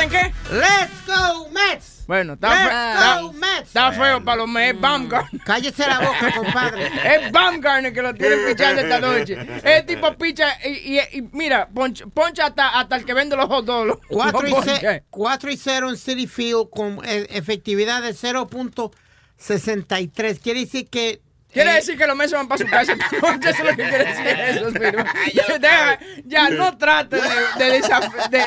Ten qué? Let's go, Mets. Bueno, está, Let's fe- go, está- feo para los Mets. Es Baumgartner. Cállese la boca, compadre. Es Baumgartner que lo tiene pichando esta noche. Es tipo picha y, y- y mira, poncha, poncha hasta, hasta el que vende los hot dogs. lo- 4 lo y, poncha. ce- cuatro y 0 en City Field con eh, efectividad de 0.63. Quiere decir que. Quiere eh, decir que los meses van para su casa. Eso es lo que quiere decir eso. Deja- ya, no trate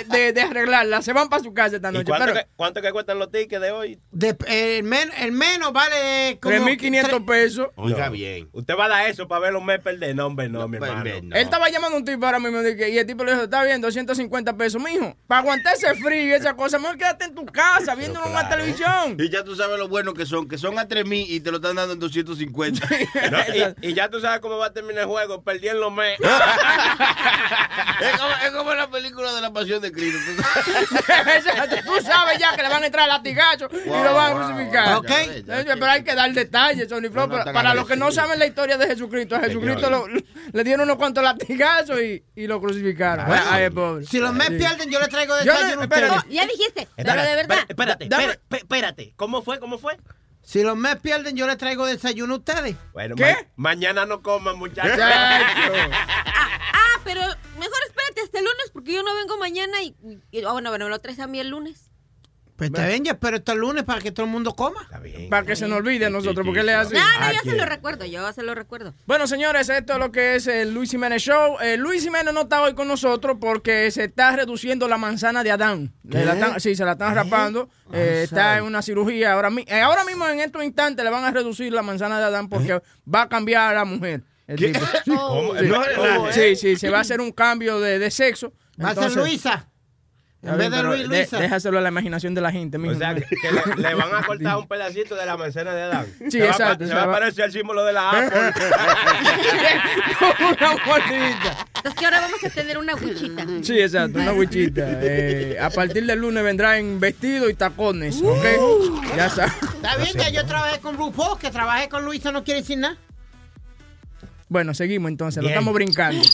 de, de, arreglarla. Se van para su casa esta ¿Y noche. cuánto, Pero que, cuánto que cuestan los tickets de hoy? de- el, men- el menos vale como. 3.500 pesos. Oiga No. bien. Usted va a dar eso para ver los Mets perder. No, hombre, no, mi pues, hermano. no. Él estaba llamando a un tipo ahora mismo y el tipo le dijo, está bien, 250 pesos, mijo. Para aguantar ese frío y esa cosa, mejor quédate en tu casa viendo una claro. televisión. Y ya tú sabes lo bueno que son, que son a 3000 y te lo están dando en 250. No, y, y ya tú sabes cómo va a terminar el juego. Perdí en los Mets. es, como, es como la película de la pasión de Cristo. tú sabes ya que le van a entrar latigazos y lo van a wow, crucificar. Ok. Ya ves, ya Pero hay que dar detalles, Sony Flow. No, no tan para los que no saben la historia de Jesucristo, a Jesucristo lo- le dieron unos cuantos latigazos y, y lo crucificaron. Bueno, Ay, pobre. Si los Mets Sí. pierden, yo le traigo espérate. No, ya dijiste, pero Espérate, de verdad. Espérate, espérate. ¿Cómo fue? ¿Cómo fue? Si los Mets pierden, yo le traigo desayuno a ustedes. Bueno, ¿Qué? ma- mañana no coman, muchachos. Chacho. Ah, pero mejor espérate hasta el lunes porque yo no vengo mañana y, y- ah, bueno, bueno, me lo traes a mí el lunes. Pues está bien, yo espero hasta el lunes para que todo el mundo coma. Está bien. Para que se nos olvide a nosotros, porque le hace. No, no, Ah, yo ¿qué? se lo recuerdo, yo se lo recuerdo. Bueno, señores, esto es lo que es el Luis Jiménez Show. Eh, Luis Jiménez no está hoy con nosotros porque se está reduciendo la manzana de Adán. Le la están- sí, se la están rapando. Eh, está en una cirugía. Ahora, eh, ahora mismo, en estos instantes, le van a reducir la manzana de Adán porque va a cambiar a la mujer. el tipo. ¿Cómo? Sí. No relajes. Sí, sí, se va a hacer un cambio de, de sexo. Va a ser Luisa. En vez de Luis, de- Luisa. déjaselo a la imaginación de la gente, mijo. O sea, que, que le, le van a cortar un pedacito de la manzana de Adán. Sí, se exacto, se Se va a va- parecer al símbolo de la Apple. Como una mordidita. Entonces que ahora vamos a tener una huichita. Sí, exacto, una huichita. Eh, a partir del lunes vendrá en vestido y tacones, Uh. ¿ok? Ya sabes. Está bien, ya yo trabajé con RuPaul, que trabajé con Luisa no quiere decir nada. Bueno, seguimos entonces, lo estamos brincando.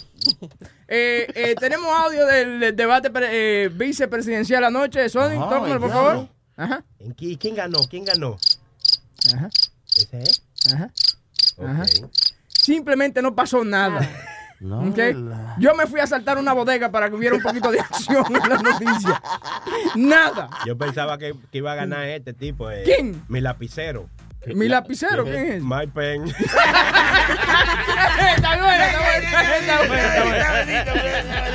Eh, eh, tenemos audio del, del debate pre- eh, vicepresidencial anoche. Sony, Ah, tómalo, por favor. Ajá, ¿En qui- ¿Quién ganó? ¿Quién ganó? ajá, ¿Ese es? ajá. Ajá. Ok. Simplemente no pasó nada. No, ¿ok? la- Yo me fui a saltar una bodega para que hubiera un poquito de acción en las noticias. Nada. Yo pensaba que, que iba a ganar este tipo. eh, ¿Quién? Mi lapicero. Mi lapicero, ¿quién es? My pen. está bueno, está bueno, está bueno,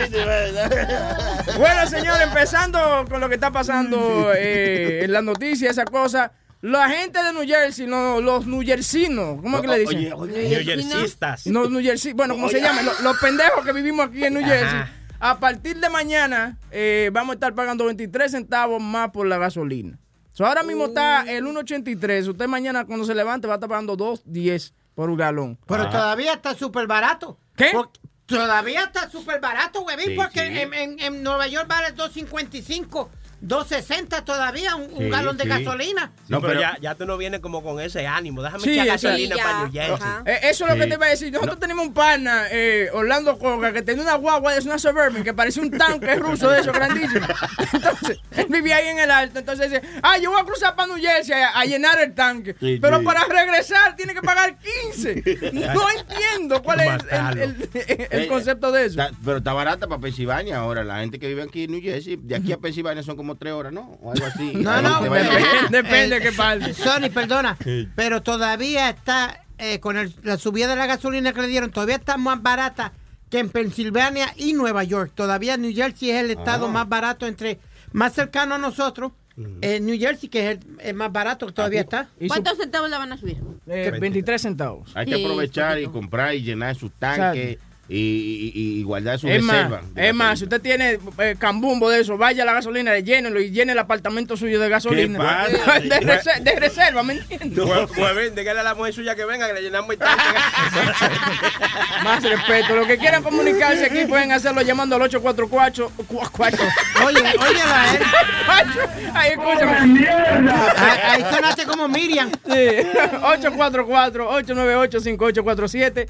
está bueno. Bueno, señor, empezando con lo que está pasando eh, en las noticias, esa cosa. La gente de New Jersey, no, los newjersinos, ¿cómo es que le dicen? Oye, oye, New. No, New Jersey, bueno, como se llama, los, los pendejos que vivimos aquí en New Jersey. Ajá. A partir de mañana eh, vamos a estar pagando 23 centavos más por la gasolina. So, ahora mismo está el 1.83. Usted mañana cuando se levante va a estar pagando 2.10 por un galón. Pero todavía está súper barato. ¿Qué? Porque- todavía está súper barato, huevín, Sí, porque sí. En, en- en Nueva York vale 2.55, 2.60 todavía un, un Sí, galón de gasolina. Sí, No, pero, pero- ya, ya tú no vienes como con ese ánimo. Déjame Sí, echar gasolina para. New Jersey. Eh, eso es lo que te iba a decir. Nosotros tenemos un pana, eh, Orlando Coca, que tenía una guagua, es una Suburban, que parecía un tanque ruso de eso, grandísimo. Entonces, él vivía ahí en el alto. Entonces dice, ah, yo voy a cruzar para New Jersey a, a llenar el tanque. Sí, Pero sí. para regresar tiene que pagar 15. No entiendo cuál es el, el- el- el Eh, concepto de eso. Está- pero está barata para Pensilvania ahora. La gente que vive aquí en New Jersey, de aquí a Pensilvania son como tres horas, ¿no? O algo así. No, no, Depende, depende eh, de qué parte. Sony, perdona, pero todavía está, eh, con el- la subida de la gasolina que le dieron, todavía está más barata que en Pensilvania y Nueva York. Todavía New Jersey es el estado Ah. más barato entre, más cercano a nosotros, eh, New Jersey, que es el, el más barato que todavía está. ¿Cuántos centavos la van a subir? eh, 23 centavos. Hay que aprovechar y comprar y llenar sus tanques. Y, y- y guardar su Es reserva. es más, si usted tiene eh, cambumbo de eso, vaya a la gasolina, llénelo y llene el apartamento suyo de gasolina. de, rese- de reserva, ¿me entiendes? Pues, pues ven, dígale a la mujer suya que venga, que le llenamos el tanque. Más respeto. Los que quieran comunicarse aquí pueden hacerlo llamando al 844 cua- cuatro. Oye, óyela, eh. Cuatro. Ay, escúchame. Ahí, ahí sonaste como Miriam. Sí. 844-898-5847.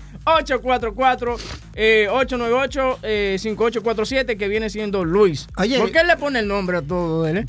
844-898-5847, que viene siendo Luis. Oye. ¿Por qué le pone el nombre a todo él? eh?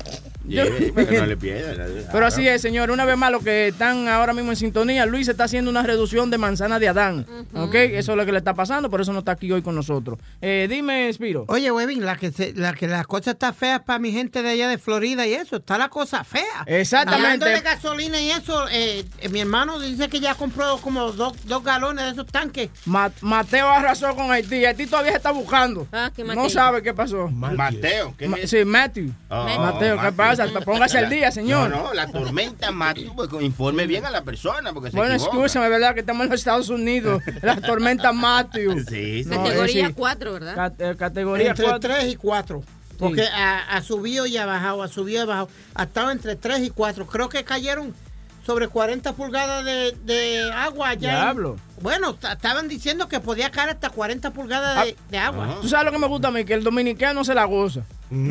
Yeah, Yo- que no le pierda. Pero así es, señor. Una vez más, los que están ahora mismo en sintonía, Luis está haciendo una reducción de manzana de Adán. ¿Ok? Eso es lo que le está pasando, por eso no está aquí hoy con nosotros. Eh, dime, Spiro. Oye, Webin, la que, se- la que las cosas está feas para mi gente de allá de Florida y eso, está la cosa fea. Exactamente. Hablando de gasolina y eso, eh, eh, mi hermano dice que ya compró como dos, dos galones de esos tanques. Ma- Mateo arrasó con Haití. Haití todavía se está buscando. Ah, ¿qué no sabe qué pasó. Mateo, ¿qué Ma- es? sí, Matthew. Oh, Mateo, ¿qué Matthew. pasa? Póngase al día, señor. No, no, la tormenta Matthew, pues, informe bien a la persona porque se Bueno, escúchame, ¿verdad? Que estamos en los Estados Unidos. La tormenta Matthew. Sí, sí. No, Categoría eh, sí. 4, ¿verdad? Cat- eh, categoría Entre 4. 3 y 4. Porque ha, ha subido y ha bajado, ha subido y ha bajado. Ha estado entre 3 y 4. Creo que cayeron sobre 40 pulgadas de, de agua allá. en- Diablo. bueno, ta- estaban diciendo que podía caer hasta 40 pulgadas de, de agua. Tú sabes lo que me gusta a mí, que el dominicano se la goza.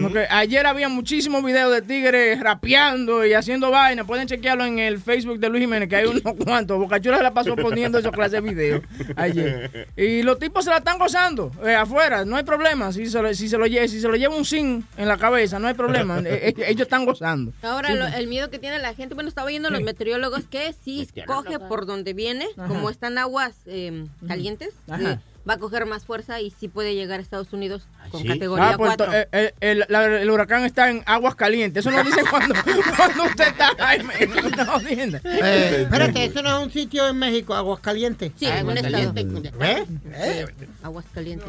Porque ayer había muchísimos videos de tigres rapeando y haciendo vaina. Pueden chequearlo en el Facebook de Luis Jiménez, que hay unos cuantos. Bocachula se la pasó poniendo esos clases de videos ayer. Y los tipos se la están gozando eh, afuera, no hay problema. Si se, lo, si, se lo lleva, si se lo lleva un zinc en la cabeza, no hay problema. Eh, eh, ellos están gozando. Ahora, lo- el miedo que tiene la gente, bueno, estaba viendo los meteorólogos que si coge por donde viene, como están aguas eh, calientes, Ajá. eh, va a coger más fuerza y sí puede llegar a Estados Unidos con ¿Sí? categoría Ah, pues, 4. to- eh, eh, el, la- el huracán está en aguas calientes. Eso no dice cuando, cuando usted está ahí. me- no. Eh, espérate, eso no es un sitio en México, Aguascalientes. sí, en un estado. ¿Eh? Aguas calientes.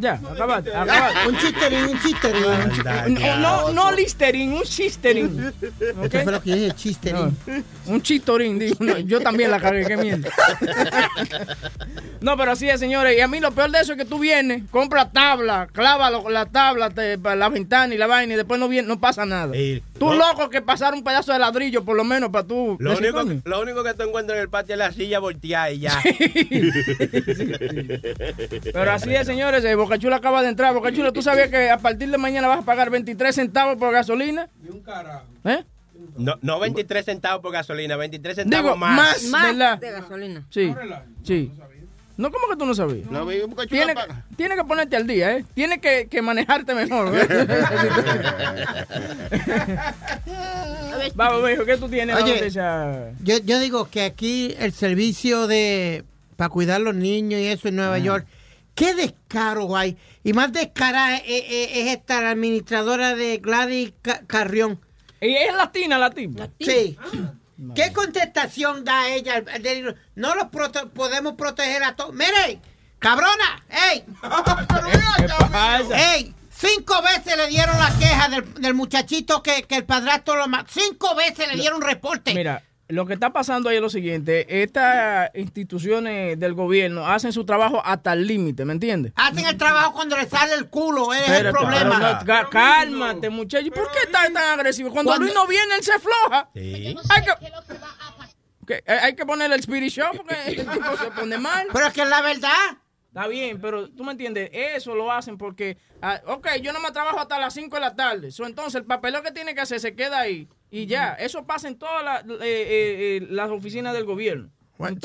Ya, acabaste. acabaste. Un chisterín, un chisterín. No, no, no listerín, un chisterín. ¿Ok? Eso fue lo que dije, chisterín. No, un chistorín, digo. No, yo también la cagué, qué mierda. No, pero así es, señores. Y a mí lo peor de eso es que tú vienes, compra tabla, lo- la tabla, te- la ventana y la vaina y después no, viene, no pasa nada. Tú loco que pasar un pedazo de ladrillo por lo menos para tú. Lo único, lo único que tú encuentras en el patio es la silla volteada y ya. Pero así es, señores. eh, Bocachula acaba de entrar. Bocachula, ¿tú sabías que a partir de mañana vas a pagar 23 centavos por gasolina? Y un carajo. ¿Eh? No, no 23 centavos por gasolina, 23 centavos Digo, más. más, Más de gasolina. Sí, sí. No, ¿cómo que tú no sabías? No, Chula Tiene, tiene que ponerte al día, ¿eh? Tiene que, que manejarte mejor. ¿eh? A Vamos, mijo, ¿qué tú tienes? Oye. Yo, yo digo que aquí el servicio de para cuidar los niños y eso en Nueva York, qué descaro hay. Y más descarada es, es- es esta la administradora de Gladys Ca- Carrión. ¿Y es latina, latina? Sí. ¿Qué contestación da ella? No los prote- podemos proteger a todos. ¡Mire! ¡Cabrona! ¡Ey! ¡Ey! Cinco veces le dieron la queja del, del muchachito que, que el padrastro lo mató. Cinco veces le dieron reporte. Mira, lo que está pasando ahí es lo siguiente. Estas instituciones del gobierno hacen su trabajo hasta el límite, ¿me entiendes? Hacen el trabajo cuando le sale el culo. Ese es el Pero- problema. pero no, cálmate, muchacho. ¿Y ¿Por qué estás tan agresivo? Cuando, Cuando- Luis no viene, él se afloja. Sí. Hay que, que- hay que ponerle el spirit show porque el tipo se pone mal. Pero es que es la verdad. Está bien, pero tú me entiendes, eso lo hacen porque, ah, ok, yo no me trabajo hasta las 5 de la tarde. So, entonces el papeleo que tiene que hacer se queda ahí y ya. Eso pasa en todas las, eh, eh, eh, las oficinas del gobierno.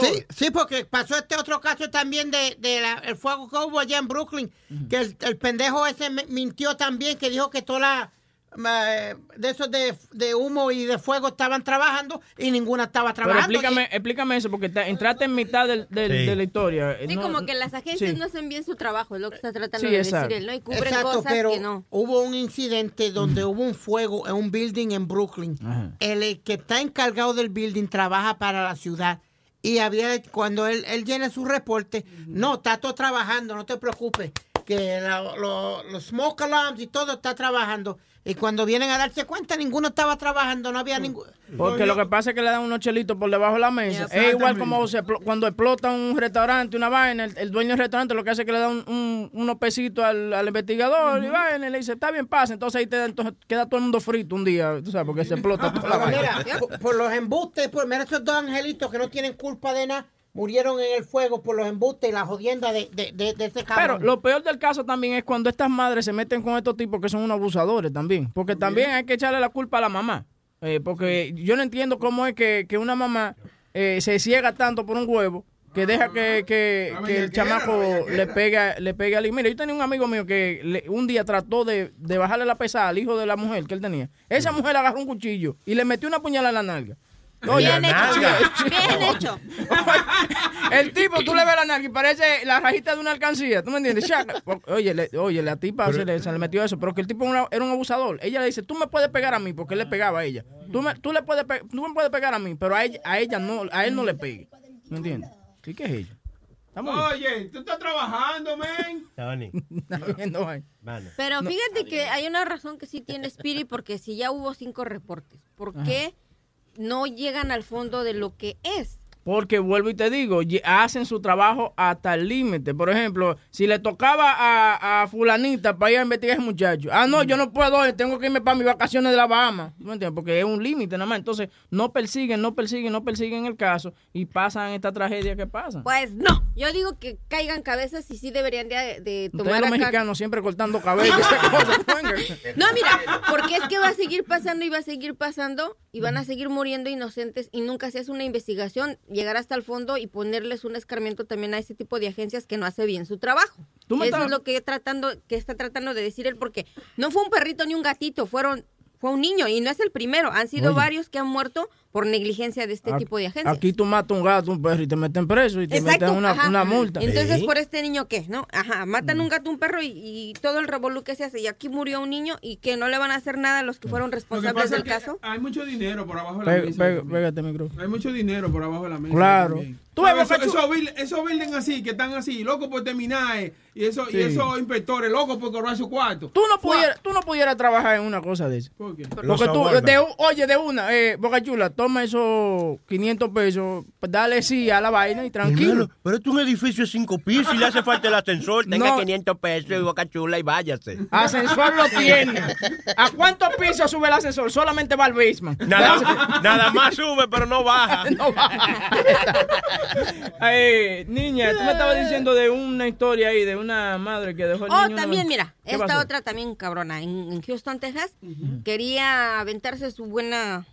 Sí, sí, porque pasó este otro caso también de, de la- el fuego que hubo allá en Brooklyn, que el, el pendejo ese mintió también, que dijo que toda la de esos de, de humo y de fuego estaban trabajando y ninguna estaba Pero trabajando. explícame, explícame eso, porque te- entraste en mitad del- del- Sí. de la historia. sí, No- como que las agencias sí. no hacen bien su trabajo, es lo que está tratando Sí, de exacto. decir él, ¿no? Y cubren Exacto, cosas pero que no. hubo un incidente donde hubo un fuego en un building en Brooklyn. Ajá. El que está encargado del building trabaja para la ciudad. Y había, cuando él, él llena su reporte, no, está todo trabajando, no te preocupes. que la- lo- los smoke alarms y todo está trabajando. Y cuando vienen a darse cuenta, ninguno estaba trabajando, no había ningún... Porque lo que pasa es que le dan unos chelitos por debajo de la mesa. Es igual como se cuando explota un restaurante, una vaina, el, el dueño del restaurante lo que hace es que le da un- un- unos pesitos al, al investigador y vaina, y le dice, está bien, pasa. Entonces ahí te da- entonces queda todo el mundo frito un día, tú sabes, porque se explota toda la vaina. mira, por, por los embustes, por, mira esos dos angelitos que no tienen culpa de nada, murieron en el fuego por los embustes y la jodienda de, de, de, de Pero cabrón. lo peor del caso también es cuando estas madres se meten con estos tipos que son unos abusadores también. Porque también hay que echarle la culpa a la mamá. Eh, porque yo no entiendo cómo es que, que una mamá eh, se ciega tanto por un huevo que deja que, que- que el chamaco le pega le pegue al hijo. Mira, yo tenía un amigo mío que le- un día trató de, de bajarle la pesada al hijo de la mujer que él tenía. Esa mujer agarró un cuchillo y le metió una puñalada en la nalga. Bien hecho. Bien hecho. El tipo, tú le ves la nalga y parece la rajita de una alcancía. ¿Tú me entiendes? Oye, le- oye, la tipa se, le, se le metió eso, pero que el tipo era, una- era un abusador. Ella le dice, tú me puedes pegar a mí, porque él le pegaba a ella. Tú me, tú le puedes, pe- tú me puedes pegar a mí, pero a ella, a ella no, a él no le pegue. ¿Me entiendes? ¿Y qué es ella? Estamos Oye, tú estás trabajando, men. Viendo ahí. Pero fíjate que hay una razón que sí tiene Spirit, porque si ya hubo cinco reportes, ¿por qué no llegan al fondo de lo que es? Porque vuelvo y te digo, hacen su trabajo hasta el límite. Por ejemplo, si le tocaba a, a fulanita para ir a investigar a ese muchacho. Ah, no, yo no puedo, eh, tengo que irme para mis vacaciones de la Bahama. ¿Tú me entiendes? Porque es un límite nada más. Entonces, no persiguen, no persiguen, no persiguen el caso y pasan esta tragedia que pasa. Pues no, yo digo que caigan cabezas y sí deberían de, de Ustedes tomar los mexicanos siempre cortando venga. No, mira, porque es que va a seguir pasando y va a seguir pasando y van a seguir muriendo inocentes y nunca se hace una investigación, llegar hasta el fondo y ponerles un escarmiento también a ese tipo de agencias que no hace bien su trabajo. Eso es lo que tratando que está tratando de decir él porque no fue un perrito ni un gatito, fueron fue un niño y no es el primero, han sido Oye. varios que han muerto por negligencia de este Aquí- tipo de agencias. Aquí tú matas un gato, un perro y te meten preso y te Exacto, meten una, una multa. Entonces, por este niño, ¿qué? ¿No? Ajá, matan un gato, un perro y, y todo el revolú que se hace. Y aquí murió un niño y que no le van a hacer nada a los que fueron Lo que responsables pasa del es que caso. hay mucho dinero por abajo de la Pega- mesa. pega- pégate micrófono. Hay mucho dinero por abajo de la mesa. Claro. también. Tú ves, Esos, buildings- esos buildings así, que están así, locos por terminar, eh, y, eso, Sí. y esos inspectores, locos por cobrar su cuarto. Tú no pudieras, tú no pudieras trabajar en una cosa de eso. ¿Por qué? Porque tú, de, oye, de una, eh, Boca Chula, toma esos 500 pesos, pues dale sí a la vaina y tranquilo. Hermano, pero esto es un edificio de cinco pisos y le hace falta el ascensor. Tenga No. 500 pesos y boca chula y váyase. Ascensor lo tiene. ¿A cuántos pisos sube el ascensor? Solamente va al basement. Nada, nada más sube, pero no baja. No baja. Eh, niña, tú me estabas diciendo de una historia ahí, de una madre que dejó el Oh, niño. también, mira, ¿Qué esta pasó? otra también cabrona. En, en Houston, Texas, quería aventarse su buena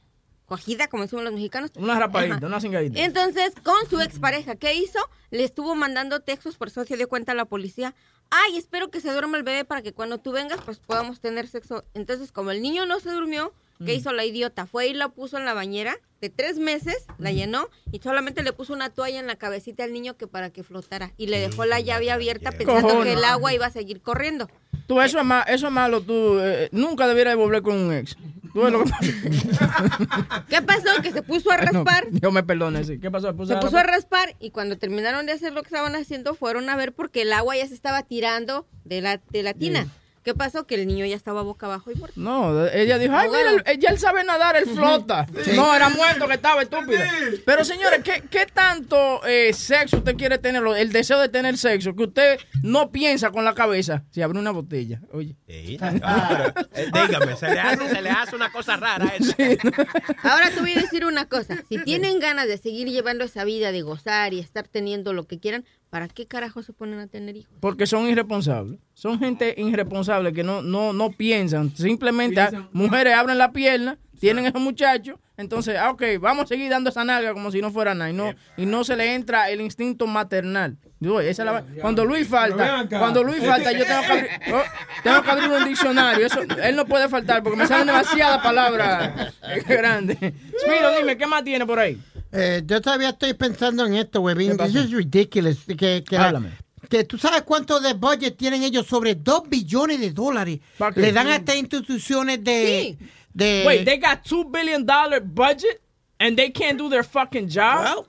cogida, como decimos los mexicanos. Una rapadita, Ajá. una cingadita. Entonces, con su expareja, ¿qué hizo? Le estuvo mandando textos, por eso se dio cuenta a la policía. Ay, espero que se duerma el bebé para que cuando tú vengas, pues podamos tener sexo. Entonces, como el niño no se durmió, ¿qué Mm. hizo la idiota? Fue y la puso en la bañera de tres meses, la llenó y solamente le puso una toalla en la cabecita al niño que para que flotara. Y le dejó la llave abierta pensando que el agua iba a seguir corriendo. Tú, eso es, ma- eso es malo, tú. eh, nunca debieras de volver con un ex. Tú lo que pasa. ¿Qué pasó? Que se puso a No, raspar. Dios me perdone, sí. ¿Qué pasó? Se puso a raspar y cuando terminaron de hacer lo que estaban haciendo fueron a ver porque el agua ya se estaba tirando de la, de la tina. ¿Qué pasó? Que el niño ya estaba boca abajo y muerto. No, ella dijo, ay, mira, él- ella él sabe nadar, él flota. No, era muerto que estaba, estúpida. Pero señores, ¿qué, qué tanto eh, sexo usted quiere tener? El deseo de tener sexo, que usted no piensa con la cabeza si abre una botella. Oye. Eh, Dígame, se le, hace, se le hace una cosa rara a eso. Ahora te voy a decir una cosa. Si tienen ganas de seguir llevando esa vida de gozar y estar teniendo lo que quieran, ¿para qué carajo se ponen a tener hijos? Porque son irresponsables. Son gente irresponsable que no, no, no piensan. Simplemente mujeres abren la pierna, tienen esos muchachos. Entonces, ah, ok, vamos a seguir dando esa nalga como si no fuera nada. Y no, y no se le entra el instinto maternal. Digo, esa es la- cuando Luis falta, cuando Luis falta, yo tengo que abrir, oh, tengo que abrir un diccionario. Eso, él no puede faltar porque me salen demasiadas palabras grandes. Smilo, dime, ¿qué más tiene por ahí? Eh, yo todavía estoy pensando en esto, ¿Qué huevín. pasó? This is ridiculous. Que, que, Háblame. que tú sabes cuánto de budget tienen ellos sobre 2 billones de dólares. Le dan a estas instituciones de... de Wait, they got two billion dollar budget and they can't do their fucking job.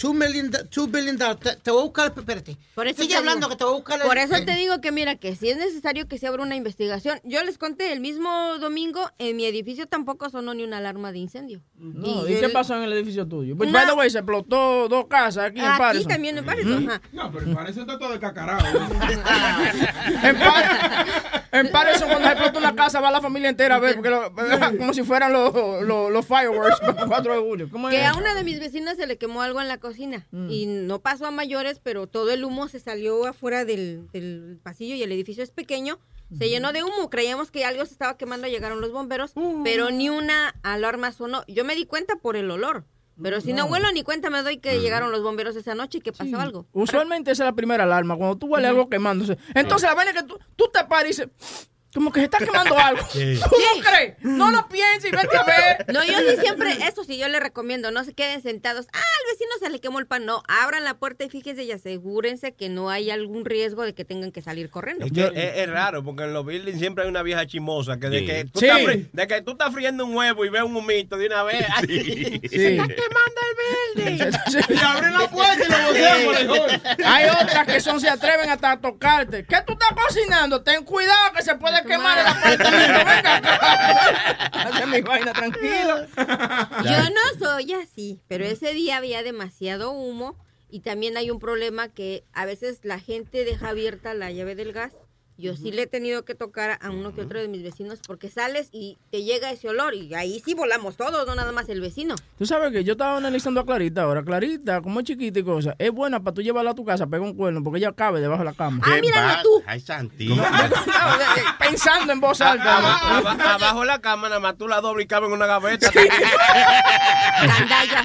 2 million, two billion dollars. Te, te voy a buscar, espérate. Por eso Sigue hablando digo- que te voy a buscar. el- Por eso te digo que mira, que si es necesario que se abra una investigación. Yo les conté, el mismo domingo en mi edificio tampoco sonó ni una alarma de incendio. No, ¿Y, yo- qué pasó en el edificio tuyo? Pues, by the way, se explotó dos casas aquí en Aquí Patterson. también en Patterson, ajá. No, pero parece un todo de cacarao. En, Par- en Patterson, cuando se explota una casa, va la familia entera a ver, porque lo- como si fueran los, los, los fireworks para el 4 de julio. ¿Cómo Que es? a una de mis vecinas se le quemó algo en la cocina. Y no pasó a mayores, pero todo el humo se salió afuera del, del pasillo y el edificio es pequeño. Se llenó de humo, creíamos que algo se estaba quemando, llegaron los bomberos, pero ni una alarma sonó. Yo me di cuenta por el olor, pero si no huelo ni cuenta me doy que llegaron los bomberos esa noche y que pasó algo. Usualmente esa es la primera alarma, cuando tú hueles algo quemándose. Entonces, la vaina es que tú, tú te paras y dices, como que se está quemando algo. ¿Tú no crees? No lo pienses y vete a ver. No, yo sí siempre, eso sí, yo le recomiendo, no se queden sentados. Ah, al vecino se le quemó el pan. No, abran la puerta y fíjense y asegúrense que no hay algún riesgo de que tengan que salir corriendo. Es, que es, es raro, porque en los buildings siempre hay una vieja chimosa que de, Sí. que, tú Sí. estás, de que tú estás friendo un huevo y ves un humito de una vez. Sí. Se está quemando el building. y abre la puerta y lo botea por el hall. Hay otras que son, se atreven hasta a tocarte. ¿Qué tú estás cocinando? Ten cuidado que se puede quemar el apartamento. Venga acá. Hace mi vaina tranquilo. Yo no soy así, pero ese día había demasiado humo y también hay un problema que a veces la gente deja abierta la llave del gas. Yo sí le he tenido que tocar a uno que otro de mis vecinos porque sales y te llega ese olor y ahí sí volamos todos, no nada más el vecino. Tú sabes que yo estaba analizando a Clarita ahora. Clarita, como es chiquita y cosa, es buena para tú llevarla a tu casa, pega un cuerno, porque ella cabe debajo de la cama. Ah, ¿Qué mírala tú. Ay, Santi. No, Pensando en voz alta. Aba- Abajo la cama, nada más tú la doble y cabe en una gaveta.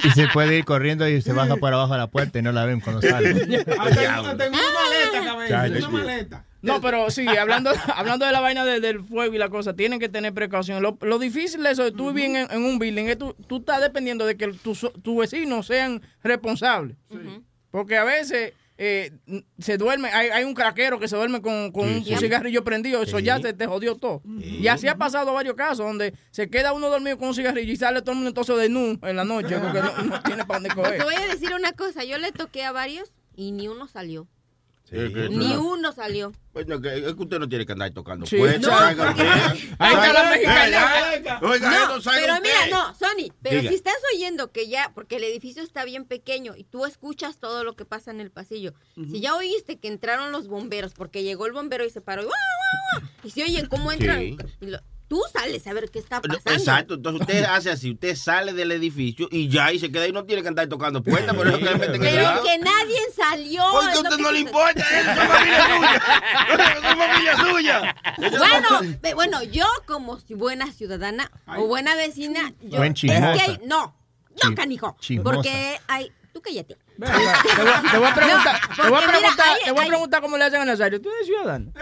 Y se puede ir corriendo y se baja por abajo de la puerta y no la ven cuando sale. Hasta hasta en una Ah. maleta, cabeza. Una maleta. No, pero sí, hablando, hablando de la vaina de- del fuego y la cosa, tienen que tener precaución. Lo, lo difícil de eso de tú vivir en, en un building es tú, tú estás dependiendo de que tus tu vecinos sean responsables. Porque a veces eh, se duerme, hay, hay un craquero que se duerme con, con un sí. cigarrillo prendido, eso ya se te jodió todo. Y así ha pasado varios casos donde se queda uno dormido con un cigarrillo y sale todo el mundo entonces de nu en la noche porque no, no tiene para dónde Te coger. voy a decir una cosa, yo le toqué a varios y ni uno salió. Que- Ni uno salió. Bueno, que, es que usted no tiene que andar tocando Sí. puertas. No, porque- usted. Ahí está la Salga mexicana. usted. Oiga, No, pero usted. mira, no, Sony, pero Diga. si estás oyendo que ya, porque el edificio está bien pequeño y tú escuchas todo lo que pasa en el pasillo, si ya oíste que entraron los bomberos, porque llegó el bombero y se paró, y, ¡guau, guau, guau! y si oyen cómo entran, Sí. y lo- tú sales a ver qué está No, pasando. Exacto, entonces usted hace así, usted sale del edificio y ya y se queda ahí, no tiene que andar tocando puertas, por eso que meten el Pero que nadie salió. Porque a usted no le importa, eso es familia suya. Eso es familia suya. Bueno, bueno, yo como si buena ciudadana o buena vecina, yo Buen es que no, no, canijo, chismosa. porque hay, tú cállate. Ven Te voy, te voy a preguntar, No, te voy a mira, preguntar, hay- te voy a hay- preguntar cómo le hacen a Nazario. ¿Tú eres ciudadano?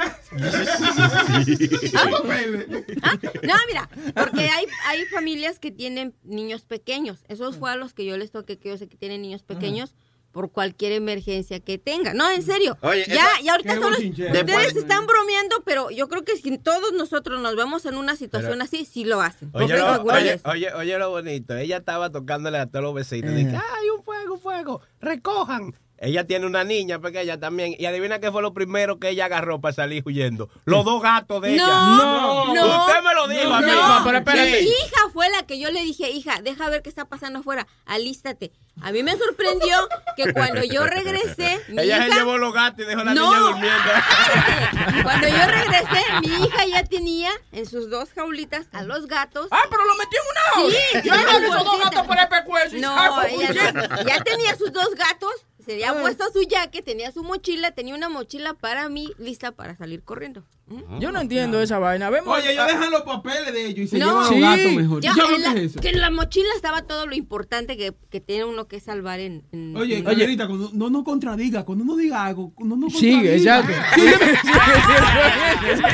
Ah, No, mira, porque hay, hay familias que tienen niños pequeños. Esos fue a los que yo les toqué, que yo sé que tienen niños pequeños por cualquier emergencia que tengan. No, en serio. Oye, ya, esa- ya ahorita solo- ustedes Después- están bromeando, pero yo creo que si todos nosotros nos vemos en una situación así, sí lo hacen. Oye lo, oye, oye, oye lo bonito. Ella estaba tocándole a todos los vecinos. Dije, ¡ay, un fuego, un fuego! ¡Recojan! Ella tiene una niña pequeña también. Y adivina qué fue lo primero que ella agarró para salir huyendo. Los dos gatos de ella. No, no, Usted me lo dijo a mí. No, pero espérate. Mi hija fue la que yo le dije, hija, deja ver qué está pasando afuera, alístate. A mí me sorprendió que cuando yo regresé, mi Ella hija... se llevó los gatos y dejó a la No. niña durmiendo. Cuando yo regresé, mi hija ya tenía en sus dos jaulitas a los gatos. Ah, pero lo metió en una. Sí, Yo su esos dos gatos por el pecueso ella no. ya tenía sus dos gatos, se había puesto su jaque, tenía su mochila, tenía una mochila para mí lista para salir corriendo. ¿Mm? Yo no entiendo esa vaina. Vemos. Oye, ellos dejan los papeles de ellos y se No. llevan a los Sí. gatos mejor. Ya, ¿Tú sabes en lo la, que es eso? que en la mochila estaba todo lo importante que, que tiene uno que salvar en... en- Oye, en- cuando no nos contradiga, cuando uno diga algo, cuando no Sigue, exacto. Sígueme,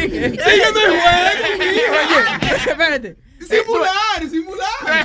Sígueme. sígueme el juego, mijo. Oye, espérate. Simular, simular.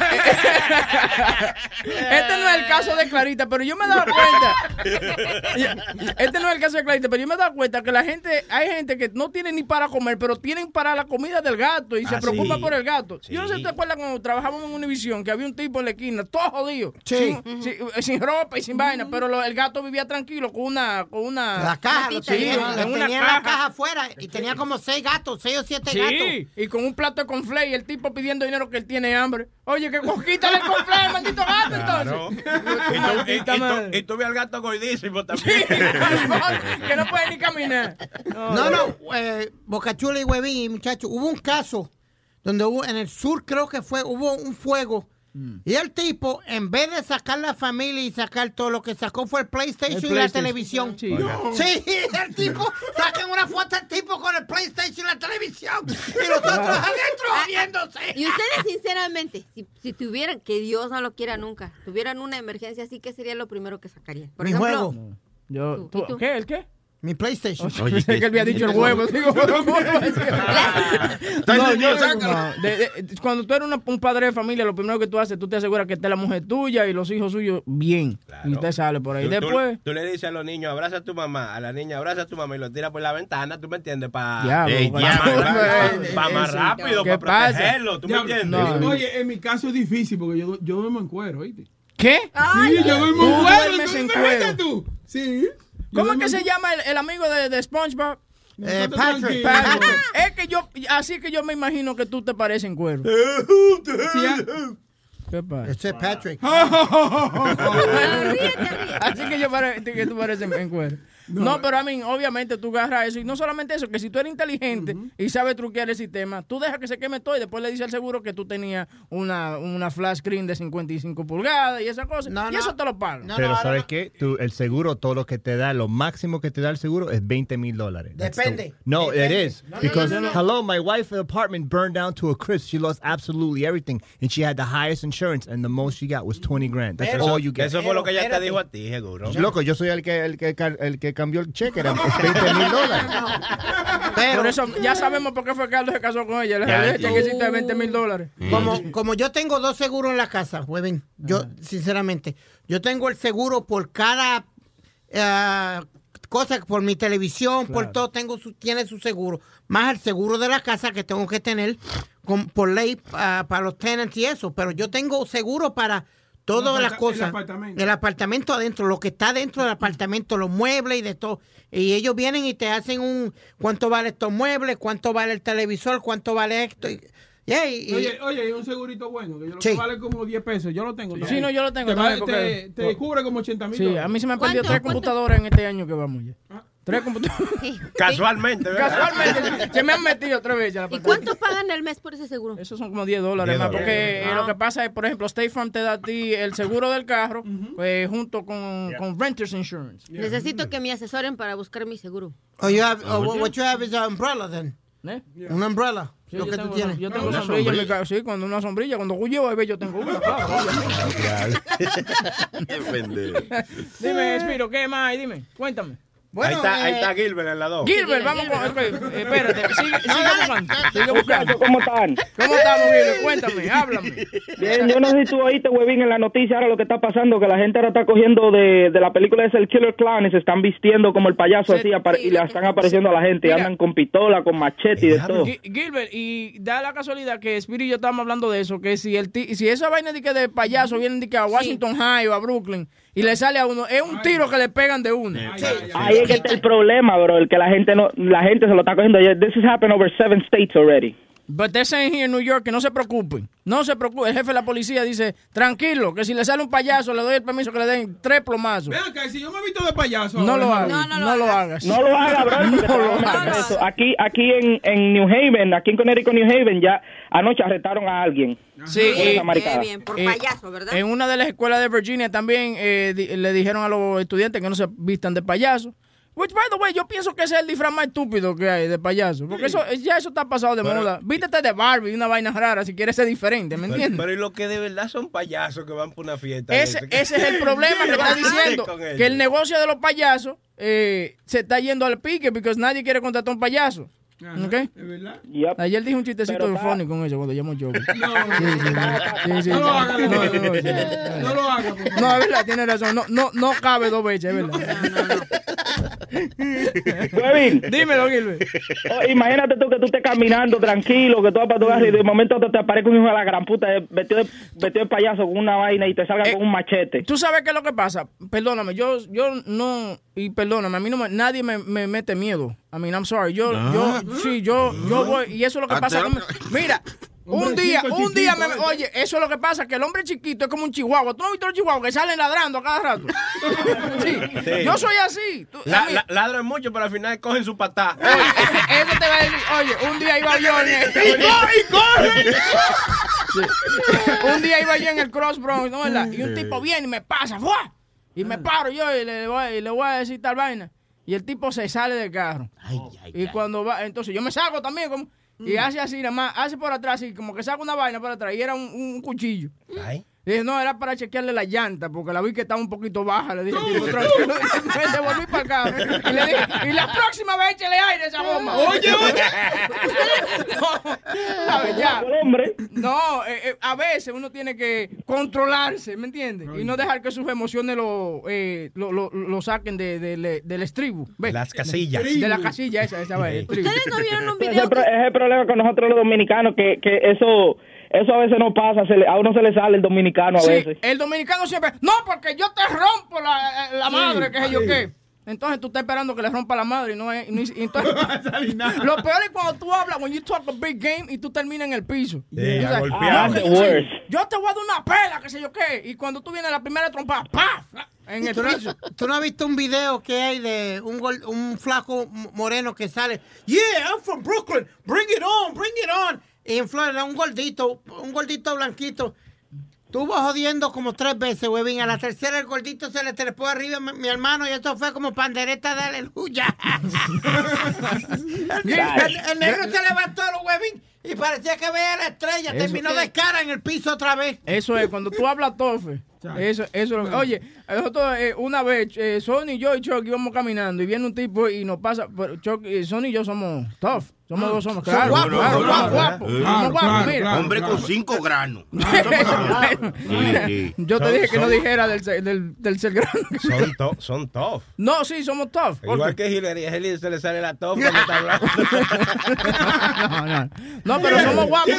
Este no es el caso de Clarita, pero yo me he dado cuenta. Este no es el caso de Clarita, pero yo me he dado cuenta que la gente, hay gente que no tiene ni para comer, pero tienen para la comida del gato y se Ah, preocupa sí. por el gato. Sí. Yo no sé si te acuerdas cuando trabajábamos en Univision que había un tipo en la esquina, todo jodido, Sí. sin, sin- sin ropa y sin vaina, pero lo- el gato vivía tranquilo con una, con una La caja, lo tenía, sí, lo en una tenía en caja. la caja afuera y tenía como seis gatos, seis o siete gatos. Sí, y con un plato de conflay y el tipo pidiendo dinero que él tiene hambre. Oye, que quítale el conflay, maldito gato, Claro. entonces. Y tú, ves al gato gordísimo Sí, también. que no puede ni caminar. No, no, eh, Bocachula y Huevín, y muchachos, hubo un caso donde hubo, en el sur creo que fue, hubo un fuego. Mm. Y el tipo, en vez de sacar la familia y sacar todo lo que sacó fue el PlayStation, El y la televisión. Sí. Sí, el tipo, sacan una foto del tipo con el PlayStation y la televisión. Y los otros adentro viéndose. Y ustedes, sinceramente, si, si tuvieran, que Dios no lo quiera nunca, tuvieran una emergencia así, ¿qué sería lo primero que sacarían? Por Mi ejemplo, juego, Yo. ¿Qué? ¿El qué? Mi PlayStation. Pensé que él había dicho el huevo. Cuando tú eres una- un padre de familia, lo primero que tú haces, tú te aseguras que esté la mujer tuya y los hijos suyos bien. Claro. Y usted sale por ahí. Tú- Después, Tú, le dices a los niños, abraza a tu mamá, a la niña, abraza a tu mamá y lo tira por la ventana, ¿tú me entiendes? Para diablo, para- más rápido, ¿Qué para protegerlo, ¿tú me entiendes? No. Oye, en mi caso es difícil porque yo, yo duermo en cuero, ¿oíste? ¿Qué? Sí, yo duermo en Tú cuero. duermes ¿tú en cuero. Sí. ¿Cómo es que se llama el, el amigo de, de SpongeBob? Eh, Patrick. es que yo, así que yo me imagino que tú te pareces en cuero. Sí, ah, ¿Qué pasa? Ese es Patrick. Así que yo pare- que tú pareces en cuero. No, pero a mí, obviamente tú agarras eso. Y no solamente eso, que si tú eres inteligente y sabes truquear el sistema, tú dejas que se queme todo y después le dices al seguro que tú tenías una, una flash screen de 55 pulgadas y esa cosa. No, y no. eso te lo pagan. No, Pero ¿sabes no. qué? Tú, el seguro, todo lo que te da, lo máximo que te da el seguro es 20 mil dólares. That's the- Depende. No, Depende. it is. Because, no, no, no. hello, my wife's apartment burned down to a crisp. She lost absolutely everything. And she had the highest insurance, and the most she got was 20 grand. That's Pero- all you get. eso fue lo que ella te dijo a ti, seguro. Loco, yo soy el que, el que, car- el que cambió el cheque, era 20 mil dólares. Pero Por eso ya sabemos por qué fue Carlos se casó con ella. Le chequecito de 20 mil dólares. como, como yo tengo dos seguros en la casa, Huevín, yo, sinceramente, yo tengo el seguro por cada eh, cosa, por mi televisión, por todo, tengo su, tiene su seguro. Más el seguro de la casa que tengo que tener con- por ley ah, para los tenants y eso. Pero yo tengo seguro para todas las cosas. el apartamento. El apartamento adentro, lo que está dentro del apartamento, los muebles y de todo. Y ellos vienen y te hacen un cuánto vale estos muebles, cuánto vale el televisor, cuánto vale esto. Y, yeah, y- Oye, oye, hay un segurito bueno que yo lo Sí. que vale como 10 pesos. Yo lo tengo. Sí, no, yo lo tengo Te, también, vale- porque- te, te cubre como 80 mil. Sí, a mí se me han perdido tres computadoras en este año que vamos ya. Tres computadoras. Casualmente, ¿verdad? Casualmente se me han metido tres veces. la ¿Y cuánto pagan al mes por ese seguro? Esos son como 10 dólares 10 más, dólares. porque eh, Ah. lo que pasa es, por ejemplo, State Farm te da a ti el seguro del carro pues, junto con, con Renters Insurance. Necesito que me asesoren para buscar mi seguro. Oh, you have, oh, what you have is an umbrella then. ¿Eh? Una umbrella. Sí, lo que tengo, tú tienes. yo tengo Una sombrilla, en mi sombrilla. ca- sí, cuando una sombrilla, cuando yo bebé yo tengo una. Dime, Espiro, ¿qué más hay? Dime, cuéntame. Bueno, ahí, está, ahí eh, está Gilbert en la 2. Gilbert, vamos con... espérate, sigue, sigue buscando, sigue buscando. ¿Cómo están? ¿Cómo estamos, Gilbert? Cuéntame, háblame. Bien, yo no sé si tú oíste, huevín, en la noticia ahora lo que está pasando, que la gente ahora está cogiendo de, de la película es el Killer Clown y se están vistiendo como el payaso Sí, así y le están apareciendo a la gente y andan con pistola, con machete y de todo. Gi- Gilbert, y da la casualidad que Spirit y yo estábamos hablando de eso, que si el ti- si esa vaina de que de payaso vienen de que a Washington High o a Brooklyn y le sale a uno, es un tiro que le pegan de uno. Ahí es que está el problema, bro, el que la gente no, la gente se lo está cogiendo. This has happened over seven states already. But they're saying here in New York que no se preocupen, no se preocupen. El jefe de la policía dice, tranquilo, que si le sale un payaso le doy el permiso que le den tres plomazos. Ven acá, si yo me he visto de payaso. No lo hagas, No, no no, lo lo hagas. No lo bro. hagas. preso. Aquí, aquí en, en New Haven, aquí en Connecticut, New Haven, ya anoche arrestaron a alguien. Sí, bien, por Eh, payaso, ¿verdad? En una de las escuelas de Virginia también eh, di- le dijeron a los estudiantes que no se vistan de payaso. Which, by the way, yo pienso que ese es el disfraz más estúpido que hay de payaso. Porque eso, ya eso está pasado de Pero- moda. Vístete de Barbie, una vaina rara, si quieres ser diferente, ¿me Pero, entiendes? pero y lo que de verdad son payasos que van por una fiesta. Ese, ¿Qué- ese es el problema que está diciendo. Que el negocio de los payasos eh, se está yendo al pique porque nadie quiere contratar un payaso. ¿Ok? ¿Es verdad? Yep. Ayer dije un chistecito de funny con eso cuando llamó Joker. No, Sí, sí, sí, sí. no lo haga, No, no, no, no, sí. no lo haga. No, es verdad, tiene razón. No, no, no cabe dos veces, es verdad. Huevín, Dímelo, Gilbert. oh, imagínate tú que tú estés caminando tranquilo, que tú vas para tu casa y de momento te, te aparezca un hijo de la gran puta eh, vestido de, vestido de payaso con una vaina y te salga Eh, con un machete. ¿Tú sabes qué es lo que pasa? Perdóname, yo, yo no, y perdóname, a mí no me- nadie me, me mete miedo. I mean, I'm sorry. Yo, yo, sí, yo, yo voy, y eso es lo que Ah, pasa. Mira, un día, chico, un día, me, oye, eso es lo que pasa, que el hombre chiquito es como un chihuahua. ¿Tú no has visto los chihuahuas que salen ladrando a cada rato? Sí, Sí. yo soy así. Tú- La, mí- la- ladran mucho, pero al final cogen su patá. Oye, eso te va a decir, oye, un día iba yo en el... Sí. Un día iba yo en el Cross Bronx, ¿no verdad? Y un tipo viene y me pasa, ¡fua! Y me paro yo y le, voy, y le voy a decir tal vaina. Y el tipo se sale del carro. y cuando va, entonces yo me salgo también como, y hace así, nada más, hace por atrás, y como que saca una vaina por atrás, y era un, un cuchillo. Ay. Dije, no, era para chequearle la llanta, porque la vi que estaba un poquito baja. Le dije, tipo. Me devolví para acá. Y le dije, y la próxima vez échale aire a esa bomba. Oye, oye. No, ¿sabes? Ya. No, eh, eh, a veces uno tiene que controlarse, ¿me entiendes? Y no dejar que sus emociones lo, eh, lo, lo, lo saquen de, de- de- del estribo. ¿ves? Las casillas. De la casilla esa, esa estribo. ¿Ustedes no vieron un ese es video? el, que- es el problema con nosotros los dominicanos, que, que eso eso a veces no pasa, se le- a uno se le sale el dominicano a Sí, veces. el dominicano siempre, no, porque yo te rompo la, la madre, que sé yo qué. Entonces tú estás esperando que le rompa la madre y no es. y no es- entonces, lo peor es cuando tú hablas, when you talk a big game y tú terminas en el piso. Sí, yo- worst. Yo te voy a dar una pela, que sé yo qué. Y cuando tú vienes a la primera trompa, ¡paf! En el ¿Tú no, piso. tú no has visto un video que hay de un, gol- un flaco moreno que sale? Yeah, I'm from Brooklyn. Bring it on, bring it on. Y en Florida, un gordito, un gordito blanquito. Estuvo jodiendo como tres veces, huevín. A la tercera el gordito se le trepó arriba mi, mi hermano y esto fue como pandereta de aleluya. el, el- el negro se levantó huevín y parecía que veía la estrella. Eso Terminó de cara en el piso otra vez. Eso es, cuando tú hablas tofe. Eso, eso es lo que- Oye, nosotros eh, una vez, eh, Sony, yo y Chuck íbamos caminando y viene un tipo y nos pasa. Pero Chuck, eh, Sony y yo somos tough. Somos dos, somos claro. guapos, claro, guapos. Eh, Somos guapos, claro, mira. claro. Hombre con cinco granos. Yo te dije que no dijera del, ser- del, del ser grande. Son, to- son tough. No, sí, somos tough. Igual que Hillary, a Hillary se le sale la top cuando está hablando. No, no. No, pero somos guapos.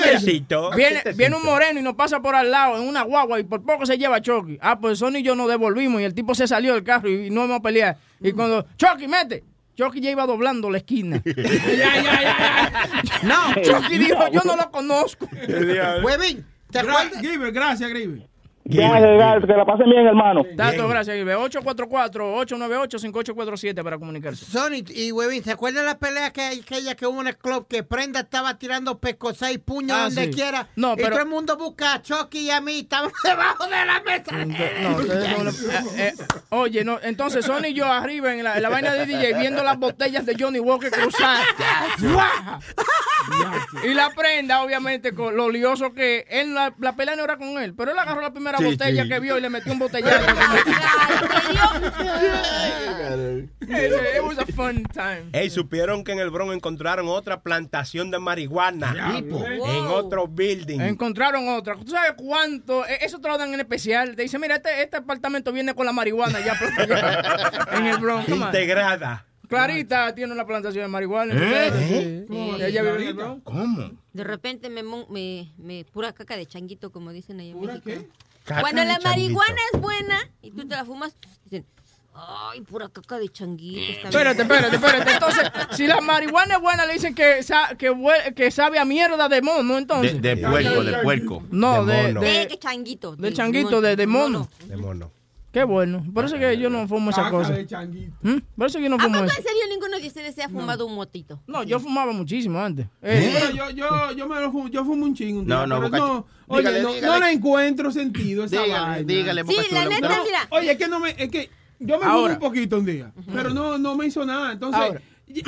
Viene, viene un moreno y nos pasa por al lado en una guagua y por poco se lleva a Chucky. Ah, pues Sony y yo nos devolvimos y el tipo se salió del carro y, y no hemos peleado. Y cuando, Chucky, mete. Chucky ya iba doblando la esquina. No, Chucky dijo, yo no lo conozco. Huevín, ¿te acuerdas? Gracias, Giver. Gracias, que la pasen bien, hermano. Dato, gracias, Ibe. 844-898-5847 para comunicarse. Sony y Huevín, ¿se acuerdan la pelea que aquella que hubo en el club que Prenda estaba tirando pescosa y puños Ah, donde sí. quiera? No, y pero- todo el mundo busca a Chucky y a mí, estamos debajo de la mesa. No, no lo- eh, eh, oye, no, entonces Sony y yo arriba en la, en la vaina de DJ viendo las botellas de Johnny Walker cruzar. Y la prenda, obviamente, con lo lioso que él, la, la pelea no era con él, pero él agarró la primera Sí, botella sí. que vio y le metió un botellazo. It was a fun time. Ey, supieron que en el Bronx encontraron otra plantación de marihuana. En otro building. Encontraron otra. ¿Tú sabes cuánto? Eh, Eso te lo dan en especial. Te dicen, mira, este, este apartamento viene con la marihuana ya en el Bronx. Integrada. Clarita tiene una plantación de marihuana. ¿Eh? Sí. Ella vive en el Bronx. ¿Cómo? De repente me, me, me pura caca de changuito, como dicen ahí en ¿Pura México. qué? Caca Cuando de la changuito. marihuana es buena y tú te la fumas, dicen, ay, pura caca de changuito. está bien Espérate, buena". espérate, espérate. Entonces, si la marihuana es buena, le dicen que, sa- que, que sabe a mierda de mono, De, entonces. de puerco, de puerco. no, de de, mono. De, de, de changuito. de changuito, de, de mono. De mono. Qué bueno. Por eso que yo no fumo esa Caca cosa. de changuito. ¿Mm? Por eso que yo no ¿A fumo poco eso. en serio ninguno de ustedes se ha fumado un motito? No, yo fumaba muchísimo antes. Eh, Pero yo, yo, yo me lo fumo, yo fumo un chingo un día, No, no, pero Boca- no, oye, dígale, no, dígale. no le encuentro sentido a esa Dígale, vaina. dígale. Sí, la neta, mira. Oye, es que no me, es que yo me Ahora. fumo un poquito un día, pero no, no me hizo nada. Entonces, Ahora.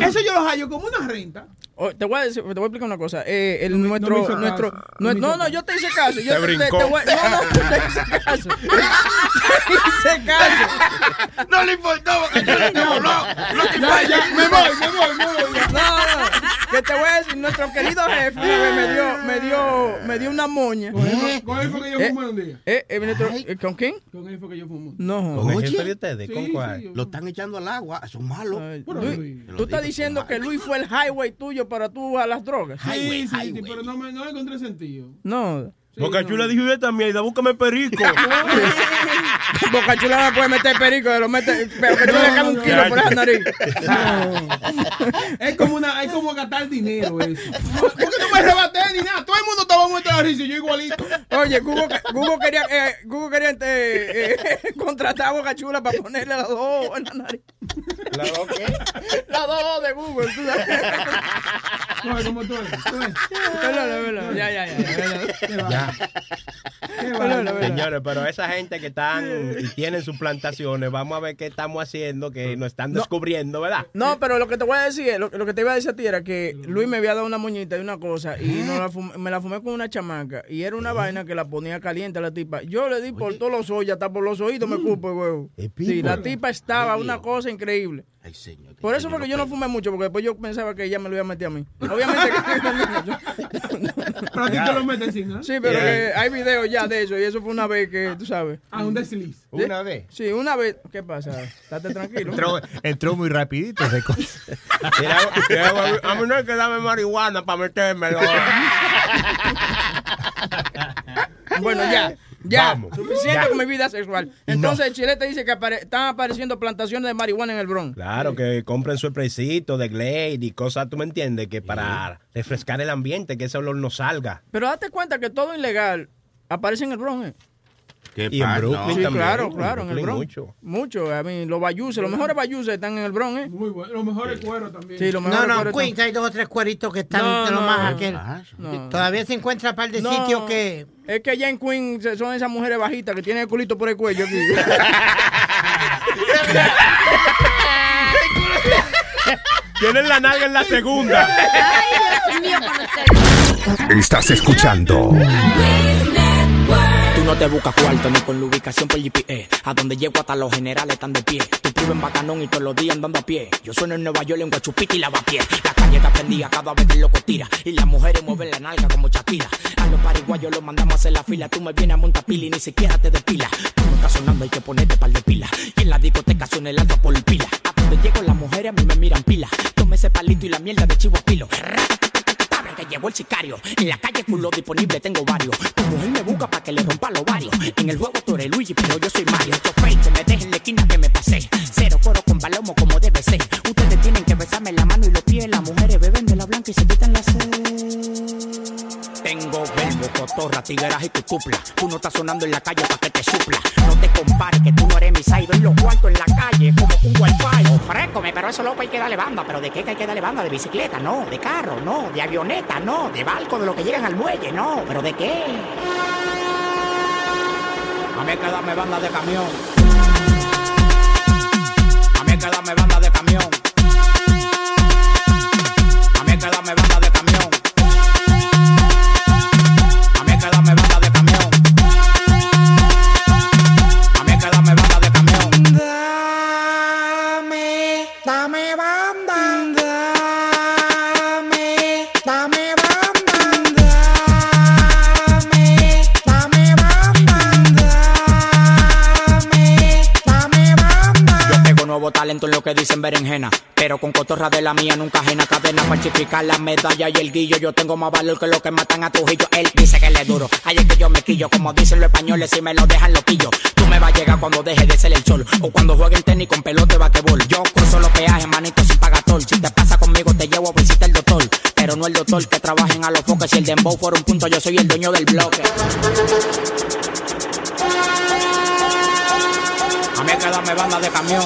eso yo lo hallo como una renta. Oh, te, voy a decir- te voy a explicar una cosa. Eh, el, No nuestro, hizo nuestro, caso. No no, no, yo te hice caso. Yo Te te, brincó. te voy- no, no, te hice caso. te hice caso. No le importó, Boca Chula, no, no, no te Ya, ya, me voy, me voy, me voy. ya. No, no, que te nuestro querido jefe una vez me dio, me dio, me dio una moña. Con él fue- que yo Eh, fumé un día. eh, eh, nuestro- eh, ¿Con quién? Con él fue que yo fumé. No. ¿Con el jefe de ustedes? ¿Con Sí, cuál? sí, yo- Lo están echando al agua, eso es malo. Ay, Bueno, Luis, Luis. tú estás diciendo que Luis fue el highway tuyo para tú a las drogas. Sí, Highway, sí, pero no, me, no encontré sentido. No. Boca Chula dijo yo también, da búscame perico. Boca Chula no puede meter perico, lo mete, pero que tú No, le cagas un no, kilo no. por esa nariz. Es como una, es como gastar dinero eso. ¿Por qué no me rebaté ni nada? Todo el mundo estaba muerto de la risa y yo igualito. Oye, Google, Google quería, eh, Google quería eh, eh, contratar a Boca Chula para ponerle las dos en la nariz. ¿La dos qué? Las dos de Google, tú sabes. ¿cómo tú eres? ¿Tú eres? Ya, ya, ya. verdad. ¿Qué va? Ya. Señores, pero esa gente que están y tienen sus plantaciones, vamos a ver qué estamos haciendo, que nos están descubriendo, ¿verdad? No, pero lo que te voy a decir, es- lo, lo que te iba a decir a ti era que Luis me había dado una moñita y una cosa y no la fumé- me la fumé con una chamaca y era una vaina que la ponía caliente a la tipa. Yo le di por todos los ojos, hasta por los oídos me cupo, huevo. Sí, la tipa estaba Ay, una cosa increíble. Ay, señor. Por eso fue que yo no fumé mucho, porque después yo pensaba que ella me lo iba a meter a mí. Obviamente que... Pero a ti te lo meten sin nada. Sí, pero que hay videos ya de eso y eso fue una vez que, tú sabes. A un desliz. Una vez. Sí, una vez. ¿Qué pasa? Estate tranquilo. Entró, entró muy rapidito ese cosa. A mí no hay que darme marihuana para metérmelo. Bueno, ya. Ya, Vamos. suficiente Ya. con mi vida sexual. Entonces, Chile te dice que apare- están apareciendo plantaciones de marihuana en el Bronx. Claro, que compren su spraycito de Glade y cosas, tú me entiendes, que para refrescar el ambiente, que ese olor no salga. Pero date cuenta que todo ilegal aparece en el Bronx. ¿eh? ¿Qué Y en? Brooklyn No. Sí, también, claro, en claro, en el Bronx. mucho. Mucho. A mí, los bayuses, los mejores bayuses están en el Bronx. ¿eh? Muy bueno. Los mejores cueros también. Sí, los No, mejores no, están- Queens hay dos o tres cueritos que están No, de lo no, más no. aquel. Ah, No. Todavía se encuentra un par de No, sitios que... Es que ya en Queens son esas mujeres bajitas que tienen el culito por el cuello aquí. Tienen la nalga en la segunda. Ay, Dios mío. Estás escuchando no te buscas cuarto ni con la ubicación por GPS. A donde llego hasta los generales están de pie. Tú vives en Bacanón y todos los días andando a pie. Yo sueno en Nueva York en Guachupita y lavapié. La calle está prendida cada vez que el loco tira. Y las mujeres mueven la nalga como Shakira. A los pariguayos los mandamos a hacer la fila. Tú me vienes a montar pila y ni siquiera te despila. Tú no estás sonando, hay que ponerte par de pila. Y en la discoteca suena el alfa por pila. A donde llego las mujeres a mí me miran pila. Tome ese palito y la mierda de chivo a pilo. Que llegó el sicario. En la calle culo disponible tengo varios. Tu mujer me busca para que le rompa los varios. En el juego tú eres Luigi, pero yo soy Mario. Estos fake que me dejen en la esquina que me pasé. Cero coro con palomo como debe ser. Ustedes tienen que besarme la mano y los pies. Las mujeres beben de la blanca y se quitan la sed. Tengo verbo, cotorra, tigueras y cucupla. Tú no estás sonando en la calle para que te supla. No te compares que tú no eres mi side. En los cuartos en la calle como un wifi. Ofrécome, pero eso loco hay que darle banda. ¿Pero de qué que hay que darle banda? ¿De bicicleta? No. ¿De carro? No. ¿De avioneta? No. ¿De barco? ¿De lo que llegan al muelle? No. ¿Pero de qué? A mí que darme banda de camión. A mí que darme banda de camión. Que dicen berenjena. Pero con cotorra de la mía nunca ajena cadena falsificar la medalla y el guillo. Yo tengo más valor que los que matan a Trujillo. Él dice que le duro. Ahí es que yo me quillo. Como dicen los españoles, si me lo dejan loquillo. Tú me vas a llegar cuando deje de ser el sol. O cuando jueguen tenis con pelota de basquetbol. Yo cruzo los peajes, manito, sin pagar tol. Si te pasa conmigo, te llevo a visitar el doctor. Pero no el doctor que trabajen a los foques. Si el dembow fuera un punto, yo soy el dueño del bloque. A mí hay que darme banda de camión.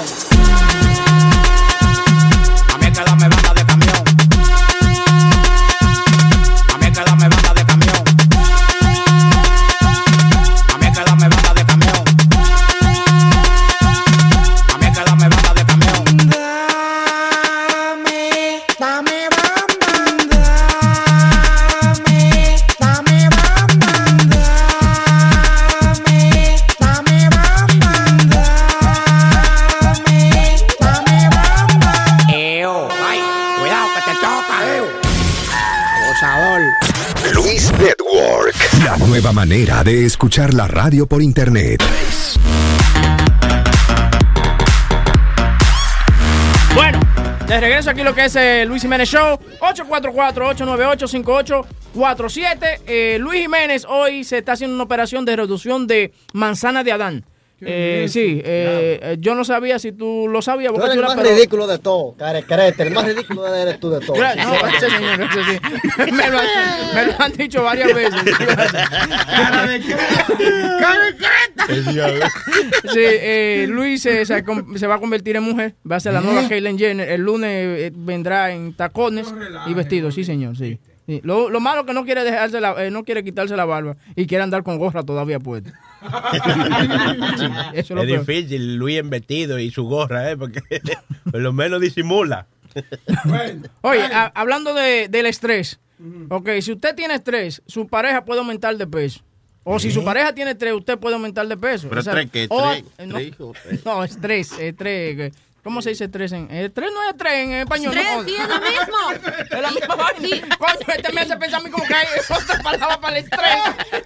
Network. La nueva manera de escuchar la radio por internet. Bueno, de regreso aquí lo que es el Luis Jiménez Show, 844-898-5847. Eh, Luis Jiménez hoy se está haciendo una operación de reducción de manzana de Adán. Eh, sí, eh, eh, yo no sabía si tú lo sabías. Tú eres el más pero- ridículo de todo, carecrete. El más ridículo eres tú de todo. No, ese señor, ese sí. me, lo han, me lo han dicho varias veces. Sí, eh, Luis eh, se, va a convertir en mujer. Va a ser la nueva Caitlyn Jenner. El lunes eh, vendrá en tacones y vestido. Sí, señor, sí. Sí. Lo, lo malo que no quiere dejarse la, eh, no quiere quitarse la barba y quiere andar con gorra todavía puesta. Es lo es peor. difícil, Luis en vestido y su gorra, ¿eh? Porque por lo menos disimula. Oye, a- hablando de, del estrés. Ok, si usted tiene estrés, su pareja puede aumentar de peso. O si su pareja tiene estrés, usted puede aumentar de peso. ¿Pero O sea, estrés qué? o- ¿Estrés? eh, no, ¿Estrés o estrés? no, estrés, estrés. ¿Cómo se dice estrés en estrés? no es estrés en español. Estrés, no, sí, es lo mismo. Es la misma vaina. Coño, este me hace pensar a mí como que hay otra palabra para el estrés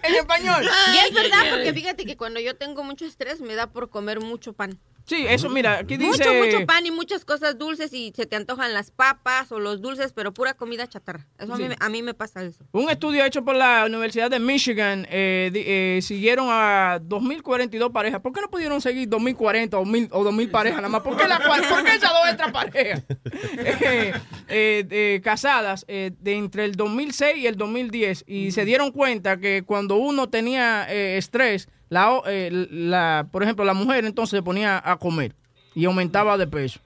en español. Y es verdad, porque fíjate que cuando yo tengo mucho estrés me da por comer mucho pan. Sí, eso, mira, aquí dice... Mucho, mucho pan y muchas cosas dulces y se te antojan las papas o los dulces, pero pura comida chatarra. Eso a, mí, me- a mí me pasa eso. Un estudio hecho por la Universidad de Michigan eh, eh, siguieron a 2.042 parejas. ¿Por qué no pudieron seguir 2.040 o 1.000 o 2.000 parejas nada más? ¿Por qué, la por qué esas dos extra parejas eh, eh, eh, casadas eh, de entre el 2006 y el 2010? Y se dieron cuenta que cuando uno tenía eh, estrés, la, eh, la, por ejemplo, la mujer entonces se ponía a comer y aumentaba de peso.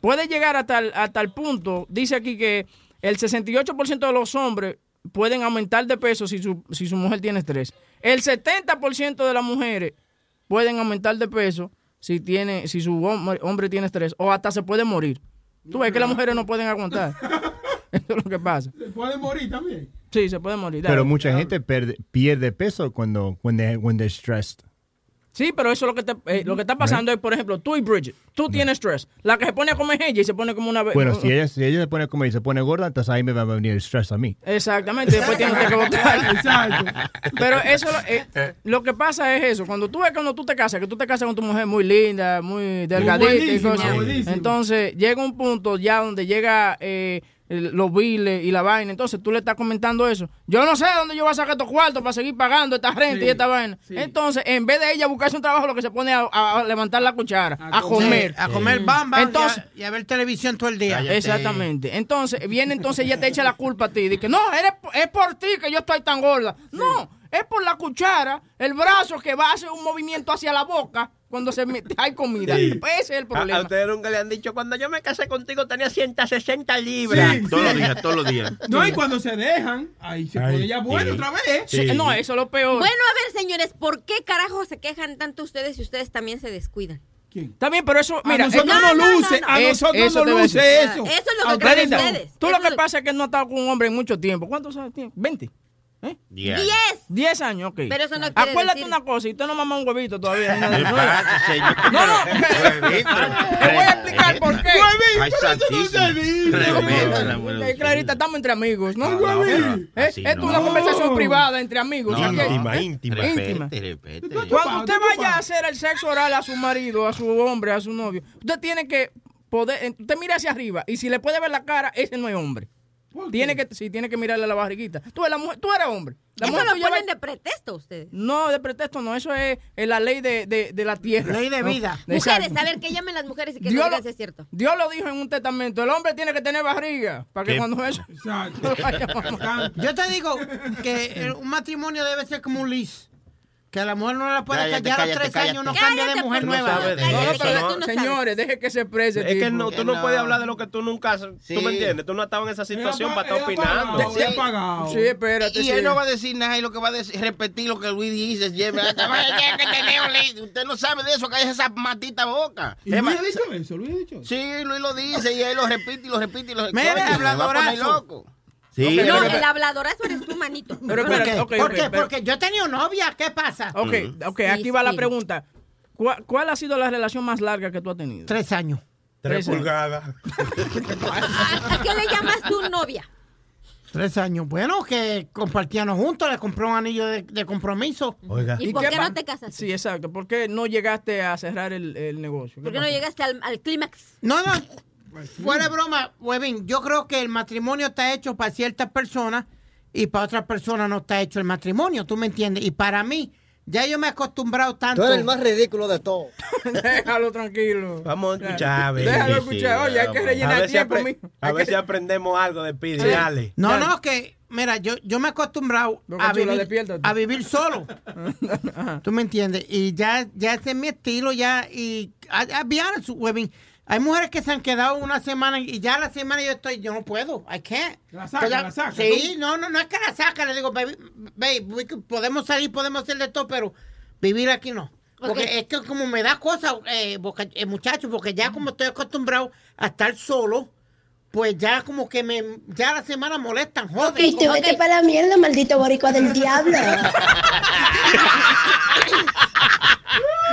Puede llegar a tal, a tal punto, dice aquí que el 68% de los hombres pueden aumentar de peso si su, si su mujer tiene estrés. El 70% de las mujeres pueden aumentar de peso si tiene si su hombre, hombre tiene estrés o hasta se puede morir. Tú ves que las mujeres no pueden aguantar. Eso es lo que pasa. Se puede morir también. Sí, se puede morir. Pero dale. mucha gente perde- pierde peso cuando when they when they're stressed. Sí, pero eso es lo que, te- eh, lo que está pasando es, por ejemplo, tú y Bridget, tú tienes estrés. La que se pone a comer ella y se pone como una... Bueno, si ella, si ella se pone a comer y se pone gorda, entonces ahí me va a venir el stress a mí. Exactamente, después tienes que votar. Exacto. Pero eso, lo- eh, lo que pasa es eso. Cuando tú ves cuando tú te casas, que tú te casas con tu mujer muy linda, muy delgadita y buenísima, cosas. Entonces llega un punto ya donde llega eh, los biles y la vaina. Entonces tú le estás comentando eso. Yo no sé dónde yo voy a sacar estos cuartos para seguir pagando esta renta y esta vaina. Entonces, en vez de ella buscarse un trabajo, lo que se pone a, a levantar la cuchara, a, comer. A comer bamba Entonces, y, a, y a ver televisión todo el día. Exactamente. Entonces, viene entonces ella te echa la culpa a ti. Dice, no, eres, es por ti que yo estoy tan gorda. No, es por la cuchara, el brazo que va a hacer un movimiento hacia la boca cuando se me- hay comida. Pues ese es el A, problema. a ustedes nunca le han dicho, cuando yo me casé contigo tenía 160 libras. Sí, Todos los sí. días, todos los días. No, y cuando se dejan, ahí se pone ya bueno sí. otra vez. Sí, No, eso es lo peor. Bueno, a ver, señores, ¿por qué carajo se quejan tanto ustedes si ustedes también se descuidan? También, pero eso, mira, a nosotros eh, no, no, luce, no. a Es- nosotros eso no luce eso. Eso es lo que Aunque- creen ustedes. Tú Eso lo que es- pasa es que no has estado con un hombre en mucho tiempo. ¿Cuántos años tienes? ¿20? ¿Eh? Diez. ¡Diez! 10 años, ok. Pero eso no Acuérdate decir- una cosa, y usted no mama un huevito todavía. No, no, Huevito. te voy a explicar por qué. Ay, santísimo. Tremenda, bueno, Eh, Clarita, estamos entre amigos, ¿no? no, ¿Eh? así Esto es no. una conversación privada entre amigos. No, íntima, íntima. Íntima. Cuando usted vaya a hacer el sexo oral a su marido, a su hombre, a su novio, usted tiene que poder, eh, usted mira hacia arriba y si le puede ver la cara, ese no es hombre. Tiene que, sí, tiene que mirarle la barriguita. Tú, eres la mujer, tú eres hombre. La Eso mujer lo va- ponen de pretexto ustedes. No, de pretexto no, eso es, es la ley de, de- de la tierra. Ley de ¿no? vida. Mujeres, Exacto. a ver, que llamen las mujeres y que Dios lo- si es cierto. Dios lo dijo en un testamento, el hombre tiene que tener barriga para que ¿Qué? cuando eso... Exacto. Yo te digo que el- un matrimonio debe ser como un lease. Que a la mujer no la puede Cállate, callar a cállate, tres cállate. años, no cambia de mujer nueva. No, no, pero no, señores, deje que se exprese. Es que no, tú no No. puedes hablar de lo que tú nunca has. Sí. ¿Tú me entiendes? Tú no has estado en esa situación para estar pagado, opinando. pagado. Sí, espérate. Y sí. él no va a decir nada y lo que va a decir es repetir lo que Luis dice. Usted no sabe de eso, cállese esa matita boca. ¿Y Luis ha dicho eso? ¿Luis ha dicho eso? Sí, Luis lo dice y él lo repite y lo repite y lo repite. Poner habladorazo. Sí, No, pero- el habladorazo eres tú, manito. Pero pero- Porque yo he tenido novia, ¿qué pasa? Ok, ok, Sí, aquí va la pregunta. ¿Cuál, cuál ha sido la relación más larga que tú has tenido? Tres años. Tres Tres pulgadas. ¿A, qué le llamas tu novia? Tres años. Bueno, que compartíamos juntos, le compré un anillo de, de compromiso. Oiga. ¿Y por qué no te casaste? Sí, exacto. ¿Por qué no llegaste a cerrar el, el negocio? ¿Por qué no llegaste al, al clímax? No, no. Fuera de broma, Webin, yo creo que el matrimonio está hecho para ciertas personas y para otras personas no está hecho el matrimonio, ¿tú me entiendes? Y para mí, ya yo me he acostumbrado tanto. Tú eres el más ridículo de todos. Déjalo tranquilo. Vamos a escuchar, a ver. Déjalo Sí, escuchar. Oye, hay que rellenar A si tiempo, mijo. A ver si aprendemos algo de Pidi. Sí. Dale. No, Dale. no, que, mira, yo, yo me he acostumbrado a vivir, a vivir solo. ¿Tú me entiendes? Y ya, ya ese es mi estilo, ya. Y, a, a be honest, Webin, hay mujeres que se han quedado una semana y ya la semana yo estoy, yo no puedo, I can't. La saca, Entonces, la saca, Sí, ¿no? no, no, no es que la saca, le digo, baby, babe, podemos salir, podemos hacer de todo, pero vivir aquí no. Porque Ok. es que como me da cosas, eh, boca- eh, muchachos, porque ya como estoy acostumbrado a estar solo, pues ya como que me, ya la semana molestan, joder. Y tú vete para la mierda, maldito boricua del diablo.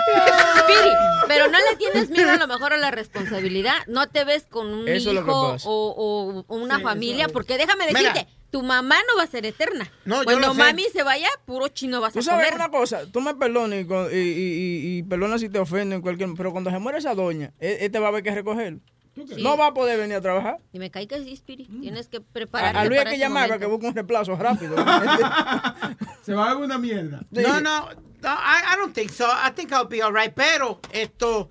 Spiri, pero no le tienes miedo a lo mejor a la responsabilidad. No te ves con un Eso hijo o, o una Sí, familia, porque déjame Mira. decirte, tu mamá no va a ser eterna. No, Cuando sé. mami se vaya, puro chino vas Tú a sabes comer. una cosa, tú me perdonas y, y, y- y- y perdona si te ofendo en cualquier... Pero cuando se muere esa doña, e- este va a haber que recogerlo. Sí. No va a poder venir a trabajar. Y me cae que sí, Spiri. Tienes que prepararte a Luis hay que llamar para que busque un reemplazo rápido. Se va a ver una mierda. No, no, no, I, I don't think so. I think I'll be alright. Pero esto,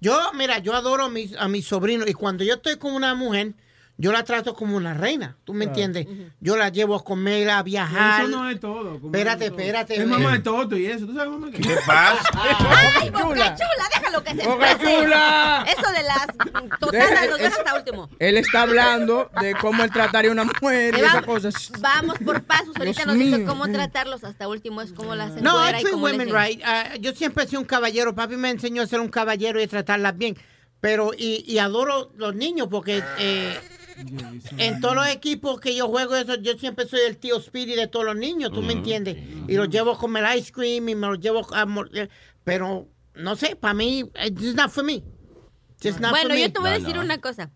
yo, mira, yo adoro a mis, a mis sobrinos y cuando yo estoy con una mujer, yo la trato como una reina. ¿Tú me Claro. entiendes? Yo la llevo a comer, a viajar. Eso no es todo. Espérate, espérate. Es mamá de toto y eso. ¿Tú sabes mamá ¿Qué pasa? ¡Ay, boca chula! Déjalo que se Boca. Chula. Eso de las totadas los deja hasta último. Él está hablando de cómo él trataría a una mujer y esas cosas. vamos por pasos. Ahorita Dios nos dice cómo tratarlos hasta último. Es como las No, I treat women right. Ah, yo siempre he sido un caballero. Papi me enseñó a ser un caballero y a tratarlas bien. Pero, y, y adoro los niños porque eh, en todos los equipos que yo juego, eso, yo siempre soy el tío Speedy de todos los niños, ¿tú me entiendes? Y los llevo a comer ice cream y me los llevo a... eh, Pero, no sé, para mí, it's just not for me. Not Bueno, for yo me. te voy a decir una cosa.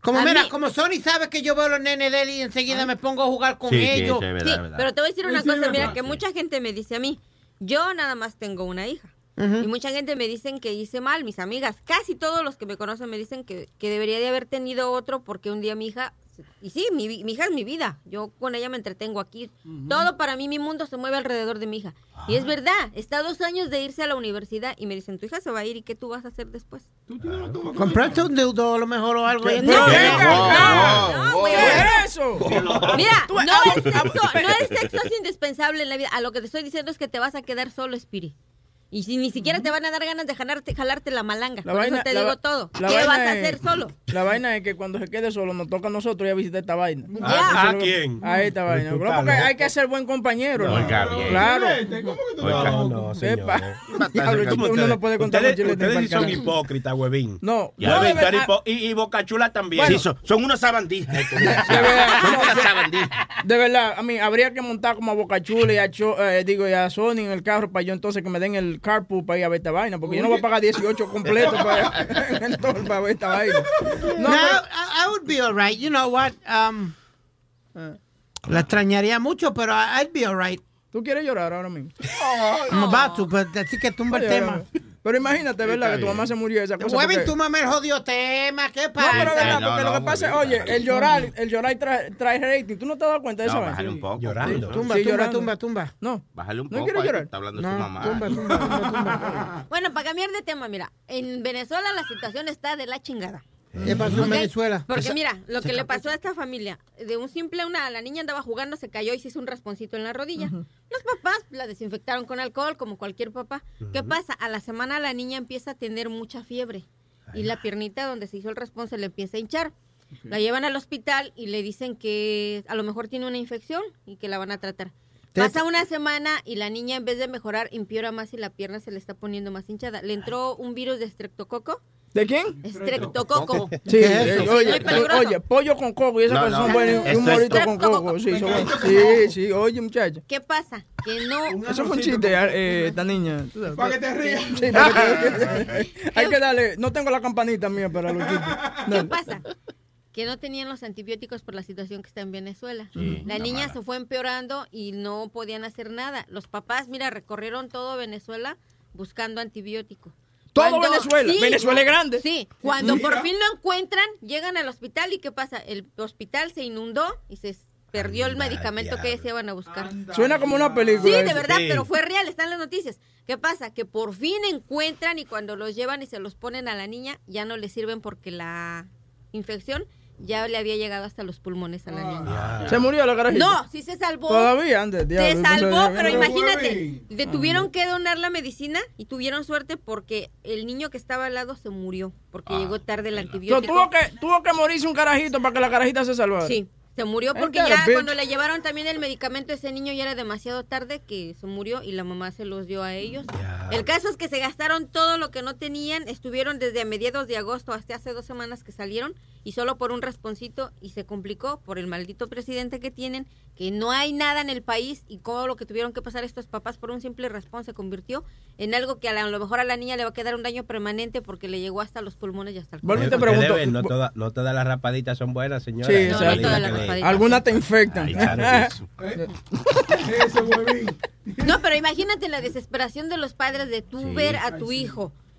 Como a mira, mí- como Sony sabe que yo veo a los nenes de él y enseguida me pongo a jugar con Sí, ellos. sí, verdad, Sí, verdad. pero te voy a decir una cosa, mira, que mucha gente me dice a mí, yo nada más tengo una hija. Y mucha gente me dicen que hice mal, mis amigas, casi todos los que me conocen me dicen que, que debería de haber tenido otro porque un día mi hija, y sí, mi, hija es mi vida, yo con ella me entretengo aquí, todo para mí, mi mundo se mueve alrededor de mi hija. Y es verdad, está a dos años de irse a la universidad y me dicen, tu hija se va a ir y qué tú vas a hacer después. Compraste un deudor a lo mejor o algo. ¿Qué? No, no, no, no, güey. ¿Qué es eso? Mira, no ah, el, sexo, no el sexo es indispensable en la vida. A lo que te estoy diciendo es que te vas a quedar solo, Spiri. Y si ni siquiera te van a dar ganas de jalarte, jalarte la malanga. La Por vaina- eso te la digo todo. la ¿Qué vas a es- hacer solo? La vaina es que cuando se quede solo nos toca a nosotros ir a visitar esta vaina. ¿A lo que- quién? A esta vaina. No, porque hay que ser buen compañero. Oiga, bien. Claro. ¿Cómo que tú Oiga, estás loco? No, Sepa. señor. Diablo, ¿Cómo uno no puede contar Ustedes, con chile ustedes de sí son hipócritas, huevín. No, no, y, y Bocachula también. Sí, son, son unas sabandijas. estos. de verdad, Son no, unas yo- sabandijas. de verdad, a mí habría que montar como a Boca Chula y a, Cho- eh, digo, y a Sony en el carro para yo entonces que me den el carpool para ir a ver esta vaina, porque yo no voy a pagar 18 completos para, para ver esta vaina. No, No, pero- I, I would be alright. You know what? Um, la extrañaría mucho, pero I- I'd be alright. ¿Tú quieres llorar ahora mismo? I'm about to, but así que tumba el tema. Pero imagínate, ¿verdad? Que tu mamá se murió de esa cosa. Porque- tú me el jodido tema. ¿Qué No, pero pasa? verdad, no, porque no, lo que pasa es, oye, el llorar, el llorar trae, trae rating. ¿Tú no te has dado cuenta de eso? No, bájale un poco. Llorando. Tumba, Sí, tumba, llorando. tumba, tumba. No. Bájale un ¿No poco. quiere ahí, llorar? Está hablando su No, mamá. tumba, tumba, tumba, tumba. Bueno, para cambiar de tema, mira, en Venezuela la situación está de la chingada. ¿Qué pasó en. Venezuela? Porque mira, lo se que le pasó a esta familia, de un simple, una, la niña andaba jugando, se cayó y se hizo un rasponcito en la rodilla. Los papás la desinfectaron con alcohol, como cualquier papá. ¿Qué pasa? A la semana la niña empieza a tener mucha fiebre y la piernita donde se hizo el raspón se le empieza a hinchar. La llevan al hospital y le dicen que a lo mejor tiene una infección y que la van a tratar. Te- Pasa una semana y la niña en vez de mejorar empeora más y la pierna se le está poniendo más hinchada. Le entró un virus de estreptococo. ¿De quién? Estreptococo. Sí, ¿Qué es eso? oye, oye, pollo con coco y esas No, cosas no, son buenas. y un morito con coco. Sí, son sí, sí, oye, muchacha. ¿Qué pasa? Que no. Eso fue un chiste, eh, esta niña. Para que te rías. Sí, para que te- Hay que darle. No tengo la campanita mía para los chistes. ¿Qué pasa? que no tenían los antibióticos por la situación que está en Venezuela. Sí. La niña mala. se fue empeorando y no podían hacer nada. Los papás, mira, recorrieron todo Venezuela buscando antibiótico. Todo Venezuela. Venezuela es grande. Sí, cuando Mira. por fin lo encuentran, llegan al hospital y ¿qué pasa? El hospital se inundó y se perdió el medicamento que ellos iban a buscar. Suena como una película. Sí, de verdad, pero fue real, están las noticias. ¿Qué pasa? Que por fin encuentran y cuando los llevan y se los ponen a la niña, ya no le sirven porque la infección ya le había llegado hasta los pulmones a la niña. Se murió la carajita. No, sí se salvó. Todavía antes. diablo, Se salvó, pero imagínate, le tuvieron que donar la medicina y tuvieron suerte porque el niño que estaba al lado se murió porque llegó tarde el antibiótico. tuvo, que, tuvo que morirse un carajito para que la carajita se salvara. Sí, se murió porque ya cuando le llevaron también el medicamento a ese niño ya era demasiado tarde que se murió y la mamá se los dio a ellos. El caso es que se gastaron todo lo que no tenían, estuvieron desde a mediados de agosto hasta hace dos semanas que salieron y solo por un rasponcito y se complicó por el maldito presidente que tienen, que no hay nada en el país y todo lo que tuvieron que pasar estos papás por un simple raspón se convirtió en algo que a, la- a lo mejor a la niña le va a quedar un daño permanente porque le llegó hasta los pulmones y hasta el y te pregunto- ven, no, toda- no todas las rapaditas son buenas, señora. Sí, rapaditas todas las. Algunas te infectan. Ay, claro. No, pero imagínate la desesperación de los padres de tú Sí. ver a Ay, tu sí.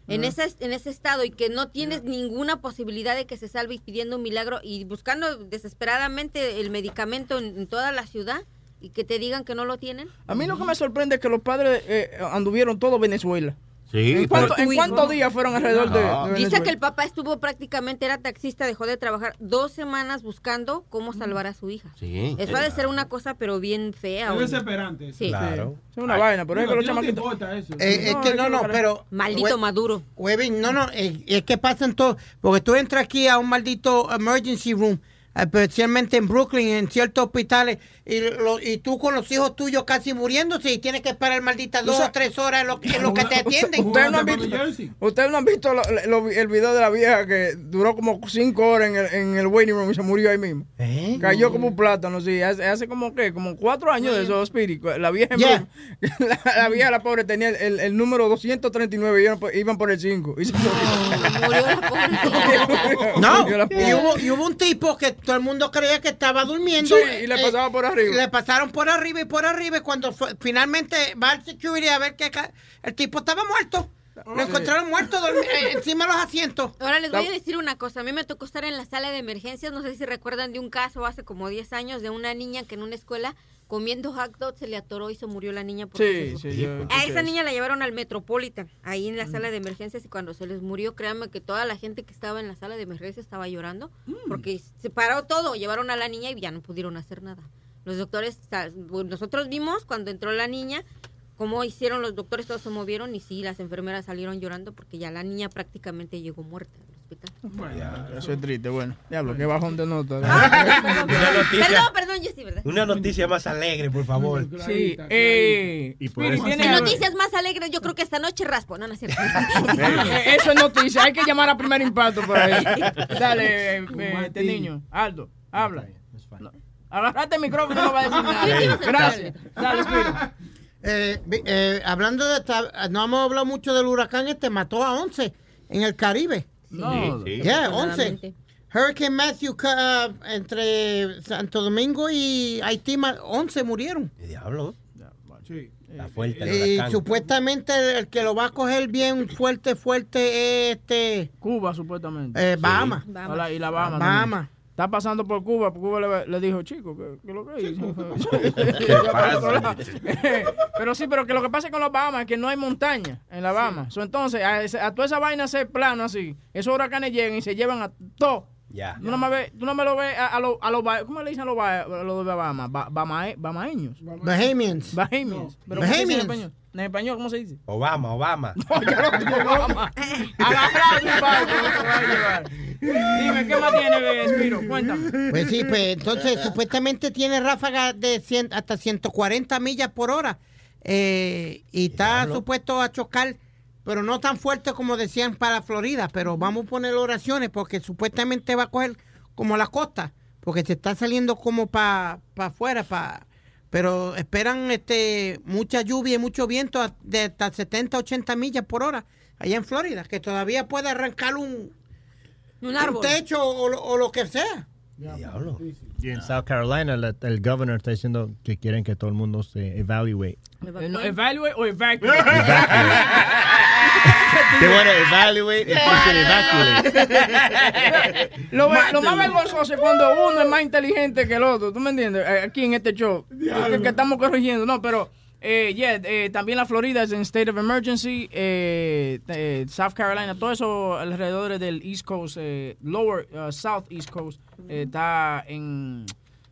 En ese, en ese estado y que no tienes ninguna posibilidad de que se salve y pidiendo un milagro y buscando desesperadamente el medicamento en, en toda la ciudad y que te digan que no lo tienen. A mí lo que me sorprende es que los padres eh, anduvieron todo Venezuela. Sí, ¿En, cuánto- en cuántos días fueron alrededor de, de No. Venezuela? Dice que el papá estuvo prácticamente, era taxista, dejó de trabajar dos semanas buscando cómo salvar a su hija. Sí. Eso ha de ser una cosa, pero bien fea. Es desesperante. Sí. Claro. Es una vaina, pero es que los ¿a ti no chamaquitos... importa eso? Eh, es que no, no, pero. Maldito Hue- Maduro. Huevín, no, no, eh, es que pasan todo. Porque tú entras aquí a un maldito emergency room, especialmente en Brooklyn, en ciertos hospitales, y, lo- y tú con los hijos tuyos casi muriéndose y tienes que esperar malditas dos o tres horas en lo, en lo que te atienden. Ustedes no han visto, ustedes no han visto lo- lo- el video de la vieja que duró como cinco horas en el, en el waiting room y se murió ahí mismo. ¿Eh? Cayó como un plátano, sí. Hace, hace como que, como cuatro años de esos espíritus. La vieja, Yeah. la, la vieja, la pobre, tenía el, el- número 239 y iban por, iban por el 5. Y se murió. Murió la pobre. No, Murió la y hubo, y hubo un tipo que todo el mundo creía que estaba durmiendo. Sí, y le pasaba por arriba. Le pasaron por arriba y por arriba. Y cuando fue- finalmente va al security a ver que el tipo estaba muerto. Lo encontraron muerto eh, encima de los asientos. Ahora les voy a decir una cosa. A mí me tocó estar en la sala de emergencias. No sé si recuerdan de un caso hace como 10 años de una niña que en una escuela comiendo hot dogs se le atoró y se murió la niña. por Sí, sí, A esa niña la llevaron al Metropolitan, ahí en la sala de emergencias, y cuando se les murió, créanme que toda la gente que estaba en la sala de emergencias estaba llorando, porque se paró todo, llevaron a la niña y ya no pudieron hacer nada. Los doctores, nosotros vimos cuando entró la niña, cómo hicieron los doctores, todos se movieron y sí, las enfermeras salieron llorando porque ya la niña prácticamente llegó muerta al hospital. Eso es triste, bueno. Diablo, qué bajón de nota. Noticia, perdón, perdón, yo sí, ¿verdad? una noticia más alegre, por favor. Sí, eh, Y por eso- ¿tiene En algo? noticias más alegres, yo creo que esta noche raspo, no, no es cierto. Eh, Eso es noticia, hay que llamar a primer impacto por ahí. Dale, eh, eh, este niño, Aldo, habla. No, Agarrate el micrófono, no va a decir nada. Gracias. Dale, Spirit. Eh, eh, hablando de esta, no hemos hablado mucho del huracán este, mató a 11 en el Caribe. No, Sí. Yeah, 11. Afortunadamente. Hurricane Matthew ca- entre Santo Domingo y Haití, ma- 11 murieron. ¿Qué diablo? Sí. Está fuerte el Y huracán. supuestamente el, el que lo va a coger bien fuerte, fuerte es este Cuba, supuestamente. eh, Bahama. Vamos. Hola, y la Bahama. Bahama. Está pasando por Cuba, Cuba le, le dijo, chico, ¿qué, qué lo que ¿Qué pasa? pero sí, pero que lo que pasa con los Bahamas es que no hay montaña en la Bahama. So, entonces, a, ese- a toda esa vaina ser plano así, esos huracanes llegan y se llevan a todo. Ya. Tú no me, ves, tú no me lo ves a, a los, a los, ba- ¿cómo le dicen a los, a los de Bahamas? Ba, bamae- bamaeños. Bahamians. Bahamians. Pero ¿cómo se en Bahamians. En español, ¿cómo se dice? Obama, Obama. Bahama. Agarrado de un barco, no te va a llevar. Dime, ¿qué más tiene, Espiro? Cuéntame. Pues sí, pues entonces supuestamente tiene ráfagas de 100 hasta 140 millas por hora. Eh, y está supuesto a chocar, pero no tan fuerte como decían para Florida. Pero vamos a poner oraciones porque supuestamente va a coger como la costa, porque se está saliendo como para afuera, pa, pero esperan este mucha lluvia y mucho viento a- de hasta 70, 80 millas por hora allá en Florida, que todavía puede arrancar un Un un techo o, lo- o lo que sea. Y en South Carolina, la- el governor está diciendo que quieren que todo el mundo se evaluate. Eh, no, evaluate o evacuate. They want to evaluate evacuate. Lo, lo más vergonzoso es cuando uno es más inteligente que el otro. ¿Tú me entiendes? Eh, Aquí en este show. Que, que estamos corrigiendo. No, pero. Eh, yeah, eh, también la Florida es en state of emergency, eh, eh, South Carolina, todo eso alrededor del East Coast, eh, lower uh, South East Coast, eh, está en,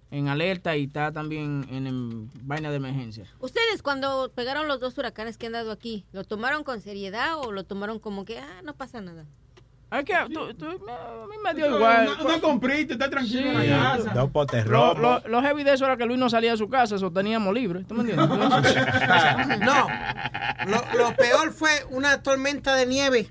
en alerta y está también en, en vaina de emergencia. Ustedes cuando pegaron los dos huracanes que han dado aquí, ¿lo tomaron con seriedad o lo tomaron como que, ah, no pasa nada? Es que tú- tú- a mí me dio igual. Una, comprita, está tranquilo Sí. en la casa. Dos potes Lo, rojos. lo, lo heavy de eso era que Luis no salía de su casa, eso teníamos libre. ¿Tú me entiendes? No, lo, lo peor fue una tormenta de nieve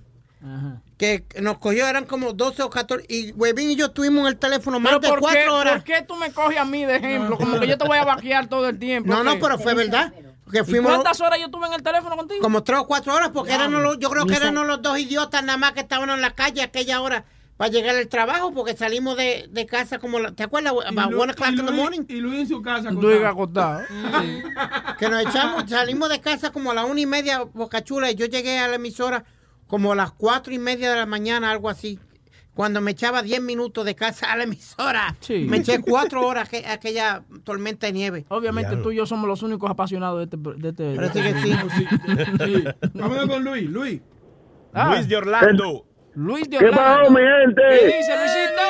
que nos cogió, eran como 12 o 14, y Webin y yo tuvimos en el teléfono más de ¿por qué, 4 horas. ¿por qué tú me coges a mí de ejemplo? Como que yo te voy a vaquear todo el tiempo. No, no, pero fue verdad. Porque ¿Y fuimos cuántas horas yo estuve en el teléfono contigo? como 3 o 4 horas, porque eran los- yo creo que eran los dos idiotas nada más que estaban en la calle a aquella hora para llegar al trabajo, porque salimos de, de casa como, la- ¿te acuerdas? About Lu- one o'clock in the Luis- morning. Y Luis en su casa. Tú ibas acostado. que nos echamos, salimos de casa como a la una y media, Boca Chula, y yo llegué a la emisora como a las cuatro y media de la mañana, algo así. Cuando me echaba 10 minutos de casa a la emisora, Sí. me eché cuatro horas que- aquella tormenta de nieve. Obviamente tú y yo somos los únicos apasionados de este. De este Parece que sí. Vámonos con Luis. Luis. Ah. Luis de Orlando. Luis de ¿Qué Orlando. pasó, mi gente? ¿Qué dice Luisito?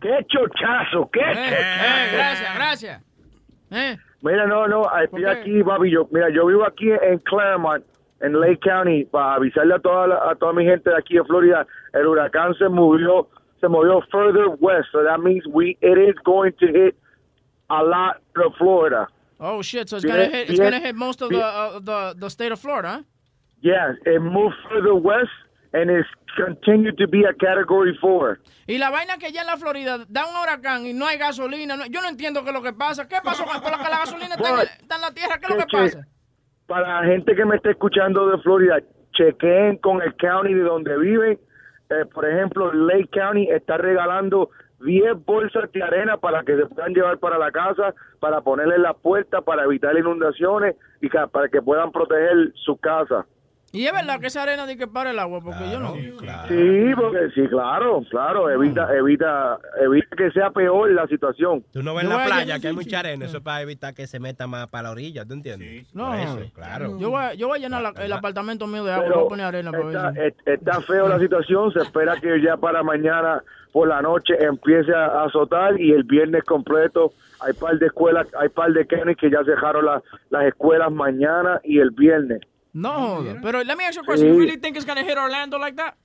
¡Qué chochazo! ¡Qué Eh, chochazo! eh, gracias, gracias. Eh. Mira, no, no, estoy aquí, papi. Yo, mira, yo vivo aquí en Claremont, en Lake County, para avisarle a toda, la- a toda mi gente de aquí de Florida. El huracán se movió, se movió further west, so that means we it is going to hit a lot of Florida. Oh shit! So it's gonna hit. It's gonna hit most of the, uh, the the state of Florida. Huh? Yeah, it moved further west and it's continued to be a Category Four. Y la vaina que ya en la Florida da un huracán y no hay gasolina. no- yo no entiendo qué es lo que pasa. ¿Qué pasó con que la gasolina está en, está en la tierra? ¿Qué es lo que- pasa? Para la gente que me está escuchando de Florida, chequeen con el county de donde viven. Eh, por ejemplo, Lake County está regalando 10 bolsas de arena para que se puedan llevar para la casa, para ponerle la puerta, para evitar inundaciones y para que puedan proteger su casa. Y es verdad que esa arena de que para el agua, porque yo no. Sí, porque sí, claro, claro, evita, evita, evita que sea peor la situación. Tú no ves en la a playa que hay mucha arena, eso es para evitar que se meta más para la orilla, ¿tú entiendes? No, Por eso, claro. Yo voy, a- yo voy a llenar la- el apartamento mío de agua, Pero voy a poner arena para está, está feo la situación, se espera que ya para mañana por la noche empiece a azotar y el viernes completo hay par de escuelas, hay par de counties que ya cerraron la- las escuelas mañana y el viernes. No, joda. Pero let me ask you a question. You eh. really think it's gonna hit Orlando like that?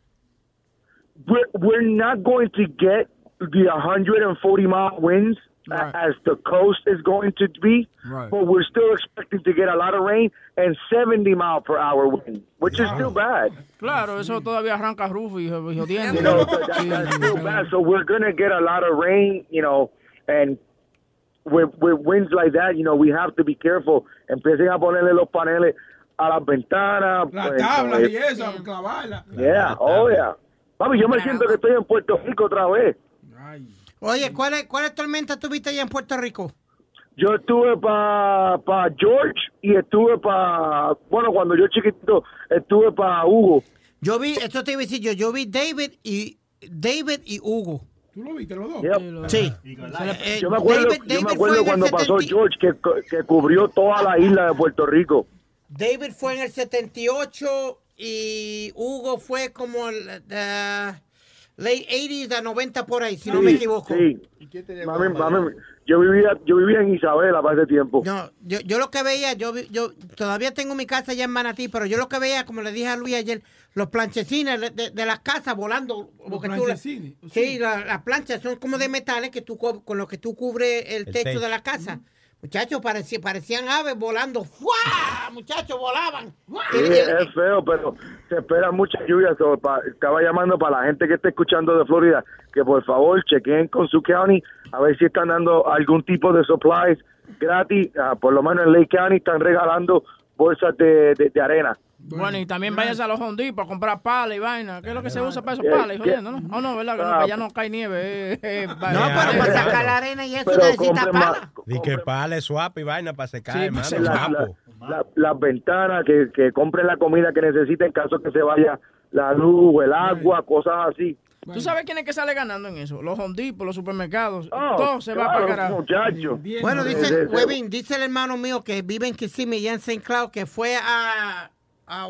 We're, we're not going to get the 140 mile winds a- as the coast is going to be, Right. but we're still expecting to get a lot of rain and 70 mile per hour wind, which is still bad. Claro, eso todavía arranca Rufo y, y jodiendo. You know, so that, that's still bad. So we're gonna get a lot of rain, you know, and with with winds like that, you know, we have to be careful. Empiecen a ponerle los paneles a las ventanas. La pues, tabla pues, y eso, clavarla. Yeah, oh yeah. Papi, yo me siento que estoy en Puerto Rico otra vez. Oye, ¿cuál ¿cuáles tormentas tuviste allá en Puerto Rico? Yo estuve para pa George y estuve para, bueno, cuando yo chiquito estuve para Hugo. Yo vi, esto te iba a decir yo, yo vi David y David y Hugo. ¿Tú lo viste los dos? Yep. Sí. Yo me acuerdo, David- yo me acuerdo cuando pasó 70 George que, que cubrió toda la isla de Puerto Rico. David fue en el 78 y Hugo fue como el uh, late 80s a 90 por ahí, si no me equivoco. Sí. Mami, mami, yo vivía, yo vivía en Isabela para ese tiempo. No, yo, yo lo que veía, yo, yo todavía tengo mi casa allá en Manatí, pero yo lo que veía, como le dije a Luis ayer, los planchecines de, de- de las casas volando. tú la- planchecines, Sí, la- las planchas son como de metales que tú co- con los que tú cubres el, El techo, techo. de la casa. Muchachos, parecía- parecían aves volando. ¡Fua! Muchachos, volaban. Sí, es feo, pero se espera mucha lluvia. estaba llamando para la gente que esté escuchando de Florida que por favor chequen con su county a ver si están dando algún tipo de supplies gratis. Ah, por lo menos en Lake County están regalando bolsas de, de- de arena. Bueno, y también vayas a los Home Depot a comprar palas y vaina. ¿Qué es lo que se usa para esos ¿Qué- palas? ¿no? Oh, no, ¿verdad? Que no, ya no cae nieve. eh, eh, No, pero para sacar la arena y eso necesita pala. Di que pale, swap y vaina para secar, Sí, hermano. para La- guapo. la- la- las ventanas, que, que compren la comida que necesiten en caso que se vaya la luz, el agua, cosas así. ¿Tú sabes quién es que sale ganando en eso? Los Home Depot, los supermercados. Oh, todo se va claro, para carajo. Bueno, dice, sí, sí. Webin, dice el hermano mío que vive en Kissimmee, ya en St. Cloud, que fue a, a,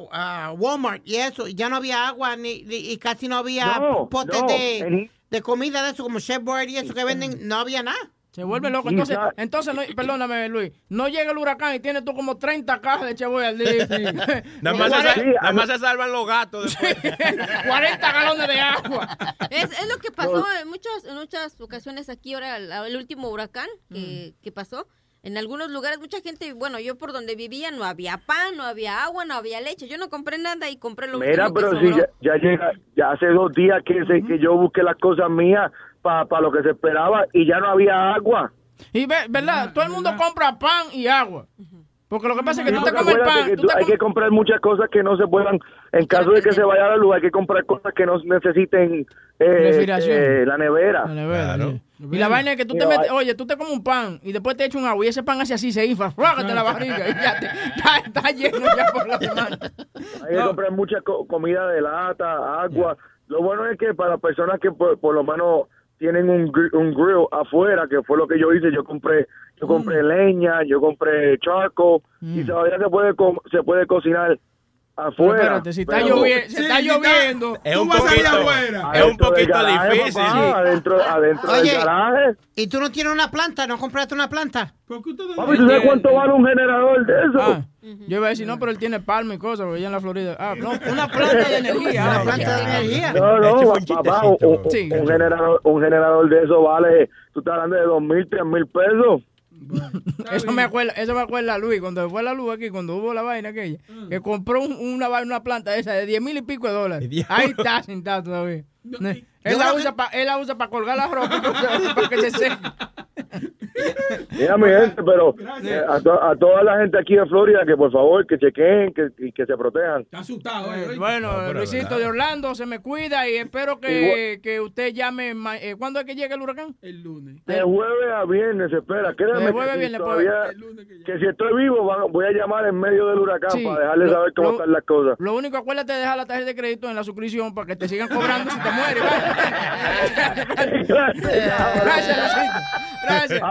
a Walmart y eso, y ya no había agua ni, ni- y casi no había No, potes no, de, de comida de eso, como Chef Boyardee y eso que venden, no había nada. Se vuelve loco. Entonces, entonces no, perdóname, Luis. No llega el huracán y tienes tú como 30 cajas de cheboy al día. Nada más, se, Cuarenta- sal- nada más se salvan los gatos después. 40 galones de agua. Es, es lo que pasó en muchas, en muchas ocasiones aquí ahora, el, el último huracán que, que pasó. En algunos lugares, mucha gente, bueno, yo por donde vivía no había pan, no había agua, no había leche. Yo no compré nada y compré lo Mira, que pero si ya, ya llega, ya hace dos días que, se- que yo busqué las cosas mías para lo que se esperaba y ya no había agua. Y ve, ¿verdad? Todo el mundo compra pan y agua. Porque lo que pasa es que tú te No, comes pan. que tú te hay que comprar muchas cosas que no se puedan, en caso de que se vaya a la luz, hay que comprar cosas que no necesiten eh, eh, la nevera. La nevera, Claro. sí. Y la vaina es que tú te metes, oye, tú te comes un pan y después te echas un agua y ese pan hace así, se infla, frágate la barriga y ya te, está, está lleno ya por la semana. Hay que comprar mucha co- comida de lata, agua. Lo bueno es que para personas que por, por lo menos tienen un, gr- un grill afuera, que fue lo que yo hice, yo compré yo compré leña, yo compré charco y todavía se puede se puede cocinar Pero afuera. espérate, si está Pero- lloviendo, si Sí, está lloviendo, Es Tú un vas a salir poquito, afuera. es un poquito garaje, difícil. papá, adentro adentro Oye. del garaje. ¿Y tú no tienes una planta? ¿No compraste una planta? ¿Por qué ustedes Papi, ¿tú sabes cuánto vale un generador de eso? Ah, yo iba a decir, no, pero él tiene palma y cosas, porque allá en la Florida. Ah, no, una planta de energía. Una ah, planta de energía. No, no, un papá, un, chistecito. un- Sí. un generador, un generador de eso vale, tú estás hablando de dos mil, tres mil pesos. Eso me acuerda, eso me acuerda a Luis, cuando fue la luz aquí, cuando hubo la vaina aquella, que compró un- una, vaina- una planta esa de 10 mil y pico de dólares. Ahí está sentado todavía. y- Él la, usa pa- él la usa para colgar la ropa para que se seque. Mira, mi gente, pero eh, a, to- a toda la gente aquí de Florida que por favor que chequen que, y que se protejan. Está asustado, eh. Bueno, No, Luisito verdad. de Orlando, se me cuida y espero que, que usted llame. eh, ¿Cuándo es que llega el huracán? El lunes. De jueves a viernes, espera, créeme De jueves que, viernes, todavía- El lunes que que si estoy vivo van- voy a llamar en medio del huracán Sí. para dejarles Lo- saber cómo lo- están las cosas. Lo único, acuérdate de dejar la tarjeta de crédito en la suscripción para que te sigan cobrando si te mueres. ¿vale? Gracias, Gracias.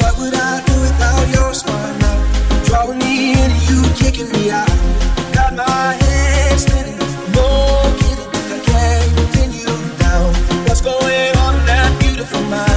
What would I do without your smile now? Drawing me in, you kicking me out. Got my spinning, no kidding. I can't down. What's going on in that beautiful mind?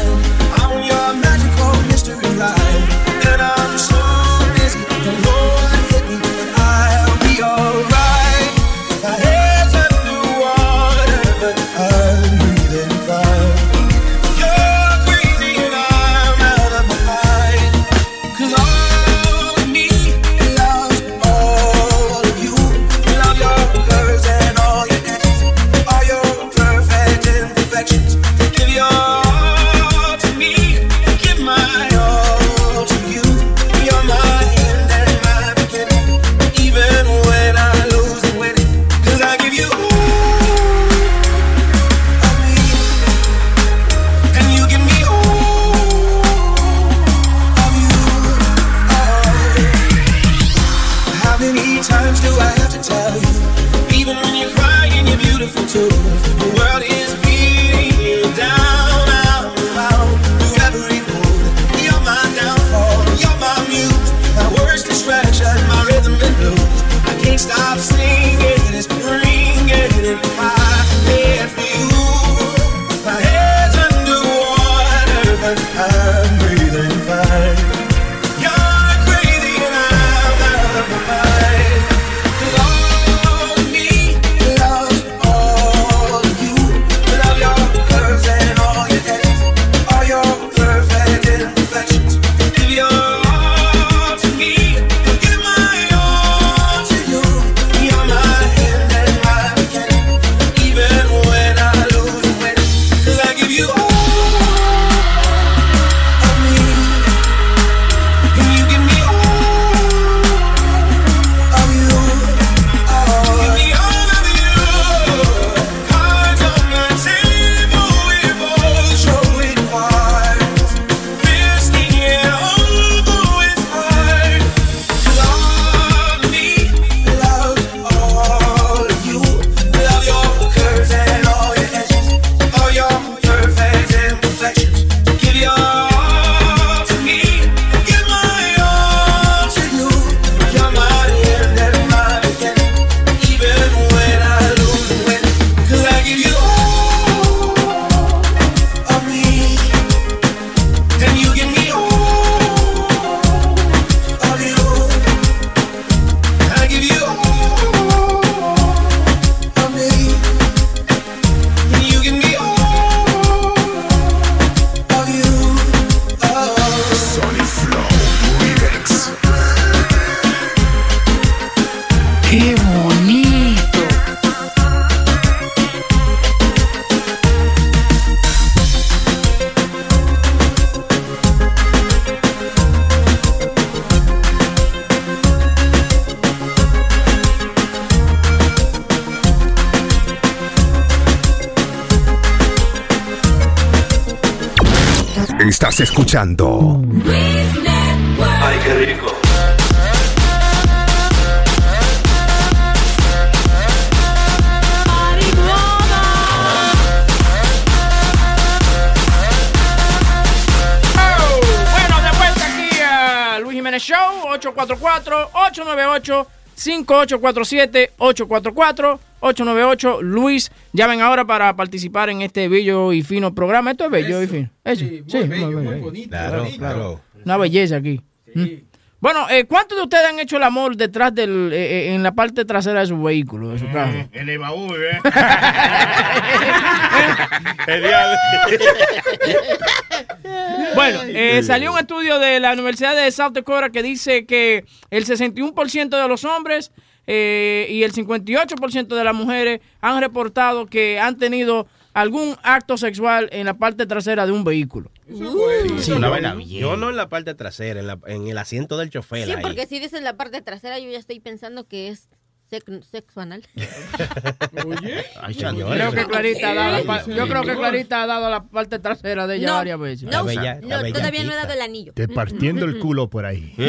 Escuchando Ay, qué rico. Oh, bueno, de vuelta aquí a Luis Jiménez Show, 844-898-5847, 844-898, Luis. Llamen ahora para participar en este bello y fino programa. Esto es bello y fino. Eso, sí, muy bello. Claro, claro. Una belleza aquí. Mm. Bueno, eh, ¿cuántos de ustedes han hecho el amor detrás del, eh, eh, en la parte trasera de su vehículo, de su carro? En el baúl, ¿eh? Bueno, eh, salió un estudio de la Universidad de South Dakota que dice que el 61% de los hombres eh, y el 58% de las mujeres han reportado que han tenido algún acto sexual en la parte trasera de un vehículo. Sí, una vaina bien. Yo no en la parte trasera, en, la- en el asiento del chofer. Sí, ahí. porque si dices la parte trasera, yo ya estoy pensando que es sexo anal. Oye, Ay, creo que Clarita ha dado la Sí, yo creo que. Clarita ha dado la parte trasera de ella No, varias veces. no, no, todavía no he dado el anillo. Te partiendo el culo por ahí.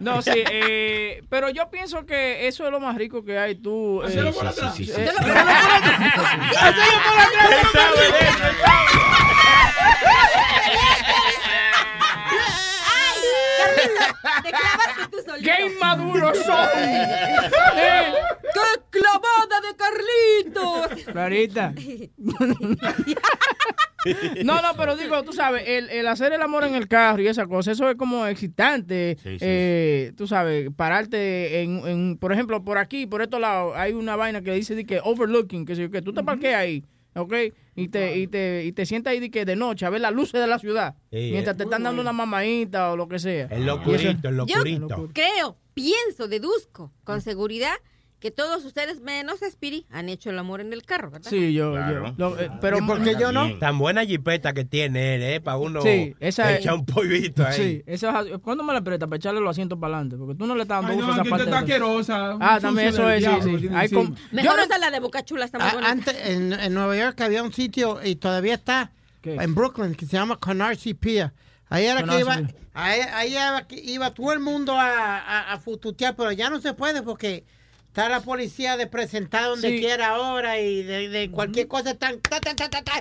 No, sí, eh, pero yo pienso que eso es lo más rico que hay. Tú. eh, Hacelo por atrás. eh, Hacelo eh, por Te clavaste tú solito. ¡Qué inmaduros son! Eh, ¡Qué clavada de Carlitos! Clarita. No, no, pero digo, tú sabes, el, el hacer el amor en el carro y esa cosa, eso es como excitante. Sí, sí. Eh, tú sabes, pararte en, en, por ejemplo, por aquí, por estos lados, hay una vaina que dice que overlooking, que, si- que tú te parqueas ahí, ¿ok? Y te, y te, y te sientas ahí de, que de noche a ver las luces de la ciudad, Sí, mientras eh. te están dando una mamadita o lo que sea. El locurito, el Yo locurito. creo, pienso, deduzco con seguridad que todos ustedes, menos Spiri, han hecho el amor en el carro, ¿verdad? Sí, yo, yo. lo- eh, pero Tan buena jipeta que tiene él, ¿eh? Para uno Sí, esa echar un pollito ahí. Sí, eso es así. ¿Cuándo me la presta para echarle los asientos para adelante? Porque tú no le estás dando Ay, uso no, a esa que parte. está asquerosa. Ah, también eso es, sí, diablo, sí. tiene Hay com-. Mejor usa la de Boca Chula, está muy Ah, buena. Antes, en, en Nueva York había un sitio y todavía está en Brooklyn que se llama Canarsie Pier. Ahí era que iba, ahí, ahí iba, que iba todo el mundo a, a, a fututear, pero ya no se puede porque está la policía de presentar donde Sí. quiera ahora y de, de cualquier cosa están. ta, ta, ta, ta, ta.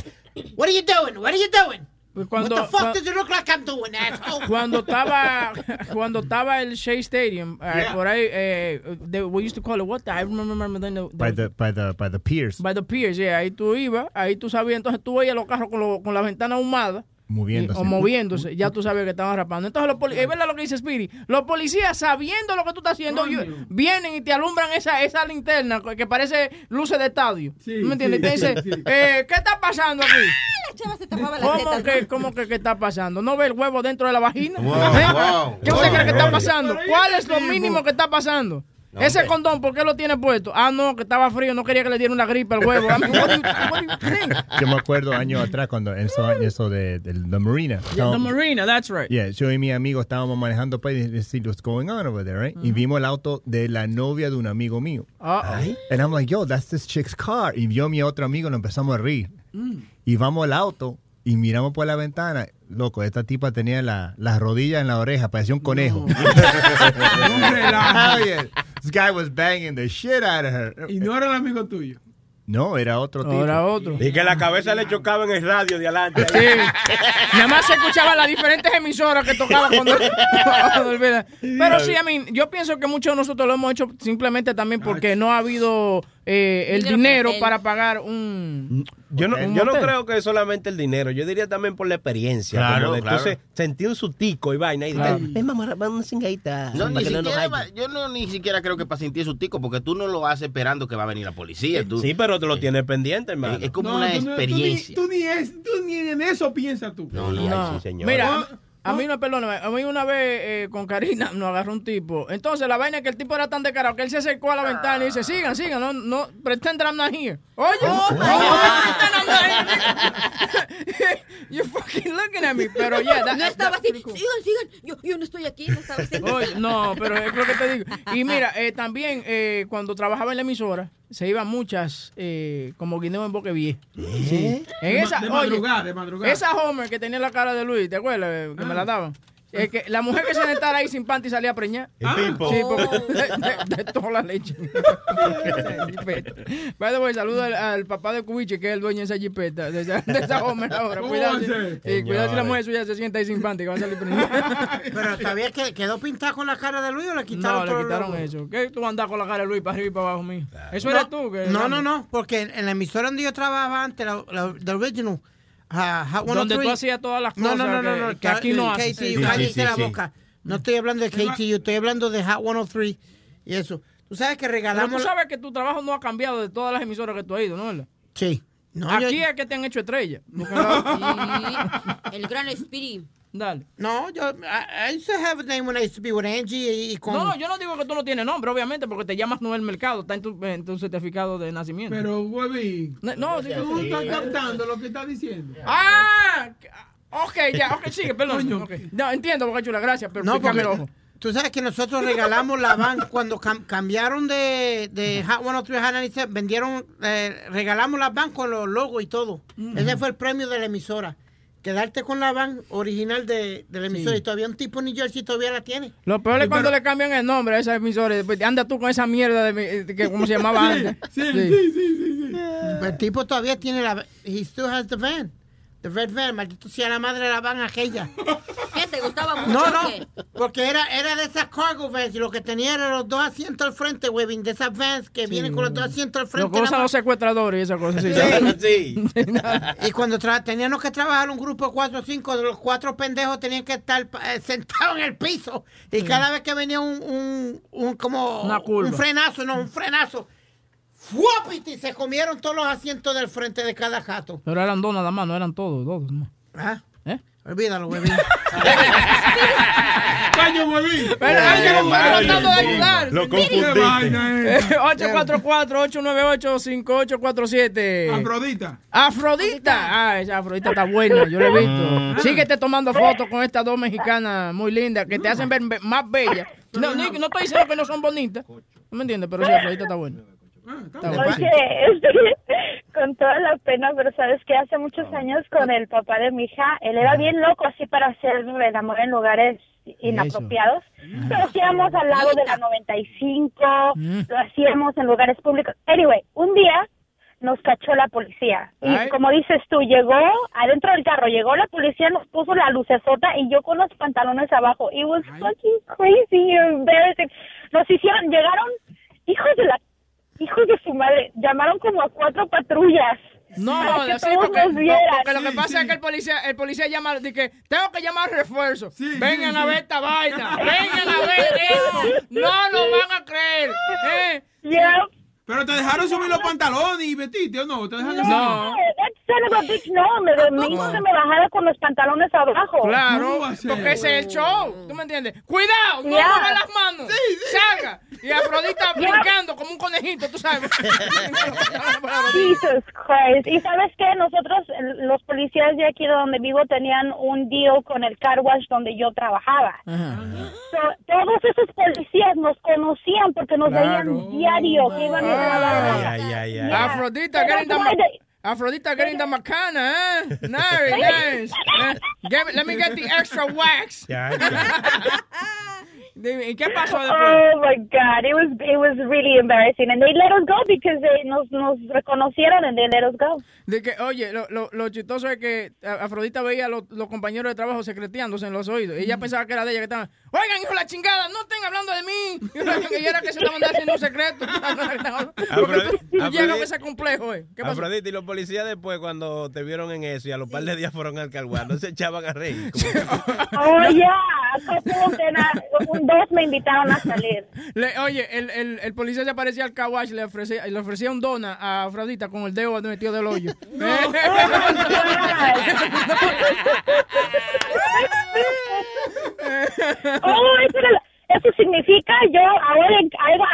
What are you doing? What are you doing? Pues cuando- What the fuck cua- does it look like I'm doing, asshole? Cuando estaba cuando estaba el Shea Stadium, eh, Yeah. por ahí, they- we used to call it what? the- I remember the, the- By the, by the, by the piers. by the piers, yeah. Ahí tú ibas, ahí tú sabías, entonces tú veías los carros con, lo- con la ventana ahumada. Moviéndose. O moviéndose, ya tú sabes que estaban rapando. Entonces, los es verdad lo que dice Spirit. Los policías, sabiendo lo que tú estás haciendo, yo- vienen y te alumbran esa, esa linterna que parece luces de estadio. ¿Tú ¿Me entiendes? Y te sí, dicen, sí. eh, ¿qué está pasando aquí? La chava se tapaba las ¿Cómo que, ¿Cómo que qué está pasando? ¿No ve el huevo dentro de la vagina? Wow, ¿Eh? wow, ¿Qué usted wow, cree que está pasando? ¿Cuál es lo mínimo que está pasando? Ese hombre. condón, ¿por qué lo tiene puesto? Ah, no, que estaba frío, no quería que le diera una gripe al huevo. I mean, what do you- what do you think? Yo me acuerdo años atrás cuando eso, eso de, de la marina. Yeah, the marina, that's right. Yeah, yo y mi amigo estábamos manejando para decir what's going on over there, right? Y vimos el auto de la novia de un amigo mío. Uh-oh. And I'm like, yo, that's this chick's car. Y yo y mi otro amigo nos empezamos a reír. Y vamos al auto y miramos por la ventana. Loco, esta tipa tenía la- las rodillas en la oreja, parecía un conejo. Yeah. This guy was banging the shit out of her. Y no era el amigo tuyo. No, era otro tipo. Era otro. Y que la cabeza le chocaba en el radio de adelante. Sí. Nada más se escuchaba las diferentes emisoras que tocaban cuando. Pero sí, I mean, yo pienso que muchos de nosotros lo hemos hecho simplemente también porque no ha habido eh, el Dinero para pagar un... Yo no, un yo no creo que es solamente el dinero, yo diría también por la experiencia. Claro, como de claro. Entonces, sentir un sutico y vaina. Y Claro. ven, vamos a una cingadita. No, ni no siquiera, va- yo no ni siquiera creo que para sentir su tico, porque tú no lo haces esperando que va a venir la policía. Tú, Sí, pero te lo tienes pendiente, hermano. es, como No, una tú no- tú ni- experiencia. Tú ni, es- tú ni en eso piensas tú. No, no, No. sí, señor. Mira, a- mí no, perdóname, a mí una vez eh, con Karina nos agarró un tipo. Entonces la vaina es que el tipo era tan descarado que él se acercó a la ventana y dice, sigan, sigan, no, no, pretend that I'm not here. Oye, Oh, no, pretend I'm not here. You're fucking looking at me, pero yeah. that- No estaba así. Sigan, sigan. Yo, yo no estoy aquí. No estaba así. Oye, no, pero es lo que te digo. Y mira, eh, también eh, cuando trabajaba en la emisora, se iban muchas eh, como guineo en Boquevie. Sí. En De ma- esa, de oye, madrugada, de madrugada. Esa Homer que tenía la cara de Luis, ¿te acuerdas? Eh, Que me la daban. Eh, que la mujer que se sentara ahí sin panty salía a preñar. Ah. Sí, porque- de, de- de toda la leche. By the way, saludo al, al papá de Cubiche, que es el dueño de esa jipeta, de esa, de esa Homer ahora. ¿Cómo Cuidado, eh, cuidado si la mujer suya se sienta ahí sin panty, que va a salir preñada. Pero todavía que- quedó pintada con la cara de Luis o le quitaron No, le todo quitaron logo? eso. ¿Qué tú andas con la cara de Luis para arriba y para abajo mío? Eso eras tú. Que No, no, no, porque en, en la emisora donde yo trabajaba antes, la, la- the original, Donde 103. tú hacías todas las No, cosas no, no, no, que- no, que aquí no haces. KTU, Sí, cállese sí, sí, la sí. boca. No estoy hablando de KTU, estoy hablando de Hot 103 y eso. Tú sabes que Pero regalamos... tú sabes que tu trabajo no ha cambiado de todas las emisoras que tú has ido, ¿no? verdad? Sí. No, Aquí yo- es que te han hecho estrella. El gran Spirit. Dale. No, yo, I, I used to have a name when I used to be with Angie y, con... No, yo no digo que tú no tienes nombre, obviamente, porque te llamas Noel Mercado, está en tu, en tu certificado de nacimiento. Pero, huevín. No, no, tú estás captando lo que está diciendo. ¡Ah! Ok, ya, ok, sigue, perdón. No, entiendo, Boca Chula, gracias, pero No, pícame porque el ojo. tú sabes que nosotros regalamos la van cuando cam- cambiaron de, de Hot 103 a Hot 97, vendieron, eh, regalamos la van con los logos y todo. Ese fue el premio de la emisora. Quedarte con la van original de, de la emisora y todavía un tipo en New Jersey todavía la tiene. Lo peor es cuando le cambian el nombre a esa emisora y después anda tú con esa mierda de, mi- de que cómo se llamaba antes. sí, sí, Pero el tipo todavía tiene la he still has the van. The red van, maldito sea la madre de la van aquella. ¿Qué? ¿Te gustaba mucho? No, no, qué? porque era, era de esas cargo vans y lo que tenía eran los dos asientos al frente, huevín, de esas vans que vienen con los dos asientos al Lo frente. nada los secuestradores y esas cosas. Sí, Sí. y cuando tra- teníamos que trabajar un grupo de cuatro o cinco, de los cuatro pendejos tenían que estar eh, sentados en el piso. Y Sí. cada vez que venía un, un, un como Una curva. un frenazo, no, un frenazo, ¡fuapiti! Se comieron todos los asientos del frente de cada jato. Pero eran dos nada más, no eran todos, dos. No. ¿Ah? ¿Eh? Olvídalo, huevín. Coño, huevín. Pero no estoy tratando de ayudar. Lo ¿Qué vaina es? 844-898-5847. Afrodita. Afrodita. Ah, esa Afrodita está buena, yo la he visto. Síguete tomando fotos con estas dos mexicanas muy lindas que te hacen ver más bellas. No, ni- no estoy diciendo que no son bonitas. ¿No me entiendes? Pero sí, Afrodita está buena. Está buena. Oye, este, con toda la pena, pero sabes que hace muchos años con el papá de mi hija, él era bien loco así para hacer el amor en lugares inapropiados. Lo hacíamos al lado de la 95, lo hacíamos en lugares públicos. Anyway, un día nos cachó la policía. Y Ay. como dices tú, llegó adentro del carro, llegó la policía, nos puso la lucesota y yo con los pantalones abajo. It was fucking crazy, embarrassing. Nos hicieron, llegaron hijos de la hijos de su madre, llamaron como a cuatro patrullas. No, para que sí, todos porque, vieran. porque lo que pasa es que el policía, el policía llama, dice que tengo que llamar refuerzo. Vengan a ver esta vaina, vengan a ver esto. No lo van a creer. ¿eh? Pero te dejaron subir los pantalones y vestirte, ¿o no? ¿Te dejaron No, that of a bitch, no, me, me hizo que me bajara con los pantalones abajo. Claro, porque ese es el show. ¿Tú me entiendes? Cuidado, no Yeah. mueva las manos. Salga. Y Afrodita brincando como un conejito, tú sabes. Jesus Christ. Y sabes qué, nosotros, los policías de aquí de donde vivo, tenían un deal con el car wash donde yo trabajaba. So, todos esos policías nos conocían porque nos Claro. veían diario que iban. Ay, ay, ay. Afrodita getting the, Afrodita getting the macana, eh? Nice, nice. Eh, get let me get the extra wax. Dime, ¿Y qué pasó después? Oh my God, it was it was really embarrassing, and they let us go because they nos nos reconocieron and they let us go. De que, oye, lo, lo, lo chistoso es que a- Afrodita veía a los, los compañeros de trabajo secreteándose en los oídos. Y ella pensaba que era de ella que estaban, oigan, hijo de la chingada, no estén hablando de mí. Y era que se estaban haciendo un secreto. Porque tú, tú Afrodita- llegas a ese complejo, eh. ¿Qué pasó? Afrodita y los policías después cuando te vieron en eso y a los par de días fueron al carguán, no se echaban a reír. Oh uh, un dos me invitaron a salir. Le- oye, el, el, el policía se aparecía al kawash y le ofrecía, le ofrecía un dona a Afrodita con el dedo metido del hoyo. Oh, eso, era- eso significa yo ahora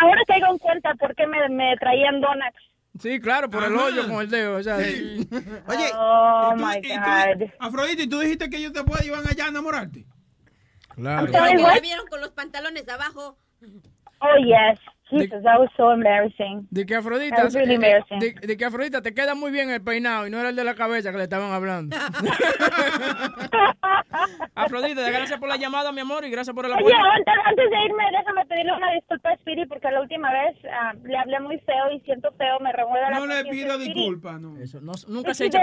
ahora, caigo en cuenta por qué me, me traían donuts. Sí, claro, por el hoyo con el dedo. O sea, Oye, Oh tú- my y tú- God. Afrodita, ¿y tú dijiste que ellos te pueden iban allá a enamorarte? Claro. La vieron con los pantalones abajo. Oh yes. Jesus, that was so embarrassing. De que Afrodita, That was really eh, embarrassing. de, de que Afrodita te queda muy bien el peinado y no era el de la cabeza que le estaban hablando. Afrodita, gracias por la llamada, mi amor, y gracias por el apoyo. Oye, antes, antes de irme, déjame pedirle una disculpa a Speedy porque la última vez ah, le hablé muy feo y siento feo, me remueve la No le pido Speedy. disculpas, no. Eso, no, nunca Is se echa.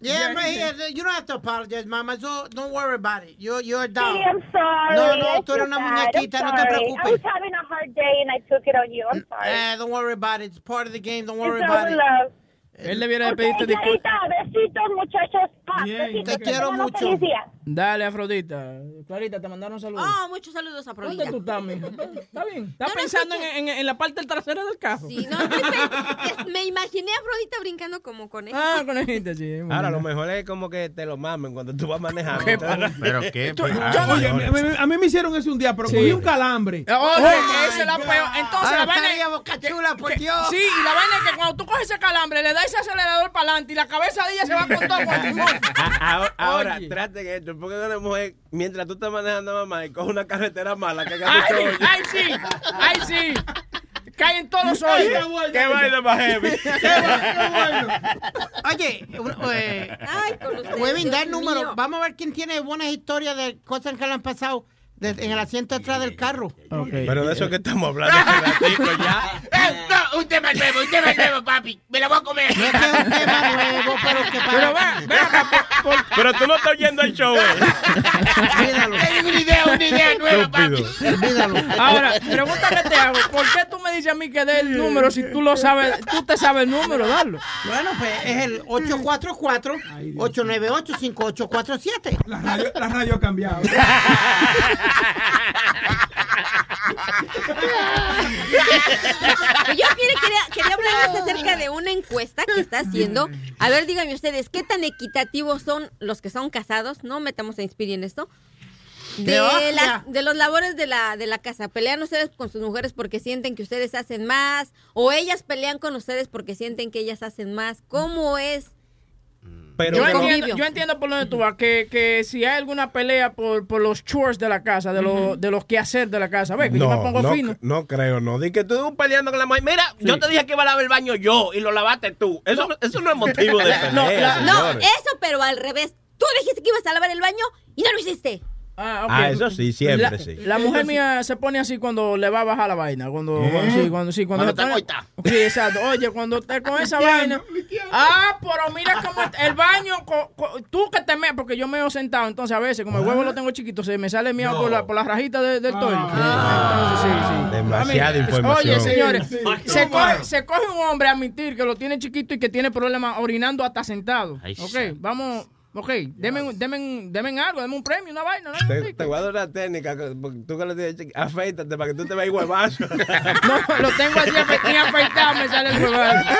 Yeah, I'm right here. You don't have to apologize, mama. So don't worry about it. You're, you're down. Speedy, I'm sorry. No, no, I tú eres una muñequita, no te sorry. I preocupes. was having a hard day and I took it on you. I'm sorry. Don't worry about it. It's part of the game. Don't worry It's about it. love. Él debiera de Ok, pedirte disculpas. Besitos, muchachos. Bien, besitos, te quiero mucho. Dale, Afrodita. Clarita, te mandaron saludos. Oh, muchos saludos a ¿Dónde Afrodita. tú estás? Está bien. Estás No, no, pensando en, escucha. en, en la parte del trasero del carro. Sí, no, pe- me imaginé a Afrodita brincando como conejo. Ah, conejita, sí. Ahora, lo mejor es como que te lo mamen cuando tú vas manejando. ¿Qué Entonces- ¿Pero qué? Tú- Pues, yo ah, Oye, a mí, a mí me hicieron eso un día, pero Sí. cogí un calambre. Oye, Oh, esa es la peor. Entonces, Ahora la vaina estaría es- boca chula, por Dios. Sí, y la vaina es que cuando tú coges ese calambre, le das ese acelerador para adelante y la cabeza de ella se va con todo con el timón. Ah, Ahora, ahora traten esto, porque una mujer, mientras tú estás manejando mamá y coge una carretera mala que haga ¡Ay, ay, sí! ¡Ay, sí! Caen todos los hoyos. qué bueno. ¡Qué vaina más heavy! Qué bueno, qué bueno. Oye, eh, Ay, con ustedes, Webin, da el Dios número. mío. Vamos a ver quién tiene buenas historias de cosas que le han pasado de- en el asiento atrás del carro. Pero de eso que estamos hablando ya. Eh, no, un tema nuevo, un tema nuevo, papi. Me lo voy a comer. No es que es un tema nuevo, pero que Pero para... ven, ven acá, por- por- Pero tú no estás oyendo el show, eh. Olvídalo, Tengo una idea, una idea nueva, papi. Olvídalo. Ahora, pregunta que te hago. ¿Por qué tú me dices a mí que dé el número si tú lo sabes? Tú te sabes el número, darlo. Bueno, pues es el 844-898-5847. La radio, la radio ha cambiado. Yo quería, quería, quería hablarles acerca de una encuesta que está haciendo. A ver, díganme ustedes, ¿qué tan equitativos son los que son casados? No metamos a Inspiri en esto. De, las- de los labores de la, de la casa. ¿Pelean ustedes con sus mujeres porque sienten que ustedes hacen más? ¿O ellas pelean con ustedes porque sienten que ellas hacen más? ¿Cómo es? Pero, Yo entiendo, yo entiendo por donde tú vas, que, que si hay alguna pelea por, por los chores de la casa, de, los de los quehacer de la casa, ve, que yo me pongo no, fino. no creo, no. Di que tú peleando con la mujer. Mira, yo te dije que iba a lavar el baño yo y lo lavaste tú. Eso no, eso no es motivo de pelea, No, la- No, eso, pero al revés. Tú dijiste que ibas a lavar el baño y no lo hiciste. Ah. Ah, eso sí, siempre la, sí. La mujer mía se pone así cuando le va a bajar la vaina. Cuando, ¿Eh? cuando- sí, cuando, sí, cuando, Cuando se está pone- coita. Sí, exacto. Oye, cuando te con esa vaina. Ah, pero mira cómo el baño. co- co- tú que te meas, porque yo meo sentado. Entonces, a veces, como el huevo lo tengo chiquito, se me sale mío por, la, por la rajita de- del toile. Entonces, sí, sí. Demasiada mí- información. Oye, señores, Sí, sí. se, coge, se coge un hombre a admitir que lo tiene chiquito y que tiene problemas orinando hasta sentado. Ay, ok, sí. vamos. Ok, denme, un- denme, denme algo, denme un premio, una vaina. ¿no? Te, te voy a dar una técnica. Tú que le tienes afeítate para que tú te veas huevazo. No, lo tengo así ni afeitado, me sale el huevazo.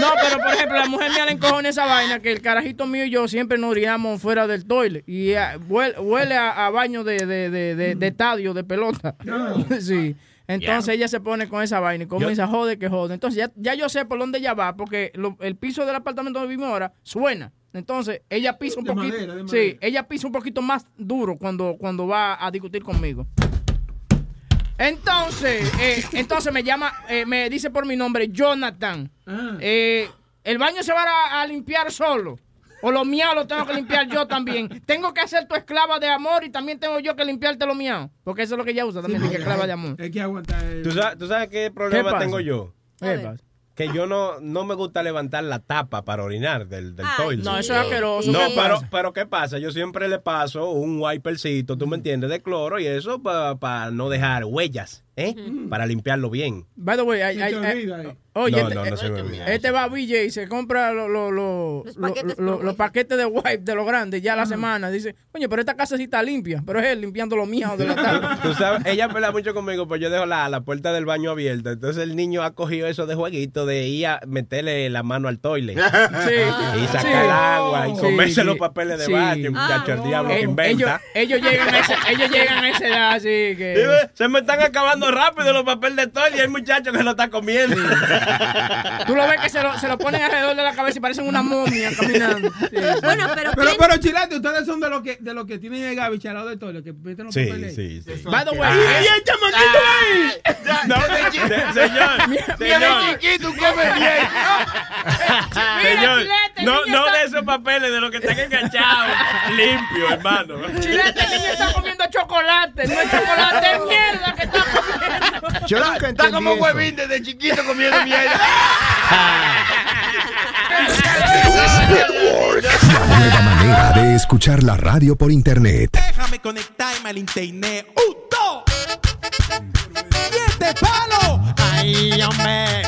No, pero por ejemplo, la mujer mía le encojona esa vaina que el carajito mío y yo siempre nos orinamos fuera del toile. Y huele, huele a, a baño de, de, de, de- de estadio, de pelota. Sí. Entonces ella se pone con esa vaina y comienza a joder que jode. Entonces ya, ya yo sé por dónde ella va, porque lo- el piso del apartamento donde vivimos ahora suena. Entonces ella pisa un De poquito. madera, sí, ella pisa un poquito más duro cuando, cuando va a discutir conmigo. Entonces, eh, entonces me llama, eh, me dice por mi nombre, Jonathan. Ah. Eh, el baño se va a, a limpiar solo. O lo mío lo tengo que limpiar yo también. Tengo que ser tu esclava de amor y también tengo yo que limpiarte lo mío. Porque eso es lo que ella usa también, de que esclava de amor. Hay que aguantar. el- ¿Tú sabes, tú sabes qué problema pasa? tengo yo? ¿Qué pasa? Que yo no, no me gusta levantar la tapa para orinar del, del toilet. No, eso es asqueroso. No, ¿Qué pero, pasa? pero ¿qué pasa? Yo siempre le paso un wipercito, tú me entiendes, de cloro y eso para no dejar huellas, ¿eh? Para limpiarlo bien. By the way, ahí. oye, no, este, no, no eh, se me olvida. este va a BJ y se compra lo- lo- lo- Los lo- paquetes los paquetes de wipe de los grandes ya la semana. Dice, coño, pero esta casa sí está limpia. Pero es él limpiando lo mío de la tapa. Tú sabes, ella pelea mucho conmigo, pues yo dejo la, la puerta del baño abierta. Entonces el niño ha cogido eso de jueguito de ir a meterle la mano al toile. Sí. Y sacar Sí. el agua y comerse sí. los papeles de Sí. baño, muchacho, el diablo que Eh, ellos, llegan a esa, ellos llegan a esa edad así que... Se me están acabando rápido los papeles de toile y hay muchachos que lo están comiendo. Tú lo ves que se lo, se lo ponen alrededor de la cabeza y parecen una momia caminando. Sí. Bueno, pero, Pero, ¿quién- pero chilate, ustedes son de los que, de los que tienen el lado del toile, que meten los Sí, papeles. sí, sí. By the way, ¡Y el chamaquito ahí! Ya, No, desde, chi- señor, Mi- señor. chiquito come bien. Señor, Chilete, no, no está- de esos papeles, de los que están enganchados, limpio, hermano. Chilete, el niño está comiendo chocolate. No es chocolate, es mierda que está comiendo. Yo nunca Está entendí como eso. huevín desde chiquito comiendo mierda. Nueva manera de escuchar la radio por internet. Déjame conectarme al internet. ¡Un, dos! ¡Y este palo! ¡Ay, hombre!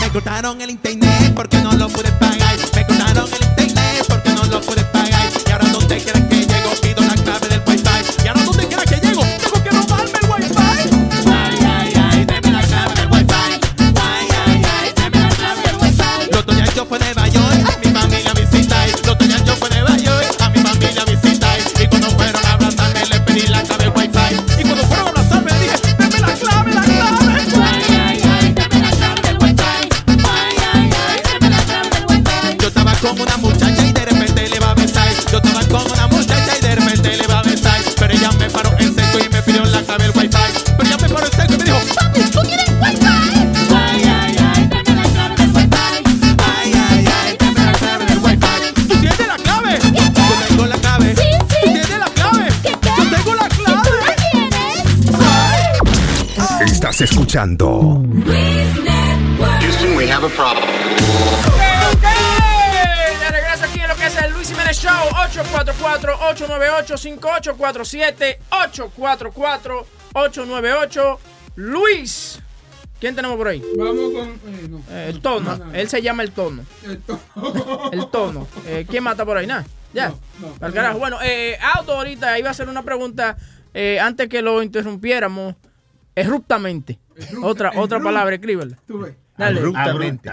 Me cortaron el internet porque no lo pude pagar. Me cortaron el Los Estás escuchando Houston, we have a problem. De regreso aquí en lo que es el Luis Jiménez Show 844-898-5847 844-898 Luis ¿Quién tenemos por ahí? Vamos con. eh, no. Eh, el tono, No, no. él se llama el tono. El tono. El tono. Eh, ¿Quién mata por ahí? Nada. Ya. no, Al carajo. Bueno, eh, Auto ahorita iba a hacer una pregunta eh, antes que lo interrumpiéramos. Eruptamente. Otra, otra palabra, escríbela. Tú ves. Dale. Abruptamente.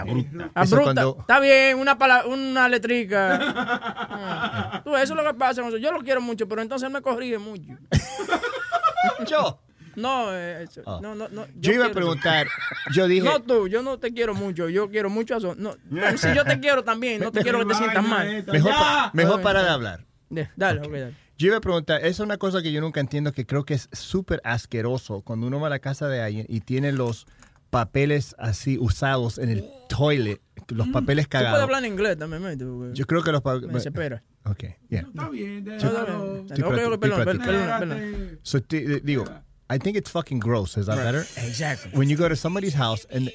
Abrupta. Cuando- Está bien, una palabra, una letrica. Ah. Tú, eso es lo que pasa. con eso. Yo lo quiero mucho, pero entonces él me corrige mucho. Yo. No, eh, eso- Oh. no, no, no. Yo iba a preguntar, yo dije, No tú, yo no te quiero mucho, yo quiero mucho a Son- No, bueno, si yo te quiero también, no te quiero que te sientas mal. mejor, pa- mejor para de hablar. Dale, ok, dale. Yo iba a preguntar, esa es una cosa que yo nunca entiendo, que creo que es súper asqueroso cuando uno va a la casa de alguien y tiene los papeles así usados en el toilet, los papeles Tú puedes cagados. hablar en inglés también, mate, porque Yo creo que los me papeles... desespera. Ok, yeah. Está bien, déjalo. Ok, ok, perdón, perdón, perdón, perdón. So, ti- eh, digo, I think it's fucking gross. Is that Right. better? Exactly. When you go to somebody's house and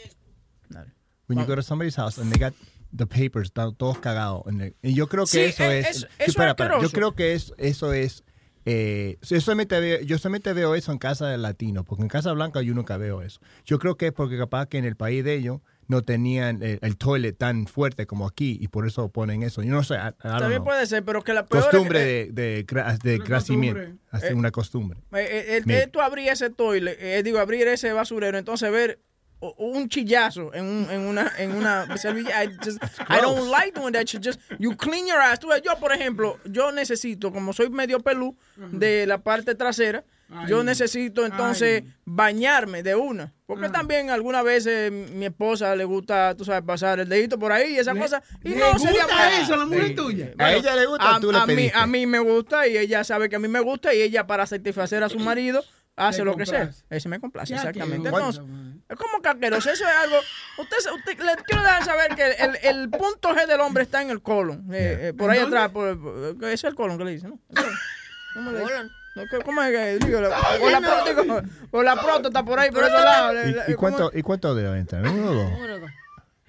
when you go to somebody's house and they got the papers están todos cagados. en el- y yo creo que Sí, eso eh, es. eso- sí, es espera. Yo creo que es, eso es. Eh, yo, solamente veo, yo solamente veo eso en casa de latinos, porque en Casa Blanca yo nunca veo eso. Yo creo que es porque capaz que en el país de ellos no tenían el, el toilet tan fuerte como aquí y por eso ponen eso. Yo no sé, I- I don't También know. puede ser, pero que la peor es costumbre que- de, de, gra- de crecimiento, hacer Eh, una costumbre. Eh, eh, el, eh, tú abrir ese toilet, eh, digo, abrir ese basurero, entonces ver un chillazo en, un, en una en una servilleta. I, just- I don't like doing that shit. Just you clean your ass. Yo, por ejemplo, yo necesito, como soy medio pelú de la parte trasera, yo necesito entonces bañarme de una. Ah. Porque también algunas veces mi esposa le gusta, tú sabes, pasar el dedito por ahí y esa Le- cosa. Y le no gusta sería mal. eso a la mujer Sí. tuya. ¿A ella le gusta a, tú le a mí, a mí me gusta y ella sabe que a mí me gusta y ella para satisfacer a su marido hace Le lo que sea. Ese me complace, exactamente. Entonces, es como caqueroso. Eso es algo. Usted, usted le quiero dejar saber que el, el punto G del hombre está en el colon. eh, eh, por ahí atrás. Por, por- ese es el colon que le dicen, ¿no? ¿Cómo le dicen? No, ¿qué- ¿Cómo es que digo? O la, digo, o la próstata por ahí, por esos lados. ¿Y, y cuánto, ¿Y cuánto debe entrar? ¿Uno o dos?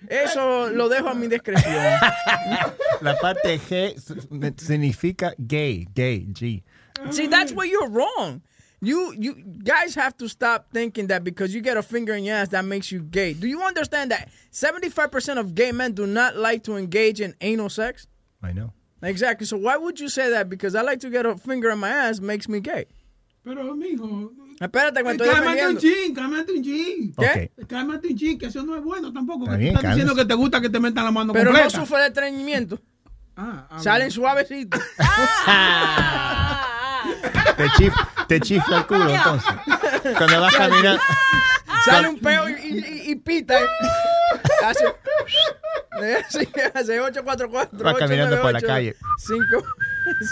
Eso lo dejo a mi discreción. La parte G significa gay, gay, G. See, that's where you're wrong. You you guys have to stop thinking that because you get a finger in your ass that makes you gay. Do you understand that 75% of gay men do not like to engage in anal sex? I know. Exactly. So why would you say that? Because I like to get a finger in my ass makes me gay. Pero, mijo. Espérate, que me estoy Cálmate un chin, cálmate un chin. ¿Qué? Cálmate un chin, que eso no es bueno tampoco. Está que bien, tú estás diciendo que te gusta que te metan la mano Pero no completa. sufre de estreñimiento. Ah, ah, Salen suavecitos. Te, chif, te chifla el culo entonces. Cuando vas caminando. Sale un peo y, y- y pita. Hace, hace, hace 844. Va caminando por la calle. 5.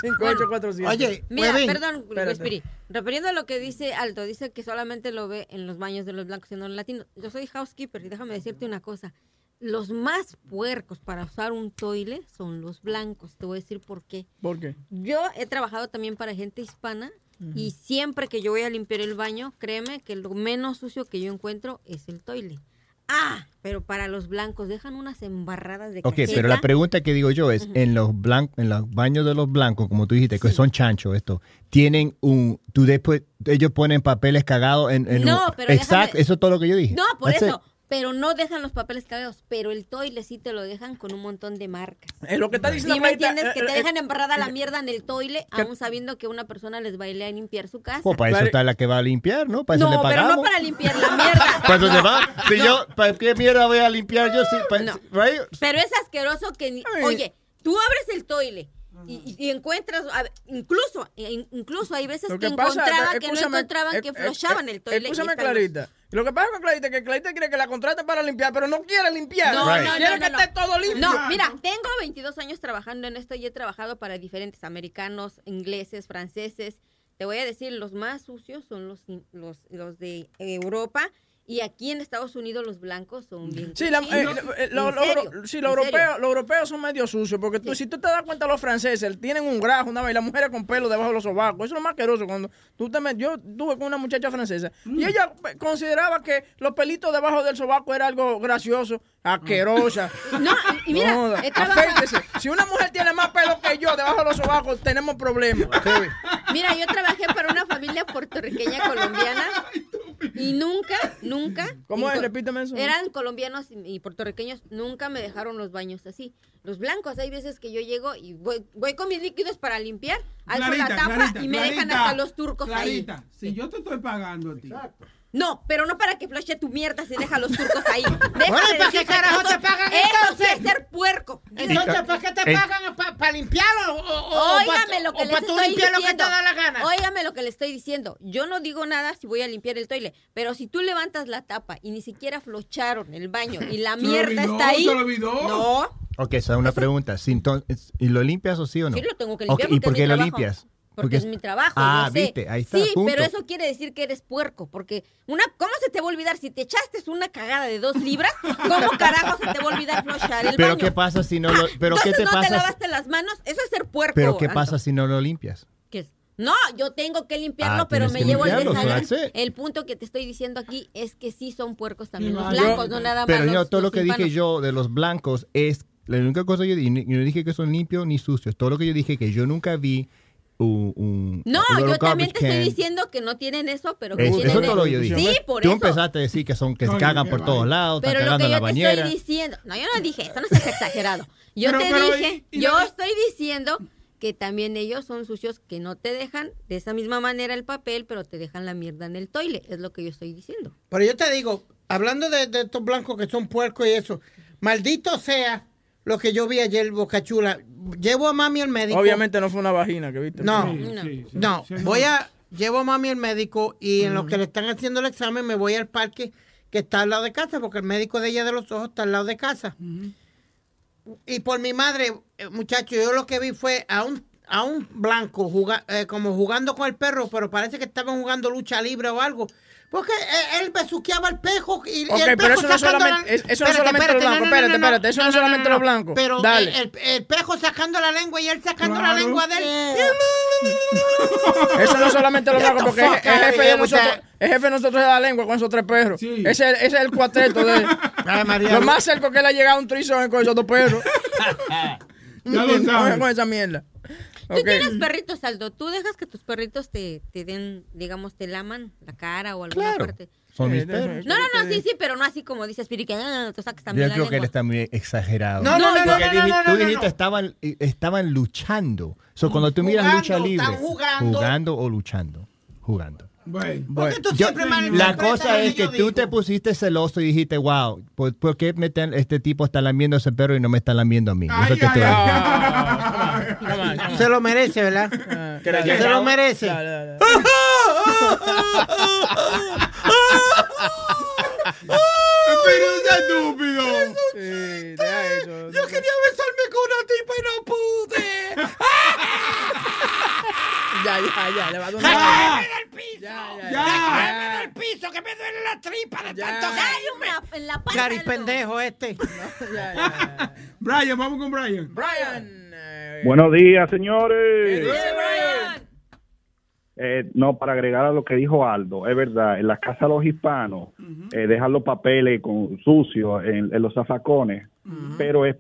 5847. Oye, Mira, perdón. Espiri. Refiriendo a lo que dice Alto, dice que solamente lo ve en los baños de los blancos y no en los latinos. Yo soy housekeeper y déjame decirte una cosa. Los más puercos para usar un toile son los blancos. Te voy a decir por qué. ¿Por qué? Yo he trabajado también para gente hispana y siempre que yo voy a limpiar el baño, créeme que lo menos sucio que yo encuentro es el toile. Ah, pero para los blancos dejan unas embarradas de Ok, cajeta. pero la pregunta que digo yo es, en los blan- en los baños de los blancos, como tú dijiste, que son chanchos esto, tienen un, tú después, ellos ponen papeles cagados en, en No, un- pero exacto, déjame- eso es todo lo que yo dije. No, por That's it. Pero no dejan los papeles cagados. Pero el toile sí te lo dejan con un montón de marcas. Eh, lo que está diciendo ¿Sí me Clarita, entiendes? Que eh, te eh, dejan embarrada la mierda en el toile, que- aún sabiendo que una persona les va a ir a limpiar su casa. Pues para eso está la que va a limpiar, ¿no? Para eso no, le pero pagamos. no para limpiar la mierda. ¿Para eso se va? Si yo, ¿para qué mierda voy a limpiar yo? Pa- right? Pero es asqueroso que, ni- oye, tú abres el toile y, y- encuentras, incluso, in- incluso hay veces que, que pasa, encontraba eh, que no encontraban eh, que eh, flushaban eh, el toile. Escúchame, Clarita. Lo que pasa con Clarita es que Clarita quiere que la contrate para limpiar, pero no quiere limpiar. No, no, no, quiere no, que no. esté todo limpio. No, mira, tengo 22 años trabajando en esto y he trabajado para diferentes americanos, ingleses, franceses. Te voy a decir, los más sucios son los, los, los de Europa y aquí en Estados Unidos los blancos son bien Sí, la- eh, eh, lo- En lo- serio, sí, en los europeos, los europeos son medio sucios, porque tú, si tú te das cuenta, los franceses tienen un grajo, una vez, y las mujeres con pelo debajo de los sobacos. Eso es lo más asqueroso. Cuando tú te met- yo estuve con una muchacha francesa y ella eh, consideraba que los pelitos debajo del sobaco era algo gracioso, asquerosa. No, y mira, No. Si una mujer tiene más pelo que yo debajo de los sobacos, tenemos problemas. Mira, yo trabajé para una familia puertorriqueña colombiana y nunca, nunca. ¿Cómo es? Repíteme eso. Eran colombianos y puertorriqueños, nunca me dejaron los baños así. Los blancos, hay veces que yo llego y voy, voy con mis líquidos para limpiar, alzo la Clarita, tapa Clarita, y me dejan Clarita, hasta los turcos ahí. Clarita, si yo te estoy pagando a ti. No, pero no para que flashe tu mierda si deja los turcos ahí. Bueno, de ¿y para qué carajo te eso- pagan Eso entonces? es ser puerco. Entonces, ¿para qué te Eh. pagan? ¿Para limpiarlo? O, o- Óigame lo que o les estoy diciendo. lo que te da la gana? Óigame lo que le estoy diciendo. Yo no digo nada si voy a limpiar el toile, pero si tú levantas la tapa y ni siquiera flocharon el baño y la mierda olvidó, está ahí. se lo olvidó. No, Ok, esa es una pregunta. Si entonces, ¿Y lo limpias o sí o no? Sí, lo tengo que limpiar ¿Y por qué lo trabajo. limpias? Porque es mi trabajo. Ah, yo sé. viste, ahí está, Sí, punto. pero eso quiere decir que eres puerco, porque una, ¿cómo se te va a olvidar si te echaste una cagada de dos libras? ¿Cómo carajo se te va a olvidar flochar el Pero baño? ¿qué pasa si no lo... Pero ¿qué Entonces te no te pasa? lavaste las manos, eso es ser puerco. Pero ¿qué Anto. pasa si no lo limpias? ¿Qué es? No, yo tengo que limpiarlo, Ah, pero me llevo el it. El punto que te estoy diciendo aquí es que sí son puercos también los Yo- blancos, no nada más Pero yo, todo lo que dije yo de los blancos es... La única cosa que yo dije, yo no dije que son limpios ni sucios. Todo lo que yo dije que yo nunca vi un... un No, un yo también te estoy diciendo que no tienen eso, pero que Es- tienen eso todo lo yo dije. Sí, por Tú eso. empezaste a decir que son que se cagan por todos lados, Pero están lo que la yo te bañera. estoy diciendo, no, yo no dije eso, no seas exagerado. Yo Pero- te pero, dije, y- y yo no- estoy diciendo que también ellos son sucios que no te dejan de esa misma manera el papel, pero te dejan la mierda en el toile, es lo que yo estoy diciendo. Pero yo te digo, hablando de, de estos blancos que son puercos y eso, maldito sea lo que yo vi ayer, Bocachula. Llevo a mami al médico. Obviamente no fue una vagina que viste. No, Sí, no. Voy a, llevo a mami al médico y en lo que le están haciendo el examen me voy al parque que está al lado de casa, porque el médico de ella de los ojos está al lado de casa. Y por mi madre, eh, muchacho, yo lo que vi fue a un a un blanco juga- eh, como jugando con el perro, pero parece que estaban jugando lucha libre o algo. Porque eh, él besuqueaba el pejo y, y Ok, el pero pejo eso no sacando solamente- la- es- eso no Espérate, solamente espérate, los blancos, no, no, espérate, espérate, eso no solamente los blancos. Pero Dale. El, el pejo sacando la lengua y él sacando la lengua de él. Eso no solamente los blancos, porque el, fuck el jefe de nosotros, el jefe de nosotros es la lengua con esos tres perros. Ese, es el- ese es el cuarteto de María. Lo más cerca que él ha llegado a un trisón con esos dos perros. Ya lo sabes. Con esa mierda. Tú tienes perritos, Aldo. ¿Tú dejas que tus perritos te, te den, digamos, te laman la cara o alguna Claro. parte? Son mis perros. No, no, no, sí, sí, pero no así como dice Spirit, que ah, tú sacas Yo también la creo que él está muy exagerado. No, no, no, no, Porque no, no, no, Tú dijiste estaban, eh, estaban luchando. So, cuando tú miras lucha libre, están jugando. jugando o luchando, jugando. Bueno, Bueno, tú yo- la cosa es que yo tú digo? te pusiste celoso y dijiste, wow, ¿por, por qué me este tipo está lamiendo a ese perro y no me está lamiendo a mí? Eso te estoy diciendo. Se lo merece, ¿verdad? le Se lo merece. Dale. Pero es estúpido. Sí, deja eso. Yo quería besarme con una tipa y no pude. Ya, ya, le va a dar una ¡Sácame vaina. del piso! ya, ¡Ya! ya. del piso! ¡Que me duele la tripa de Ya. tanto En la Cari pendejo este. Brian, vamos con Brian. Brian. Buenos días, señores. Eh, no, para agregar a lo que dijo Aldo, es verdad, en las casas de los hispanos eh, dejan los papeles con sucios en, en los zafacones, pero es,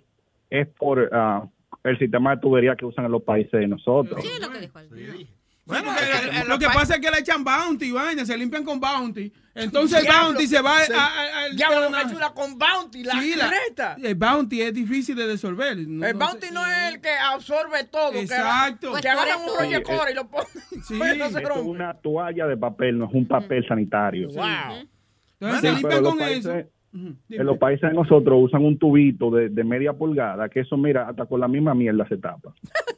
es por ah, el sistema de tubería que usan en los países de nosotros. Bueno, lo que pasa es que le echan bounty, vaina, se limpian con bounty. Entonces el bounty se va Se- a, a- al- Diablo, a- me chula con Bounty, la Sí, la- creta. El bounty es difícil de disolver. No- El no Bounty sé. no es el que absorbe todo. que Exacto. Pues Que, agarran un rollo cora y lo ponen. Sí. Pues no se Esto es una toalla de papel, no es un papel sanitario. Wow. Entonces se pero limpian los con países- eso. En los países de nosotros usan un tubito de, de media pulgada, que eso, mira, hasta con la misma mierda se tapa.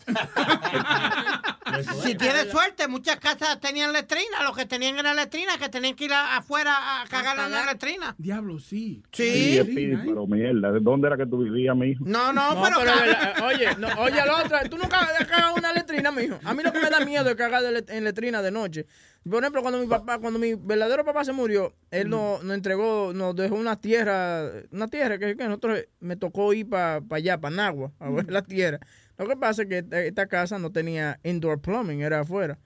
Si tienes suerte, muchas casas tenían letrina. Los que tenían era letrina, que tenían que ir afuera a cagar en la letrina. Diablo, sí. Sí. Pero mierda, ¿de dónde era que tú vivías, mijo? No, no, No, pero. pero, eh, oye, no, oye, la otra, tú nunca has cagado una letrina, mijo. A mí lo que me da miedo es cagar en letrina de noche. Por ejemplo, cuando mi papá, cuando mi verdadero papá se murió, él nos, nos entregó, nos dejó una tierra, una tierra que, que nosotros me tocó ir para allá, para Nagua, a ver la tierra. Lo que pasa es que esta, esta casa no tenía indoor plumbing, era afuera.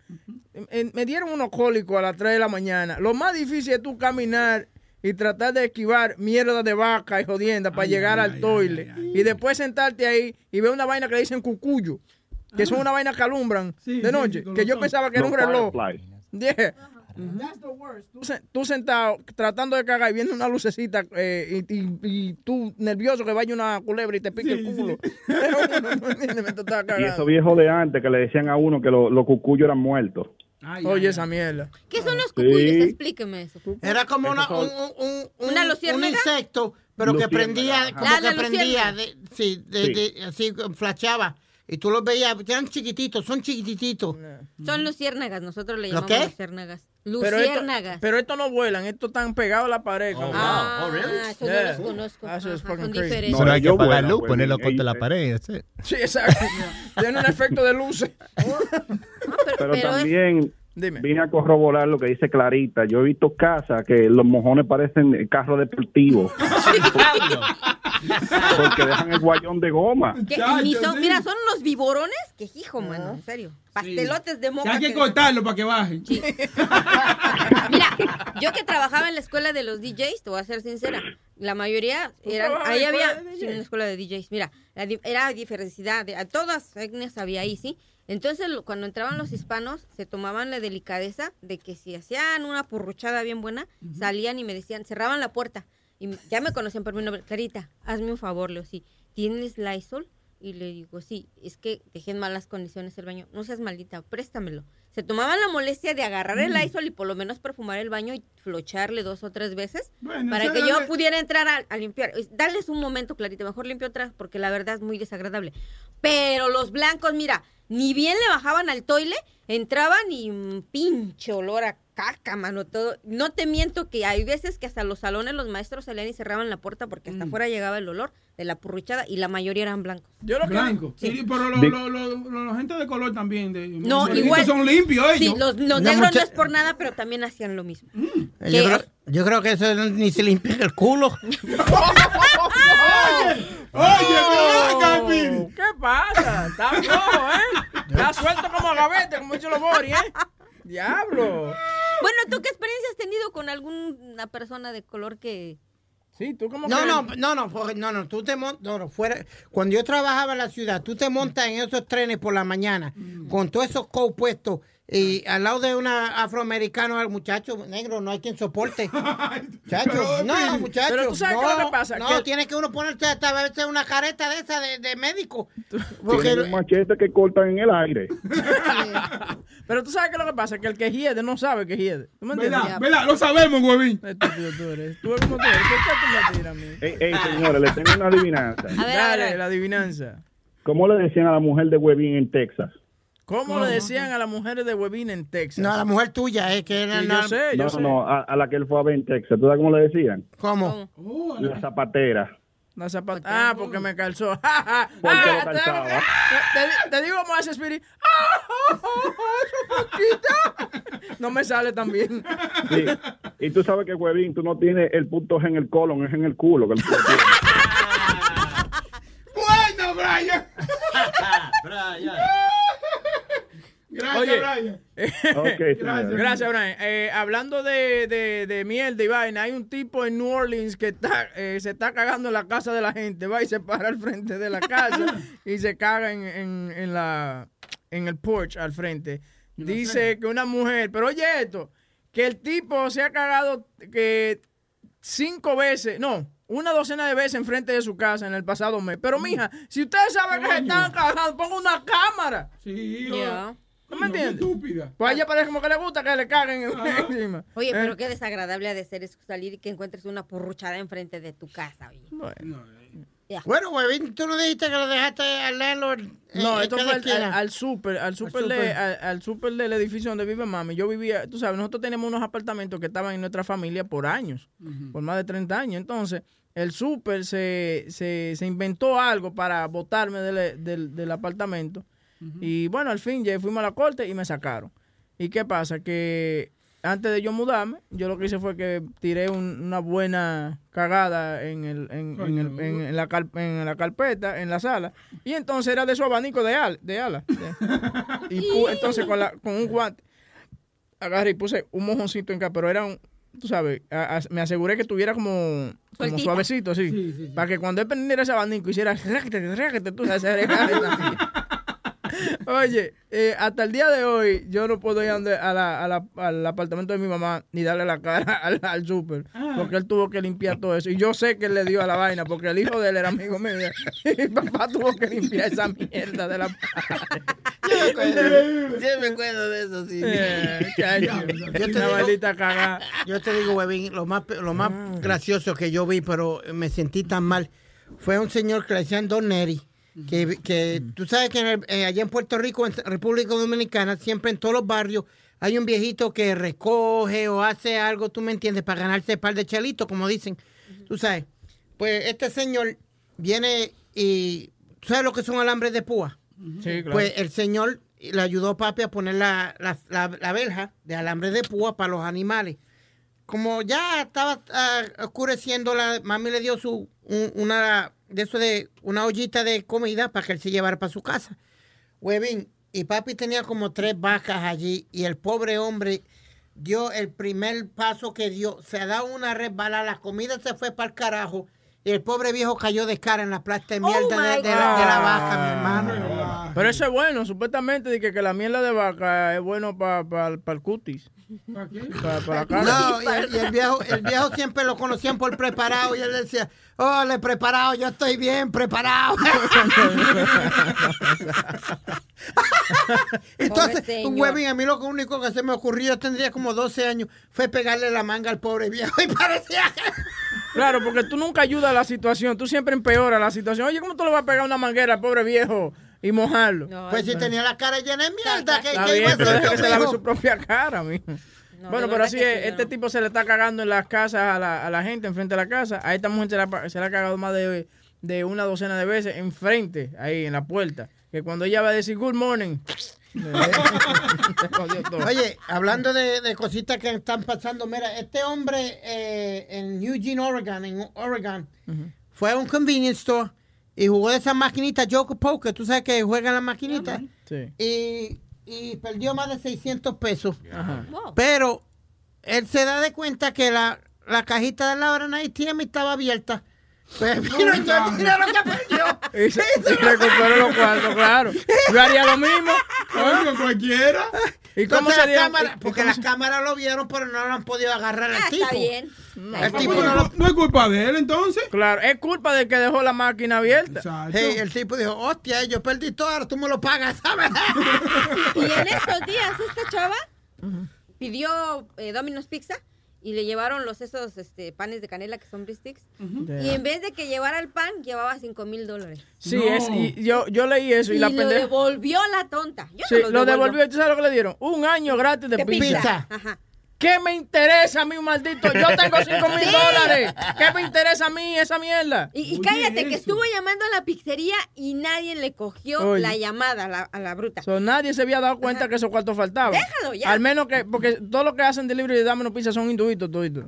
En- me dieron unos cólicos a las 3 de la mañana. Lo más difícil es tú caminar y tratar de esquivar mierda de vaca y jodienda para llegar al toile. y después sentarte ahí y ver una vaina que le dicen cucuyo. Que son una vaina que alumbran Sí, de noche. que yo pensaba que era un reloj. Yeah. Tú, tú sentado tratando de cagar y viendo una lucecita eh, y, y- y tú nervioso que vaya una culebra y te pique el culo. Estás Y esos viejos de antes que le decían a uno que lo- los cucuyos eran muertos. Oye, esa mierda. ¿Qué son los Sí. cucuyos? Explíqueme eso. Era como una, un, un, un, un- ¿Una un insecto, pero que prendía, ajá. como Ah, que prendía, de, sí, de, Sí. de- así flashaba. Y tú los veías, eran chiquititos, son chiquititos. Son luciérnagas, nosotros le ¿Lo llamamos qué? luciérnagas. Pero esto, Luciérnagas. pero estos no vuelan, estos están pegados a la pared. como- ah, eso no Yeah. los conozco. Eso es Ajá, fucking crazy. diferentes. Solo hay que apagar luz, pues, ponerlo contra la pared. that's. Sí, exacto. Tiene un efecto de luces. Pero, pero es- también Dime. vine a corroborar lo que dice Clarita. Yo he visto casas que los mojones parecen carros deportivos. porque dejan el guayón de goma. Que Chacho, ni son, sí. Mira, son unos viborones que hijo, mano, en serio. Pastelotes de moca. hay que que- cortarlo para que bajen. Mira, yo que trabajaba en la escuela de los DJs, te voy a ser sincera, la mayoría eran, ahí había, escuela de sí, en la escuela de DJs, mira, la era diversidad, de, a todas etnias había ahí, ¿sí? Entonces, cuando entraban los hispanos, se tomaban la delicadeza de que si hacían una purruchada bien buena, salían y me decían, cerraban la puerta, y ya me conocían por mi nombre, Clarita, hazme un favor, Leo, sí, ¿tienes Lysol? Y le digo, sí, es que dejé en malas condiciones el baño. No seas maldita, préstamelo. Se tomaban la molestia de agarrar el Lysol y por lo menos perfumar el baño y flocharle dos o tres veces Bueno, para que yo pudiera entrar a, a limpiar. Es- Darles un momento, Clarita, mejor limpio atrás porque la verdad es muy desagradable. Pero los blancos, mira, ni bien le bajaban al toile, entraban y un pinche olor a caca, mano, todo. No te miento que hay veces que hasta los salones los maestros salían y cerraban la puerta porque Mm. hasta afuera llegaba el olor de la purruchada y la mayoría eran blancos. Yo lo que Blanco. Sí, pero lo, lo, lo- la gente de color también. De, No, los igual. son limpios Sí, ellos. los, los negros mucha- no es por nada, pero también hacían lo mismo. Yo Que- creo, yo creo que eso ni se limpia el culo. Oye, Speedy. ¿Qué pasa? Está flojo, ¿eh? Está suelto como gavete, como dice los Boris, ¿eh? Diablo. Bueno, ¿tú qué experiencia has tenido con alguna persona de color que... Sí, tú como No, que... no, no, no, porque- no, no, tú te montas, no, no, fuera, cuando yo trabajaba en la ciudad, tú te montas en esos trenes por la mañana, con todos esos coats puestos, y al lado de una afroamericano, al muchacho negro, no hay quien soporte. Muchacho, no, muchacho. Pero tú sabes no, qué es lo que pasa, No, que- tiene que uno ponerse hasta a veces una careta de esa de, de médico. Tienen Porque un machete que cortan en el aire. Pero tú sabes qué es lo que pasa, que el que hiede no sabe que hiede. ¿Tú me entiendes? ¿Verdad? ¿Verdad? Lo sabemos, huevín. Estúpido tú eres. Tú eres como tú eres. ¿Por qué tú me tiras a mí? Ey, ey, señores, les tengo una adivinanza. A ver, a ver, Dale, a ver. la adivinanza. ¿Cómo le decían a la mujer de Huevín en Texas? ¿Cómo, le decían a las mujeres de Huevín en Texas? no, la mujer tuya es que era Sí, la- yo sé, yo No, sé. no, a, a la que él fue a ver en Texas. ¿Tú sabes cómo le decían? ¿Cómo? Oh, La zapatera. La zapata. Ah, porque me calzó. Porque Ah, lo calzaba. Te, te digo cómo hace Spirit. ¡Ah, eso poquito! No me sale tan bien. Sí. Y tú sabes que, huevín, tú no tienes el punto en el colon, es en el culo. Que el culo. Bueno, Brian. Brian. Gracias, Oye, Brian. Ok, gracias, gracias, Brian. Eh, hablando de, de, de mierda y vaina, hay un tipo en New Orleans que está, eh, se está cagando en la casa de la gente. Va y se para al frente de la casa y se caga en, en, en la, en el porch al frente. Dice que una mujer, pero oye esto, que el tipo se ha cagado que cinco veces, no, una docena de veces enfrente de su casa en el pasado mes. Pero mija, si ustedes saben que se están cagando, ponga una cámara. Sí, Ya. ¿No me entiendes? Estúpida. Pues a ella parece como que le gusta que le caguen en- encima. Oye, Eh, pero qué desagradable ha de ser eso, salir y que encuentres una porruchada enfrente de tu casa, oye. Ya. Bueno, huevín, tú no dijiste que lo dejaste al landlord. eh, No, en esto fue al, al, al super, al super, de- super. al, al super del edificio donde vive mami. Yo vivía, tú sabes, nosotros tenemos unos apartamentos que estaban en nuestra familia por años, por más de 30 años. Entonces, el super se, se, se inventó algo para botarme del, del, del apartamento. Y bueno, al fin ya fuimos a la corte y me sacaron. ¿Y qué pasa? Que antes de yo mudarme, yo lo que hice fue que tiré un- una buena cagada en, el, en, en el- en- en la car- en la carpeta, en la sala. Y entonces era de su abanico de, al, de ala. De- y pu- entonces con, la, con un guante agarré y puse un mojoncito en acá, pero era un, tú sabes, a- a- me aseguré que tuviera como, suavecito, sí, Para que cuando él prendiera ese abanico hiciera tú sabes. Oye, eh, hasta el día de hoy yo no puedo ir a la- a la- al apartamento de mi mamá ni darle la cara al, al súper, porque él tuvo que limpiar todo eso. Y yo sé que él le dio a la vaina, porque el hijo de él era amigo mío. Y papá tuvo que limpiar esa mierda de la... Yo me acuerdo, yo me acuerdo de eso, sí. Eh, chacho, una maldita cagada. Yo te digo, huevín, lo más, lo más gracioso que yo vi, pero me sentí tan mal, fue un señor que le decían Don Neri, que, que tú sabes que en el- eh, allá en Puerto Rico, en República Dominicana, siempre en todos los barrios hay un viejito que recoge o hace algo, tú me entiendes, para ganarse un par de chelitos, como dicen. Tú sabes, pues este señor viene y, ¿tú sabes lo que son alambres de púa? Sí, claro. Pues el señor le ayudó a papi a poner la, la, la- la verja de alambre de púa para los animales. Como ya estaba ah, oscureciendo, la mami le dio su un- una de eso de una ollita de comida para que él se llevara para su casa. Huevín, y papi tenía como tres vacas allí y el pobre hombre dio el primer paso que dio, se ha dado una resbalada, la comida se fue para el carajo y el pobre viejo cayó de cara en la plasta de mierda de, de la, de la vaca, mi hermano. Pero eso es bueno, supuestamente de que, que la miel de vaca es bueno para el cutis. Para la cara. No, y el, y el viejo, el viejo siempre lo conocían por preparado y él decía, oh, le preparado, yo estoy bien preparado. Entonces, un huevín, a mí lo único que se me ocurrió, yo tendría como 12 años, fue pegarle la manga al pobre viejo y parecía que... Claro, porque tú nunca ayudas a la situación, tú siempre empeoras la situación. Oye, ¿cómo tú le vas a pegar una manguera al pobre viejo y mojarlo? Pues si tenía la cara llena de mierda, ¿qué, iba a hacer que se lave su propia cara, mijo. de bueno, pero así que es, sí, este tipo se le está cagando en las casas a la, a la gente, enfrente de la casa. A esta mujer se le ha, se le ha cagado más de, de una docena de veces enfrente, ahí en la puerta. Que cuando ella va a decir good morning, se jodió todo. Oye, hablando de, de cositas que están pasando, mira, este hombre eh, en Eugene, Oregon, en Oregon, fue a un convenience store y jugó de esas maquinitas Joker Poker, tú sabes que juegan las maquinitas, Sí. y, y perdió más de 600 pesos. Ajá. Pero él se da de cuenta que la, la cajita de la hora ATM estaba abierta. Pues mira, yo- mira lo que perdió. Y se, se recuperó los cuartos, claro. Yo haría lo mismo. Oiga, cualquiera. ¿Y cómo Entonces se la dio? cámara, y- y porque cómo las cámaras lo vieron, pero no lo han podido agarrar al Ah, tipo. está bien. El tipo no no, lo no es culpa de él, entonces. Claro, es culpa del que dejó la máquina abierta. Exacto. Hey, el tipo dijo, hostia, yo perdí todo, ahora tú me lo pagas, ¿sabes? Y en estos días esta chava pidió eh, Domino's Pizza y le llevaron los esos este, panes de canela que son sticks. Y en vez de que llevara el pan, llevaba 5 mil dólares. Sí, No. es, y yo, yo leí eso y, Y, la lo pendeja. devolvió la tonta. Yo Sí, no lo devolvió. ¿Tú sabes lo que le dieron? Un año gratis de, De pizza. pizza. Ajá. ¿Qué me interesa a mí, maldito? Yo tengo 5 mil Sí. dólares. ¿Qué me interesa a mí esa mierda? Y, y cállate, que estuvo llamando a la pizzería y nadie le cogió Oye. la llamada a la, a la bruta. So, nadie se había dado cuenta que esos cuartos faltaban. Déjalo ya. Al menos que, porque todo lo que hacen delivery de Domino Pizza son hinduitos toditos.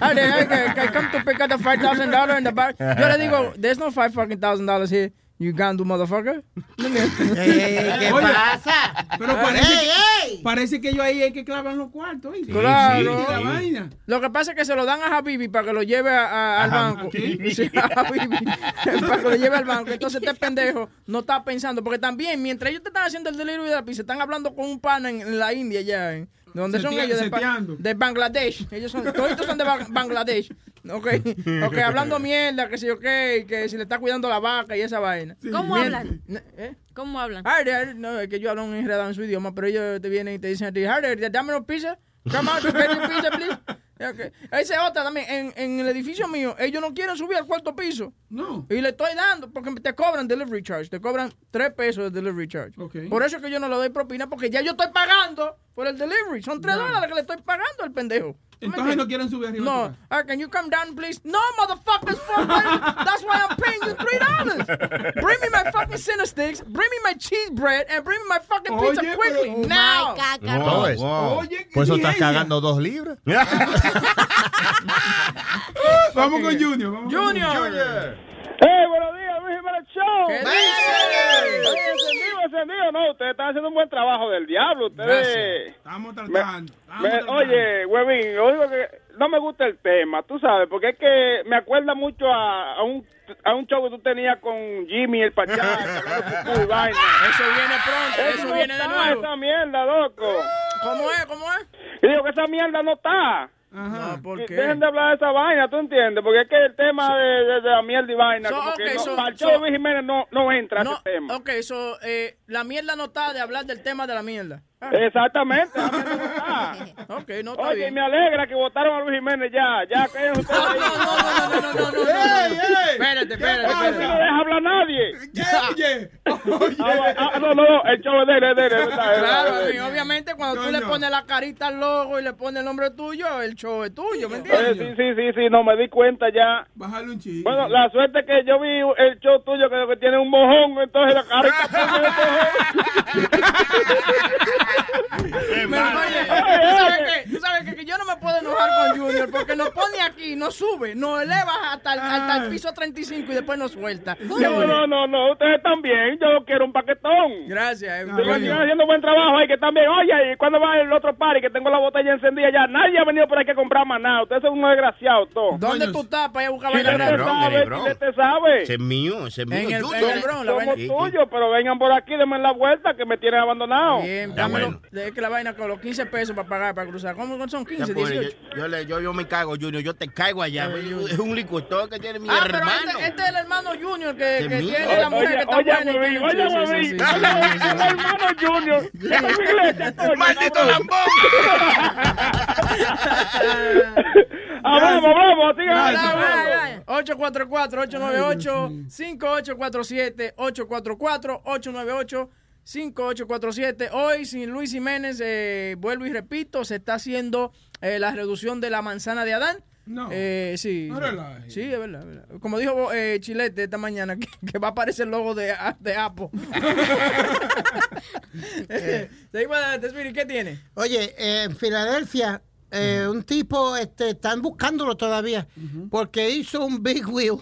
Ay, they- ay, que, que come to pick up the $5,000 in the back. Yo le digo, there's no five fucking thousand dollars here. You gandu motherfucker. ¿Qué Oye, pasa? Pero parece, ¡Ey, que, ey! parece que ellos ahí hay que clavan los cuartos. ¿oíste? Claro. La vaina. Lo que pasa es que se lo dan a Habibi para que lo lleve a- a- al banco. Sí, a Habibi. para que lo lleve al banco. Entonces este pendejo no está pensando. Porque también, mientras ellos te están haciendo el delivery de la pizza, están hablando con un pana en, en la India ya. ¿eh? ¿De dónde son ellos? De, Ba- seteando. de Bangladesh. Ellos son, todos son de Ba- Bangladesh. Ok, ok, hablando mierda, que si yo qué, que si le está cuidando la vaca y esa vaina. ¿Cómo Mien- hablan? ¿Eh? ¿Cómo hablan? Harry, Harry, no, es que yo hablo un enredado en su idioma, pero ellos te vienen y te dicen a ti, Harry, dame una pizza. Come on, get your pizza, please. Okay. Esa es otra también. En, en el edificio mío, ellos no quieren subir al cuarto piso. No. Y le estoy dando, porque te cobran delivery charge. Te cobran tres pesos de delivery charge. Ok. Por eso es que yo no le doy propina, porque ya yo estoy pagando por el delivery. Son tres Ya. dólares que le estoy pagando al pendejo. ¿Tú me Entonces no quieren subir arriba. No, ah, can you come down, please? No, motherfuckers, fuck. That's why I'm paying you three dollars. Bring me my fucking center sticks, bring me my cheese bread, and bring me my fucking pizza Oye, quickly Oh now. my God, Carlos. Todo eso. Oye, qué Por eso estás cagando dos libras. Vamos con Junior. Vamos con Junior. ¡Hey, buenos días, Jiménez Show! ¿Qué Oye, dice? encendido, encendido, no, ustedes están haciendo un buen trabajo del diablo, ustedes... Estamos Me- tratando. estamos me- tratando. oye, huevín, único que no me gusta el tema, tú sabes, porque es que me acuerda mucho a, a un a un show que tú tenías con Jimmy el Pachá, y vaina. Eso viene pronto, eso no viene de está, nuevo. Esa mierda, loco. ¿Cómo es? ¿Cómo es? Y digo que esa mierda no está. No, ¿por qué? Dejen de hablar de esa vaina, ¿tú entiendes? Porque es que el tema de, de- de la mierda y vaina, So, como que ok, no, so- para el so- show de Luis Jiménez no, no entra No, ese tema. ok, so, eh, la mierda no está de hablar del tema de la mierda. Exactamente. ok, no está Oye, bien. me alegra que votaron a Luis Jiménez ya. Ya que ustedes. No, no, no, no, no, no, no, ¡Ey, ey! Espérate, espérate. espérate. no deja hablar a nadie. Oye. no, no, el show es de él, es de él, Claro, y obviamente cuando tú le pones la carita al logo y le pones el nombre tuyo, el show es tuyo, ¿me entiendes? sí, sí, sí, sí, no me di cuenta ya. Bájale un chiste. Bueno, la suerte que yo vi el show tuyo que tiene un mojón, entonces la carita. ¿Tú sabes. Que yo no me puedo enojar con Junior porque nos pone aquí, nos sube, nos eleva hasta el, hasta el piso 35 y después nos suelta. No, no, no, no, ustedes están bien, yo quiero un paquetón. Gracias. eh, están haciendo buen trabajo ahí, que bien. Oye, ¿y cuándo va el otro party? Que tengo la botella encendida ya. Nadie ha venido por aquí a comprar más nada. Ustedes son unos desgraciados todos. ¿Dónde tú estás para ir a buscar gratis? Bronx, sabe. Ese es mío, ese es mío. En el, la. Somos tuyos, pero vengan por aquí, denme la vuelta que me tienen abandonado. Bien, bueno. Es que la vaina con los 15 pesos para pagar, para cruzar. ¿Cómo son Ya, 15, pobre, 18? yo, yo, le- yo, yo me cago, Junior. Yo te caigo allá. es un licutor que tiene mi Ah, pero hermano. este, este es el hermano Junior que, tiene la mujer que está oye, buena. oye, oye, sí, sí, sí, el hermano Junior. Esta es mi iglesia, coño, ¡Maldito lambón! Ah, vamos, vamos, sigan Dale, hablando. dale, dale. 844-898-5847, 844-898-5847. Hoy, sin Luis Jiménez, eh, vuelvo y repito, se está haciendo eh, la reducción de la manzana de Adán. No. Eh, sí. No relajes. Sí, es verdad, es verdad. Como dijo eh, Chilete esta mañana, que, que va a aparecer el logo de, de Apple. Seguimos adelante, Spirit, ¿qué tiene? Oye, eh, en Filadelfia, eh, un tipo, este, están buscándolo todavía, porque hizo un big wheel.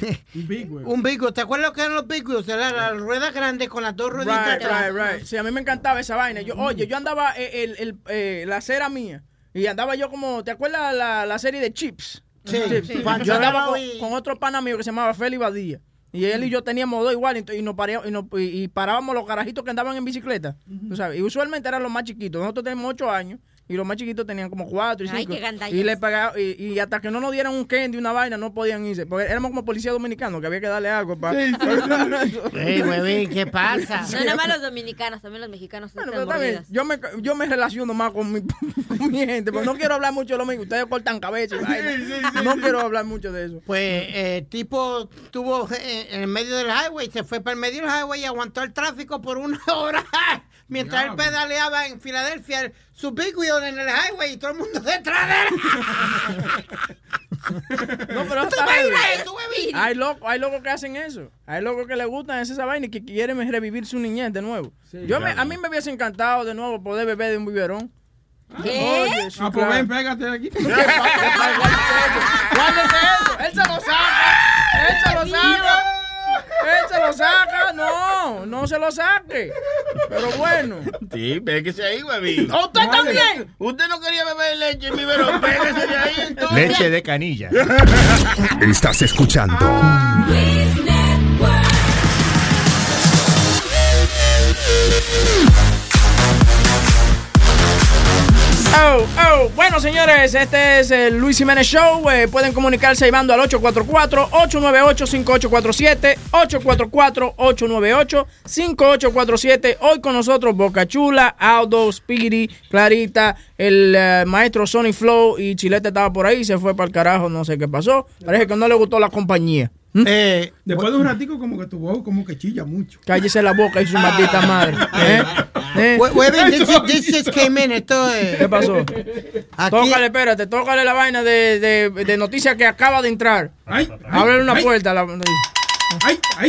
Big wheel. Un big wheel. ¿Te acuerdas lo que eran los big wheels? Era la rueda grande con las dos rueditas. Right, right, right. Sí, a mí me encantaba esa vaina. Yo, oye, yo andaba eh, el, el, eh, la cera mía y andaba yo como, ¿te acuerdas la, la serie de Chips? Sí, Chips. sí. Yo andaba con, otro pana mío que se llamaba Feli Badía. Y él y yo teníamos dos igual y, nos pare- y, nos- y- y parábamos los carajitos que andaban en bicicleta. tú sabes. Y usualmente eran los más chiquitos. Nosotros tenemos ocho años y los más chiquitos tenían como cuatro y Ay, cinco. qué gandallas. y, le pagaba, y, y hasta que no nos dieran un candy, una vaina, no podían irse. Porque éramos como policía dominicano, que había que darle algo para... Ey, huevín, ¿qué pasa? No, nada más los dominicanos, también los mexicanos Bueno, están pero mordidas. Yo me, yo me relaciono más con mi, con mi gente, pero no quiero hablar mucho de lo mismo. Ustedes cortan cabeza y vaina. No quiero hablar mucho de eso. Pues eh, el tipo estuvo eh, en el medio del highway, se fue para el medio del highway y aguantó el tráfico por una hora. Mientras él pedaleaba en Filadelfia su big wheel en el highway y todo el mundo detrás de él. No, pero ¿Tú eso? Hay locos, hay locos que hacen eso. Hay locos que les gustan esa vaina y que quieren revivir su niñez de nuevo. Yo me, a mí me hubiese encantado de nuevo poder beber de un biberón. Oye, sí, Ah, pues claro. ven, pégate aquí. Guárdese eso. Él se lo saca. Él se lo saca. Él se lo saca. No, no se lo saque. Pero bueno. Sí, pégese ahí, huevín. ¿A usted también? Usted no quería beber leche, mi verón. Pégese de ahí entonces. Leche de canilla. Estás escuchando Oh, oh. Bueno, señores, este es el Luis Jiménez Show. Eh, pueden comunicarse llamando al 844-898-5847. 844-898-5847. Hoy con nosotros Boca Chula, Aldo, Speedy, Clarita, el eh, maestro Sony Flow y Chilete estaba por ahí. Se fue para el carajo, no sé qué pasó. Parece que no le gustó la compañía. ¿Mm? Después de un ratico, como que tu voz como que chilla mucho. Cállese la boca y su maldita madre. ¿eh? ¿Eh? Hue- Huevín, this, is- this just came in. Esto es... ¿Qué pasó? Aquí- Tócale, espérate, tócale la vaina de, de, de noticias que acaba de entrar. Ay, Ábrele una ay. puerta. La... Ay, ay.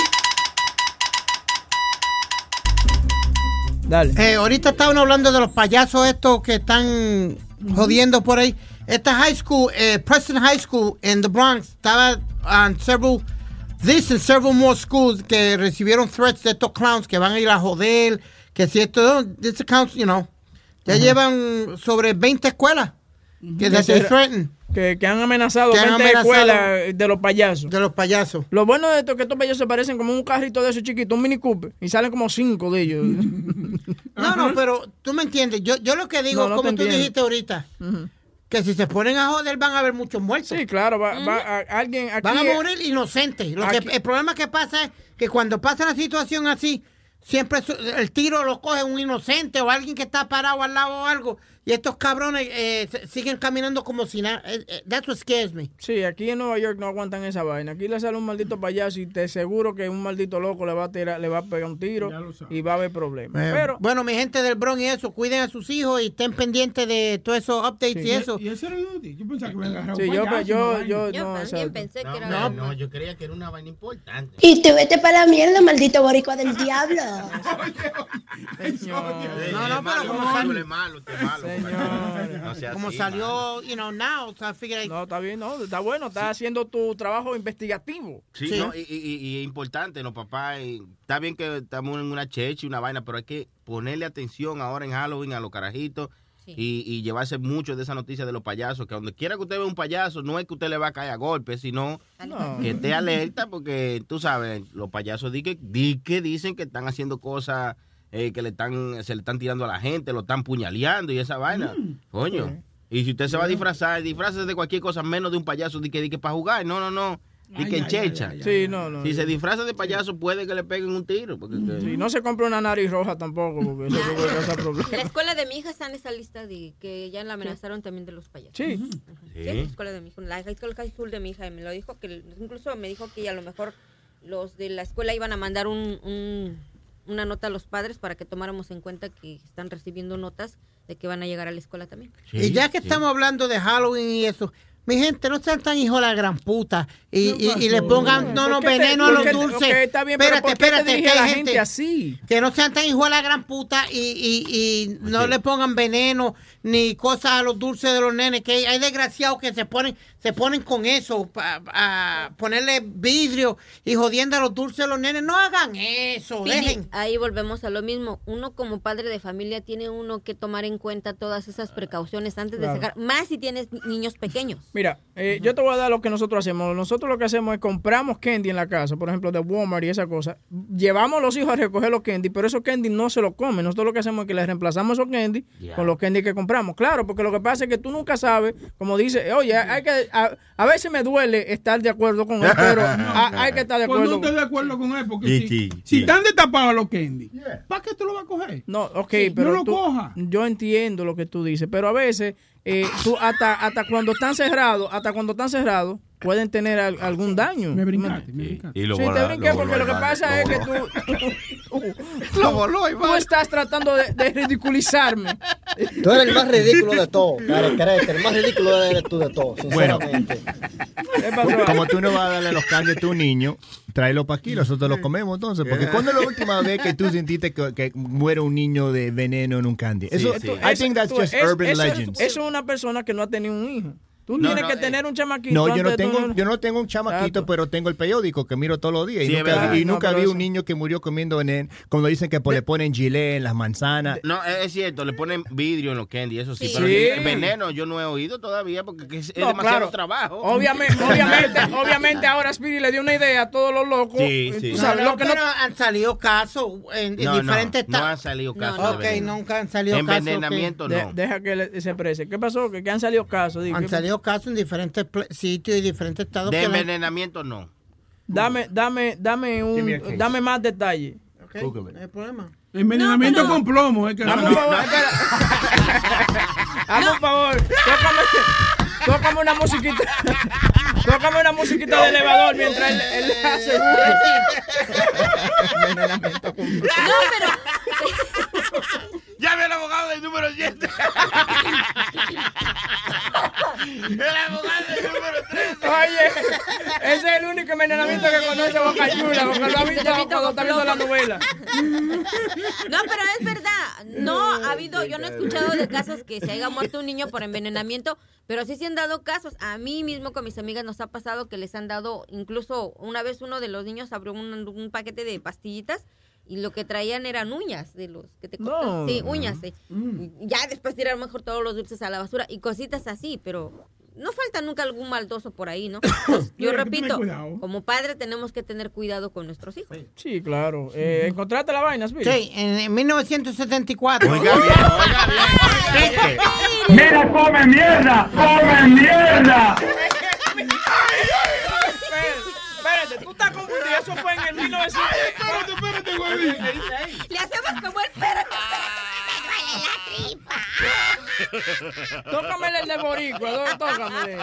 Dale. Eh, ahorita estaban hablando de los payasos estos que están jodiendo por ahí. Esta high school, eh, Preston High School en the Bronx, estaba on several, this and several more schools que recibieron threats de estos clowns que van a ir a joder, que si esto, this accounts, you know, ya llevan sobre 20 escuelas que se- threaten. Que, que han amenazado Que han 20 amenazado- escuelas de los payasos. De los payasos. Lo bueno de esto es que estos payasos parecen como un carrito de esos chiquitos, un Mini Cooper. Y salen como cinco de ellos. No, no, pero tú me entiendes. Yo, yo lo que digo, No, no como tú dijiste ahorita, que si se ponen a joder van a haber muchos muertos. Sí, claro, va, va a- alguien aquí. Van a morir inocentes. Lo que, el problema que pasa es que cuando pasa una situación así, siempre el tiro lo coge un inocente o alguien que está parado al lado o algo. Y estos cabrones eh, se- siguen caminando como si nada. Eh, eh, That's what scares me. Sí, aquí en Nueva York no aguantan esa vaina. Aquí le sale un maldito payaso y te aseguro que un maldito loco le va a tirar, le va a pegar un tiro y va a haber problemas. Eh, Pero bueno, mi gente del Bronx y eso, cuiden a sus hijos y estén pendientes de todos esos updates y eso. Y eso era. Yo pensaba que me agarraba Sí, un yo- payaso, yo- una vaina. yo- Yo no, también exacto. pensé que era No, no, yo creía que era una vaina importante. Y te vete para la mierda, maldito boricua del diablo. No, no, pero como malo, es malo, No sea como así, salió, you know, now, so I figured I- no, está bien, no, está bueno, está haciendo tu trabajo investigativo. Sí, Sí. no, y, y- y- y es importante, los papás. y está bien que estamos en una cheche y una vaina, pero hay que ponerle atención ahora en Halloween a los carajitos y, y llevarse mucho de esa noticia de los payasos. Que donde quiera que usted vea un payaso, no es que usted le va a caer a golpes, sino No. que esté alerta, porque tú sabes, los payasos di que, di que dicen que están haciendo cosas eh, que le están, se le están tirando a la gente, lo están puñaleando y esa vaina. Coño. Y si usted se va a disfrazar, disfrazase de cualquier cosa menos de un payaso, di que, di que para jugar. No, no, no. Di Ay, que en ay, checha. ay, ay, Sí, no, no. Si se disfraza de payaso, puede que le peguen un tiro. Porque, que- Sí, no se compra una nariz roja tampoco, porque eso puede causar problemas. La escuela de mi hija está en esa lista de que ya la amenazaron también de los payasos. Sí. Ujú. Sí, la escuela de mi hija, la high school, high school de mi hija, y me lo dijo que incluso me dijo que a lo mejor los de la escuela iban a mandar un, un- una nota a los padres para que tomáramos en cuenta que están recibiendo notas de que van a llegar a la escuela también. y ya que estamos hablando de Halloween y eso, mi gente, no sean tan hijos de la gran puta y, y, y le pongan no, no, ¿Por qué te- veneno a los dulces. está bien, espérate, ¿por qué te espérate, que hay la gente así? Que no sean tan hijos de la gran puta y, y, y no le pongan veneno ni cosas a los dulces de los nenes. Que hay, hay desgraciados que se ponen se ponen con eso, pa- a ponerle vidrio y jodiendo a los dulces de los nenes. No hagan eso, dejen. ahí volvemos a lo mismo. Uno como padre de familia tiene uno que tomar en cuenta todas esas precauciones antes Claro. de sacar, más si tienes niños pequeños. Mira, eh, yo te voy a dar lo que nosotros hacemos. Nosotros lo que hacemos es compramos candy en la casa, por ejemplo, de Walmart y esa cosa. Llevamos a los hijos a recoger los candy, pero esos candy no se los comen. Nosotros lo que hacemos es que les reemplazamos esos candy con los candy que compramos. Claro, porque lo que pasa es que tú nunca sabes, como dice, oye, hay que, a, a veces me duele estar de acuerdo con él, pero a- hay que estar de Pues no acuerdo. estoy de acuerdo con él, porque Sí, si, sí, si sí. están destapados los candy, ¿para qué tú lo vas a coger? No, ok, Sí, pero no lo tú- coja. yo entiendo lo que tú dices, pero a veces eh, tú hasta hasta cuando están cerrados, hasta cuando están cerrados, pueden tener al- algún daño. Me brincaste, me brincaste. Y lo Sí, te voló- brinqué lo porque voló lo que pasa lo es que tú, tú, Lo voló, Iván. tú estás tratando de, de ridiculizarme. Tú eres el más ridículo de todos, Karen Crete. El más ridículo eres tú de todos, Bueno. sinceramente. Como tú no vas a darle los candies a tu niño, tráelo para aquí, nosotros lo comemos entonces. Porque ¿cuándo es la última vez que tú sentiste que, que muere un niño de veneno en un candy? Eso, I think that's just es- urban eso, legends. Eso es una persona que no ha tenido un hijo. Tú No, tienes no, que eh, tener un chamaquito. No, yo no tengo, yo no tengo un chamaquito, Exacto. pero tengo el periódico que miro todos los días. Sí, y nunca, y No, nunca pero vi eso- un niño que murió comiendo veneno. Como dicen que pues, le ponen gilet en las manzanas. No, es es cierto, le ponen vidrio en los candy, eso sí. Sí. Pero Sí. el veneno yo no he oído todavía porque que es, es No, demasiado claro. trabajo. Obviamente, obviamente, obviamente ahora Speedy le dio una idea a todos los locos. Sí, Tú sí. sabes, No, lo que pero no- han salido casos en, en No, no, diferentes no estados. han salido casos No, ok, nunca han salido casos. Envenenamiento no. deja que se exprese. ¿Qué pasó? Que, han salido casos. Han ¿qué- salido casos en diferentes sitios y diferentes estados. De la- envenenamiento no. Dame, dame, dame un, dame más detalles. Ok, no hay problema. Envenenamiento No, pero- con plomo. Es que Dame un favor, espera. Hazme un favor. Tócame, tócame una musiquita. Tócame una musiquita de elevador mientras él, él hace. Envenenamiento con No, pero. Llame al abogado del número 7. el abogado del número 3. Oye, ese es el único envenenamiento que conoce Boca Chula, porque lo ha visto cuando está viendo la novela. No, pero es verdad. No ha habido, yo no he escuchado de casos que se haya muerto un niño por envenenamiento, pero sí se han dado casos. A mí mismo con mis amigas nos ha pasado que les han dado, incluso una vez uno de los niños abrió un, un paquete de pastillitas y lo que traían eran uñas de los que te cortan. No. Sí, uñas. sí. Ya después tiraron mejor todos los dulces a la basura y cositas así, pero no falta nunca algún maldoso por ahí, ¿no? Entonces, yo repito, como padre tenemos que tener cuidado con nuestros hijos. Sí, claro. Eh, ¿Encontraste la vaina, Speedy? Sí, en, en 1974. Mira, come mierda, come mierda. Espérate, tú estás confundido. Eso fue en el 1900. Le hacemos como el perro. Tócame el de Boricua, ¿dónde? tócame.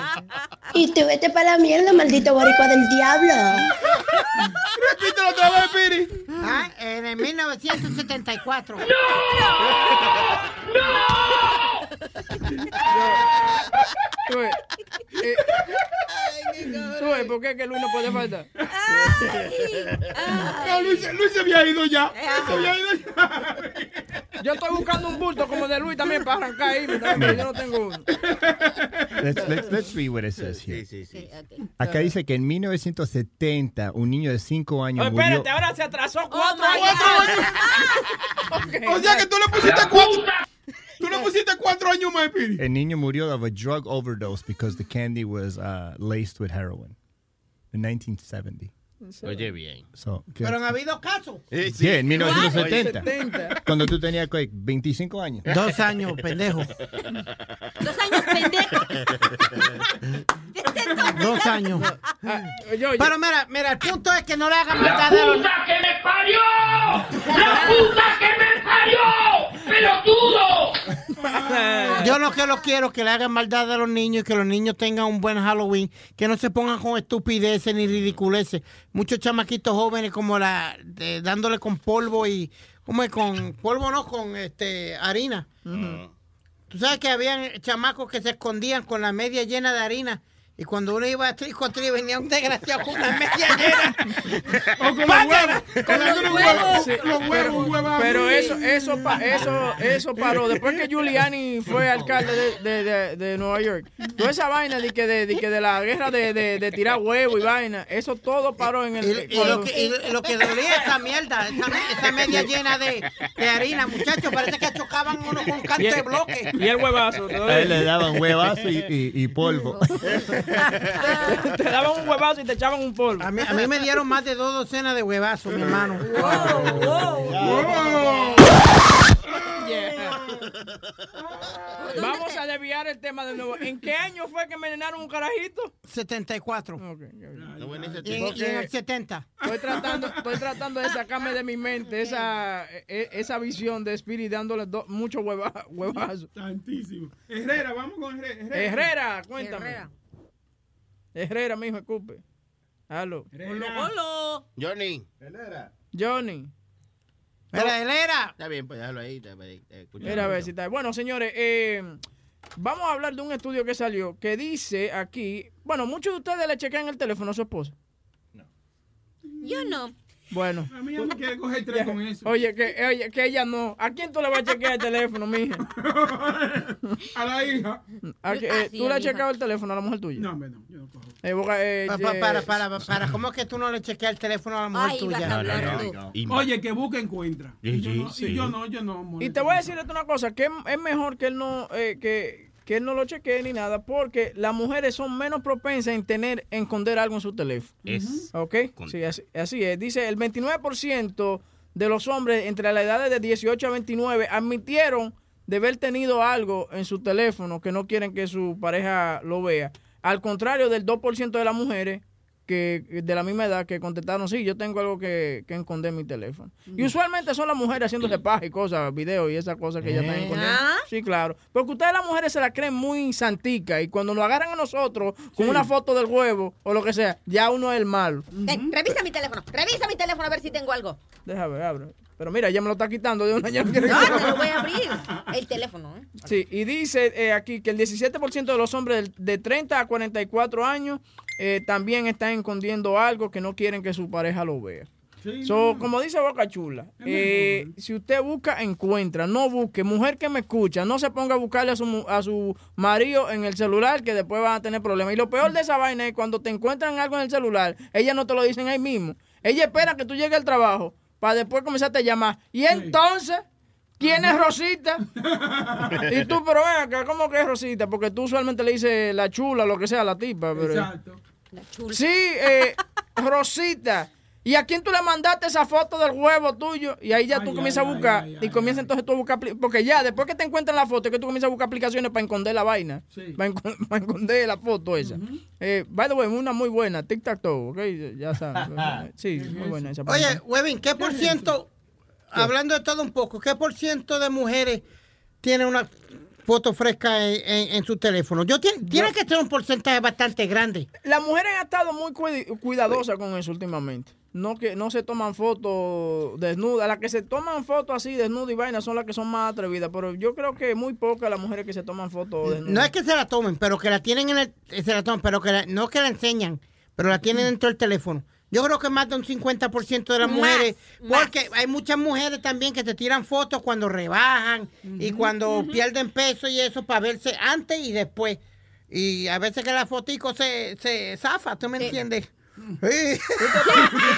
Y te vete para la mierda, maldito boricua del diablo. Repítelo otra vez, Piri. Ah, en el 1974. Tú ves, eh, tú ves, ¿por qué que Luis no puede faltar? No, Luis, Luis se había ido ya. Se había ido ya. Yo estoy buscando un bulto como de Luis también para arrancar ahí, pero yo no tengo uno. Let's, let's, let's read what it says here. Sí, sí, sí. Acá dice que en 1970 un niño de 5 años Oye, murió. espérate, ahora se atrasó cuatro my años. O sea que tú le pusiste cuatro. Tú le pusiste cuatro años más, Piri. El niño murió of a drug overdose because the candy was uh, laced with heroin in 1970. Oye, bien. So, ¿qué? Pero han habido casos. Sí, Sí, en 1970. 70. Cuando tú tenías ¿qué? 25 años. Dos años, pendejo. Dos años, pendejo. Dos años. Ah, yo, yo- Pero mira, mira, el punto es que no le hagan maldad a los que me parió! ¡La puta que me parió! ¡Pelotudo! Yo lo que lo quiero que le hagan maldad a los niños y que los niños tengan un buen Halloween, que no se pongan con estupideces ni ridiculeces. Muchos chamaquitos jóvenes como la de- dándole con polvo y ¿cómo es con polvo no con este harina? Tú sabes que habían chamacos que se escondían con la media llena de harina. Y cuando uno iba a trico a tri venía un desgraciado con la media llena. O con los huevos. Con los huevos. Sí, Los huevos, pero, huevos. pero eso, eso, pa- eso, eso paró. Después que Giuliani fue alcalde de, de, de, de Nueva York, toda esa vaina de que de, de, que de la guerra de, de, de tirar huevo y vaina, eso todo paró en el. Y, y lo que, y lo que dolía esa mierda, esa, me- esa media llena de, de harina, muchachos, parece que chocaban uno con un canto de bloque. y el huevazo. A él le daban huevazo y, y- y polvo. Te daban un huevazo y te echaban un polvo. A mí, a mí me dieron más de dos docenas de huevazos, mi hermano. Vamos a desviar el tema de nuevo. ¿En qué año fue que envenenaron un carajito? 74. Ok, ya vi. Y, en- y en el 70. Estoy tratando, estoy tratando de sacarme de mi mente esa, e- esa visión de Spirit dándole do- mucho hueva, huevazo. Tantísimo. Herrera, vamos con Herrera. Herrera, cuéntame. Herrera. Herrera, mijo, escupe. Aló. Hola. Johnny. Johnny. Mira, Helera. Está bien, pues déjalo ahí. está. Mira a ver si está. Bueno, señores, eh, vamos a hablar de un estudio que salió que dice aquí. Bueno, muchos de ustedes le chequean el teléfono a su esposa. Yo no. Bueno. A mí ya me quiere coger tres con eso. Oye, que, oye, que ella no. ¿A quién tú le vas a chequear el teléfono, mija? A la hija. ¿A que- eh, ¿Tú le has checado el teléfono a la mujer tuya? No, hombre, no. Yo no cojo. Eh, boca- eh, Pa- pa- para, para, para. ¿Cómo es que tú no le chequeas el teléfono a la mujer Ay, tuya? a hablar tú. Oye, que busca encuentra. Sí, yo, sí, no, sí. yo no, yo no. Y te voy a decir esto una cosa, que es- es mejor que él no, eh, que, que él no lo chequee ni nada, porque las mujeres son menos propensas en tener, en esconder algo en su teléfono. Es. ¿Ok? Sí, así, así es. Dice, el 29% de los hombres entre las edades de 18 a 29 admitieron de haber tenido algo en su teléfono que no quieren que su pareja lo vea. Al contrario del 2% de las mujeres que de la misma edad que contestaron, sí, yo tengo algo que, que esconder en mi teléfono. Y usualmente son las mujeres haciéndose paja y cosas, videos y esas cosas que ya están ¿Eh? escondiendo. ¿Ah? Sí, claro. Porque ustedes las mujeres se la creen muy santica y cuando nos agarran a nosotros con una foto del huevo o lo que sea, ya uno es el malo. Ten, revisa mi teléfono. Revisa mi teléfono a ver si tengo algo. Deja ver, abre. Pero mira, ya me lo está quitando de una ya no No, te lo voy a abrir. El teléfono, ¿eh? Sí, y dice eh, aquí que el 17% de los hombres de 30 a 44 años eh, también están escondiendo algo que no quieren que su pareja lo vea. So, como dice Boca Chula, eh, si usted busca, encuentra. No busque. Mujer que me escucha, no se ponga a buscarle a su, mu- a su marido en el celular que después van a tener problemas. Y lo peor de esa vaina es cuando te encuentran algo en el celular, ellas no te lo dicen ahí mismo. Ella espera que tú llegues al trabajo para después comenzarte a llamar. Y entonces, ¿quién es Rosita? y tú, pero ven acá, ¿cómo que es Rosita? Porque tú usualmente le dices la chula, lo que sea, la tipa. Pero... Exacto. Sí, eh, Rosita. ¿Y a quién tú le mandaste esa foto del huevo tuyo? Y ahí ya tú comienzas a buscar. y comienzas entonces tú a buscar. Porque ya, después que te encuentran la foto, es que tú comienzas a buscar aplicaciones para esconder la vaina. Para, encon- para esconder la foto esa. eh, by the way, una muy buena. Tic Tac Toe, ¿ok? Ya sabes. Sí, muy buena esa. Oye, Webin, ¿qué por ciento, hablando de todo un poco, qué por ciento de mujeres tiene una foto fresca en, en- en su teléfono? Yo tiene, tiene que ser un porcentaje bastante grande. Las mujeres han estado muy cuid- cuidadosas con eso últimamente. No que no se toman fotos desnudas. Las que se toman fotos así desnudas y vainas son las que son más atrevidas. Pero yo creo que muy pocas las mujeres que se toman fotos desnudas. No es que se la tomen, pero que la tienen en el, eh, se la toman, pero que la- no que la enseñan, pero la tienen dentro del teléfono. Yo creo que más de un 50% de las Más, mujeres, más. porque hay muchas mujeres también que te tiran fotos cuando rebajan y cuando pierden peso y eso para verse antes y después. Y a veces que la fotico se, se zafa, ¿tú me entiendes? Sí.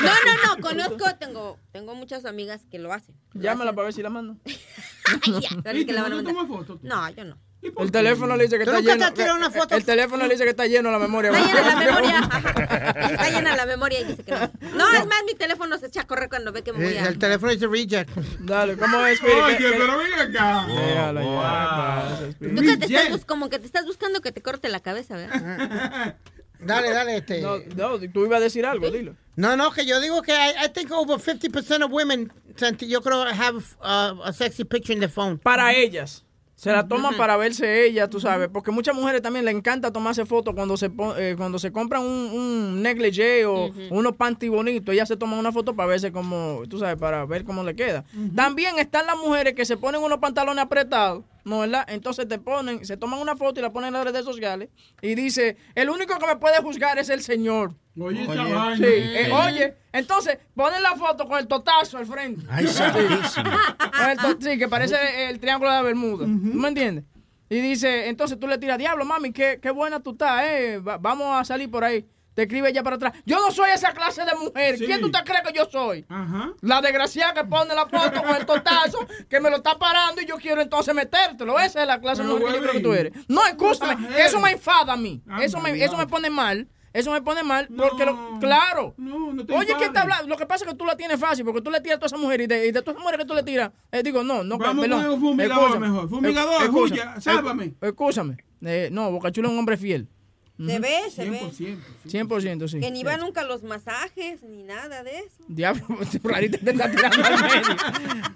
No, no, no, conozco, tengo, tengo muchas amigas que lo hacen. Llámala para ver si la mando. ya, ¿sabes ¿Y que tú la van a no mandar? tomas fotos? tú? No, yo no. El teléfono le dice que ¿Tú está nunca te lleno. has tirado una foto? El teléfono le dice que está lleno la memoria. Está llena la memoria. Está llena la memoria y dice que no. No, es más, mi teléfono se echa a correr cuando ve que me voy Eh, a... El teléfono dice reject. Dale, ¿cómo es, Spirit? Oye, ¿Qué- qué- pero ven acá. Déjala ya, ¿qué pasa, Spirit? Tú que te estás bus- como que te estás buscando que te corte la cabeza, ¿verdad? Dale, dale, este. No, no, tú ibas a decir algo, dilo. No, no, que yo digo que I, I think over 50% of women, yo creo, have uh, a sexy picture in the phone. Para ellas. Se la toman para verse ella, tú sabes, porque muchas mujeres también le encanta tomarse fotos cuando se eh, cuando se compran un, un negligee o unos panty bonitos, ellas se toman una foto para verse como, tú sabes, para ver cómo le queda. También están las mujeres que se ponen unos pantalones apretados, ¿no verdad? Entonces te ponen, se toman una foto y la ponen en las redes sociales y dice, el único que me puede juzgar es el Señor. Oye. Sí, eh, oye, entonces ponen la foto con el totazo al frente. Ay, santísimo. Con el sí, que parece el triángulo de la Bermuda. ¿Tú me entiendes? Y dice, entonces tú le tiras, diablo, mami, qué, qué buena tú estás, eh. va- vamos a salir por ahí. Te escribe ella para atrás. Yo no soy esa clase de mujer. Sí. ¿Quién tú te crees que yo soy? Ajá. La desgraciada que pone la foto con el totazo, que me lo está parando y yo quiero entonces metértelo. Esa es la clase de mujer que yo creo que tú eres. No, escúchame, que eso me enfada a mí. Anda, Eso me, eso me pone mal. Eso me pone mal porque, lo, claro. No, no te Oye, ¿qué está hablando? Lo que pasa es que tú la tienes fácil porque tú le tiras a todas esas mujeres y de, y de todas esas mujeres que tú le tiras, eh, digo, no, no, Vamos perdón. fumigador Escúchame. mejor. Fumigador, escúchame. Sálvame. Escúchame. Eh, no, Bocachula es un hombre fiel. Se ve, se ve. 100%. 100%, sí. Que ni va nunca a los masajes, ni nada de eso. Diablo, Clarita te está tirando al medio.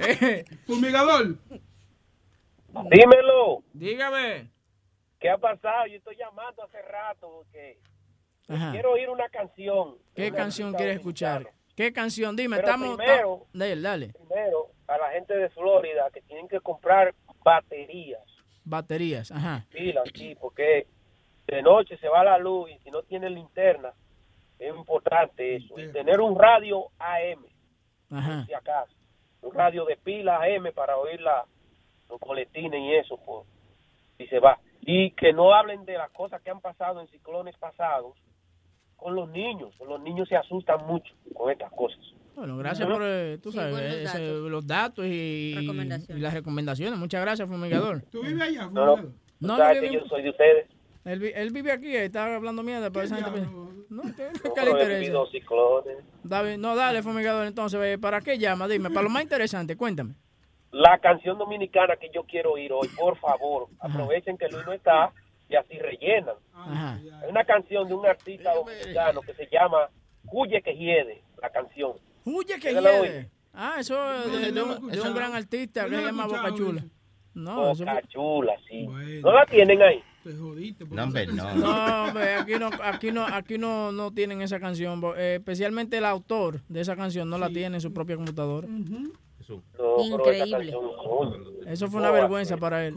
Eh, Fumigador. Dímelo, dígame. ¿qué ha pasado? Yo estoy llamando hace rato porque Ajá. Quiero oír una canción. ¿Qué canción quieres escuchar? ¿Qué canción? Dime, Pero estamos... primero- Dale, dale. Primero, a la gente de Florida que tienen que comprar baterías, Baterías, ajá. pilas, sí, porque de noche se va la luz y si no tiene linterna, es importante eso. Y tener un radio AM, Ajá. si acaso. Un radio de pila AM para oír la, los coletines y eso, pues, si se va. Y que no hablen de las cosas que han pasado en ciclones pasados con los niños. Los niños se asustan mucho con estas cosas. Bueno, gracias por, eh, tú sabes, eh, ese- los datos y, y las recomendaciones. Muchas gracias, fumigador. ¿Tú vives allá, No, no, No, no, sabes yo que vivo- yo soy de ustedes. Él, él vive aquí, está hablando mierda, pero esa gente... No, ¿qué, qué le interesa? David, no, dale, fumigador, entonces, ¿para qué llama? Dime, para lo más interesante, cuéntame. La canción dominicana que yo quiero oír hoy, por favor, aprovechen que Luis no está y así rellenan. Ajá. Es una canción de un artista dominicano que se llama Huye que hiede, la canción. Huye que ¿Ya la hiede. Ah, eso es de, de un, de un gran artista que se llama Boca Chula. No, Boca Chula, sí. ¿No la tienen ahí? No, hombre, no. No, hombre, aquí no, aquí no, aquí no, no tienen esa canción. eh, especialmente el autor de esa canción no la tiene en su propia computadora. Increíble. coño. Eso fue una vergüenza para él.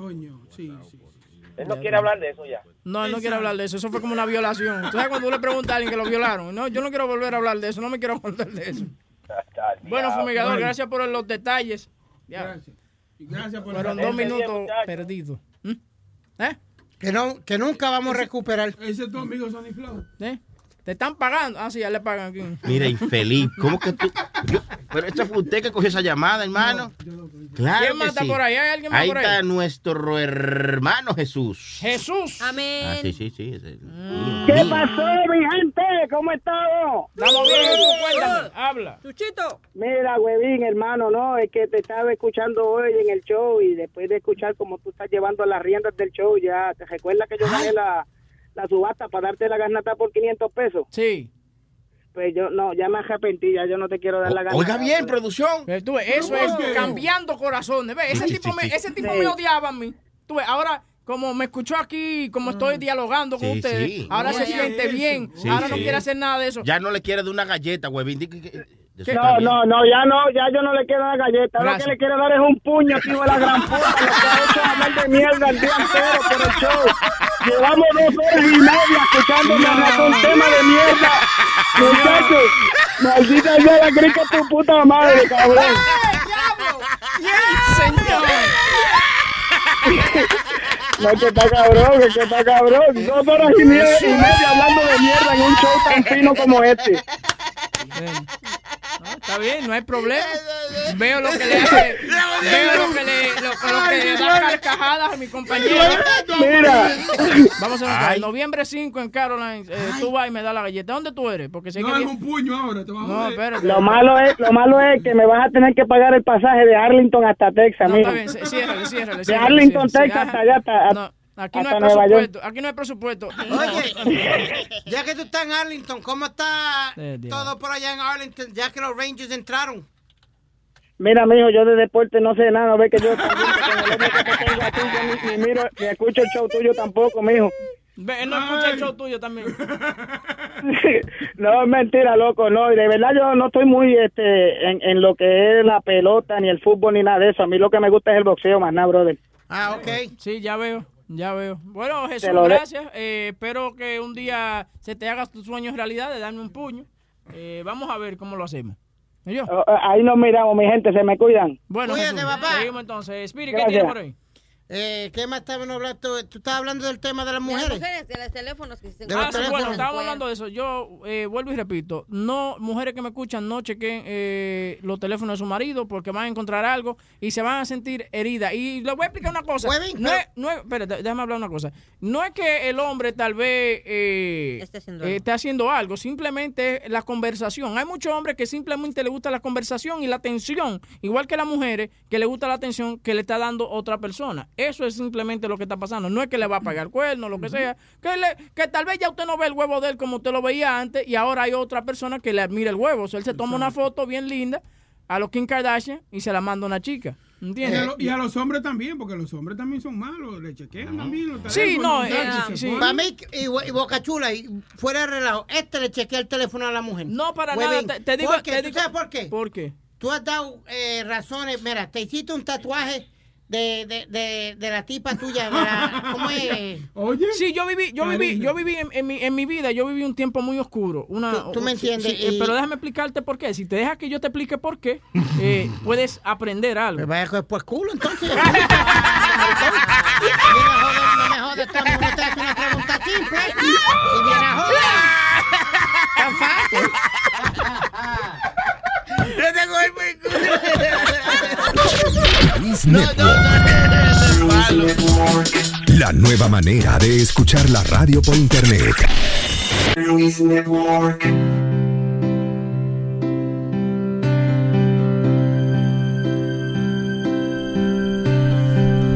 Él no quiere hablar de eso ya. No, él no quiere hablar de eso. Eso fue como una violación. ¿Tú sabes cuando tú le preguntas a alguien que lo violaron? No, yo no quiero volver a hablar de eso. No me quiero acordar de eso. Bueno, fumigador, Bueno. gracias por los detalles. Ya. Gracias. Gracias por Fueron dos minutos perdidos. ¿Mm? ¿Eh? Que, no, que nunca vamos a recuperar. Ese es tu amigo Sonny Flow. ¿Eh? ¿Te están pagando? Ah, sí, ya le pagan aquí. Mira, infeliz. ¿Cómo que tú? Yo- pero esta fue usted que cogió esa llamada, hermano. Claro ¿Quién que más está sí. por ahí? ¿Hay alguien más Ahí por ahí? está nuestro hermano Jesús. Jesús. Amén. Ah, sí, sí, sí. ese- ¿Qué pasó, mi gente? ¿Cómo estamos? Estamos bien, Jesús, cuéntame, habla. Chuchito. Mira, huevín, hermano, no, es que te estaba escuchando hoy en el show y después de escuchar cómo tú estás llevando las riendas del show, ya, ¿te recuerdas que yo gané la, la subasta para darte la garnata por 500 pesos? Sí. Pues yo, no, ya me arrepentí, ya yo no te quiero dar la garnata. Oiga bien, producción. Pero tú ves, eso es cambiando corazones. ¿Ves? Ese tipo, me, ese tipo Sí. me odiaba a mí. Tú ves, ahora, como me escuchó aquí, como estoy dialogando con Sí, ustedes, sí. ahora se siente bien. Sí, ahora no quiere hacer nada de eso. Ya no le quiere dar una galleta, huevín. No, bien. no, no, ya no, ya yo no le quiero dar galleta. Lo que le quiero dar es un puño, tío, de la gran puta. Lo que ha hecho hablar de mierda el día entero por el show. Llevamos dos horas y media escuchándome hablar un tema de mierda. Muchachos, maldita sea la grica tu puta madre, cabrón. Señor. No, que está cabrón, que está cabrón. Dos horas y media, y media hablando de mierda en un show tan fino como este. Ven. No, está bien, no hay problema. Veo lo que le hace, veo lo que le, lo, lo que le da carcajadas a mi compañero. Mira. Vamos a ver, noviembre 5 en Caroline, eh, tú vas y me das la galleta. ¿Dónde tú eres? Porque sé No, que... es un puño ahora. Te vas No, espérate. Lo malo es, lo malo es que me vas a tener que pagar el pasaje de Arlington hasta Texas, No, mira. está bien, sí, ciérrale, ciérrale. De Arlington, ciérrale, Texas, sí, hasta allá, hasta, No, aquí no hay presupuesto. Aquí no hay presupuesto. Oye, ya que tú estás en Arlington, ¿cómo está todo por allá en Arlington? Ya que los Rangers entraron. Mira, mijo, yo de deporte no sé nada, ve que yo también, que yo ni, ni miro, ni escucho el show tuyo tampoco, mijo. Ve, él no escucha el show tuyo también. no, es mentira, loco, no, y de verdad yo no estoy muy este en, en lo que es la pelota, ni el fútbol, ni nada de eso. A mí lo que me gusta es el boxeo, más nada, brother. Ah, ok. Sí, ya veo, ya veo. Bueno, Jesús, gracias. Eh, espero que un día se te haga tus sueños realidad de darme un puño. Eh, vamos a ver cómo lo hacemos. ¿Y yo? Oh, oh, Ahí nos miramos, mi gente, se me cuidan. Bueno, Cuídate, Jesús, papá. seguimos entonces. Spirit, ¿qué Gracias. tiene por ahí? Eh, ¿Qué más estaban hablando? Tú estabas hablando del tema de las De las mujeres. mujeres, de los teléfonos que se los Ah, sí, bueno, estábamos hablando de eso. Yo eh, vuelvo y repito, no, mujeres que me escuchan, no chequen eh, los teléfonos de su marido porque van a encontrar algo y se van a sentir heridas. Y les voy a explicar una cosa. No pero- es, no es- espérate, déjame hablar una cosa. No es que el hombre tal vez eh, Esté haciendo eh, algo. esté haciendo algo, simplemente la conversación. Hay muchos hombres que simplemente le gusta la conversación y la atención, igual que las mujeres que le gusta la atención que le está dando otra persona. Eso es simplemente lo que está pasando. No es que le va a pagar cuerno, lo que sea. Que, le- que tal vez ya usted no ve el huevo de él como usted lo veía antes y ahora hay otra persona que le admira el huevo. O sea, él se toma una foto bien linda a los Kim Kardashian y se la manda a una chica. Y a, ¿Entiendes? lo- y a los hombres también, porque los hombres también son malos, le chequean también los Sí, no, eh, se sí. ponen. Para mí, y, y Boca Chula, y fuera de relajo, este le chequea el teléfono a la mujer. No, para nada, te- te digo- ¿Por qué? te ¿Tú digo- sabes por qué? ¿Por qué? Tú has dado eh, razones. Mira, te hiciste un tatuaje de, de, de, de la tipa tuya. De la, ¿Cómo es? Oye. Sí, yo viví, yo viví, yo viví en, en mi, en mi vida, yo viví un tiempo muy oscuro. Una, Tú- tú me entiendes, sí, eh, y- pero déjame explicarte por qué. Si te dejas que yo te explique por qué, eh, puedes aprender algo. Me vaya a coger por culo, entonces. Viene a joder, no me jodas, Tony. Uno te hace una pregunta simple y viene a joder. Tan fácil. Yo tengo el buen Network. La nueva manera de escuchar la radio por internet. Network.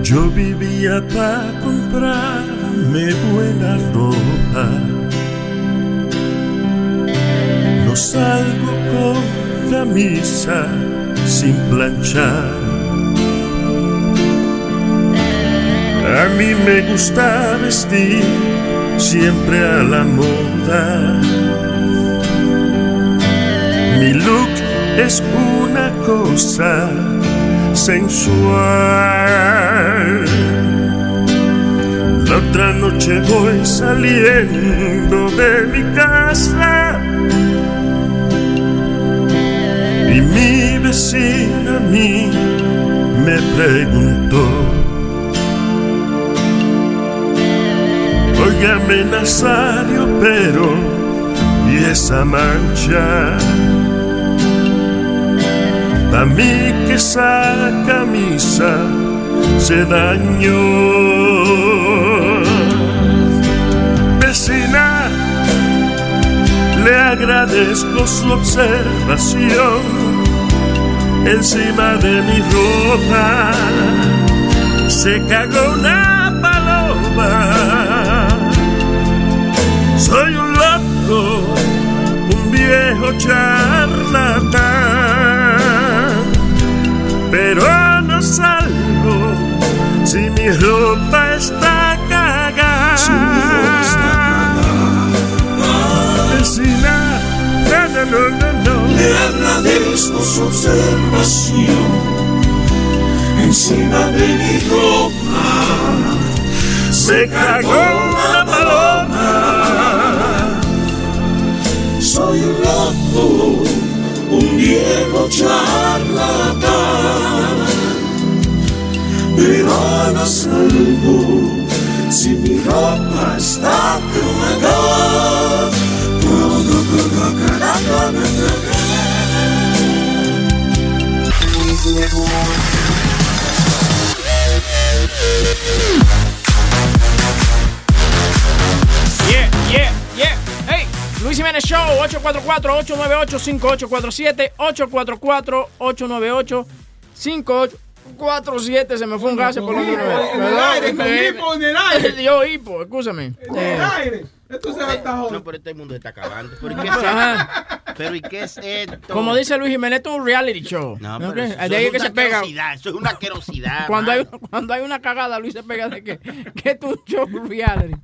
Yo vivía para comprarme buena ropa. No salgo con camisa sin planchar. A mí me gusta vestir siempre a la moda. Mi look es una cosa sensual. La otra noche voy saliendo de mi casa y mi vecina a mí me preguntó. Óigame Nazario, pero ¿y esa mancha? A mí que esa camisa se dañó. Vecina, le agradezco su observación encima de mi ropa. Se cagó una viejo charlatán pero no salgo si mi ropa está cagada. Vecina, no, no, no, no, no. Le agradezco su observación encima de mi ropa. Se cagó una un loco, un viejo charlatán, pero no salgo si mi ropa está. Luis Network. Luis Jiménez Show, 844-898-5847, 844-898-5847. Se me fue un gas por lo En el menos. aire, con hipo en el aire. Yo hipo, escúchame. En Eh, el aire. Esto se va a estar No, pero este mundo está acabando. ¿Pero y qué es esto? ¿Pero y qué es esto? Como dice Luis Jiménez, esto es un reality show. No, ¿No pero eso, De eso ahí es que una se pega. Eso es una asquerosidad. Cuando hay, cuando hay una cagada, Luis se pega de que, que esto es un show reality.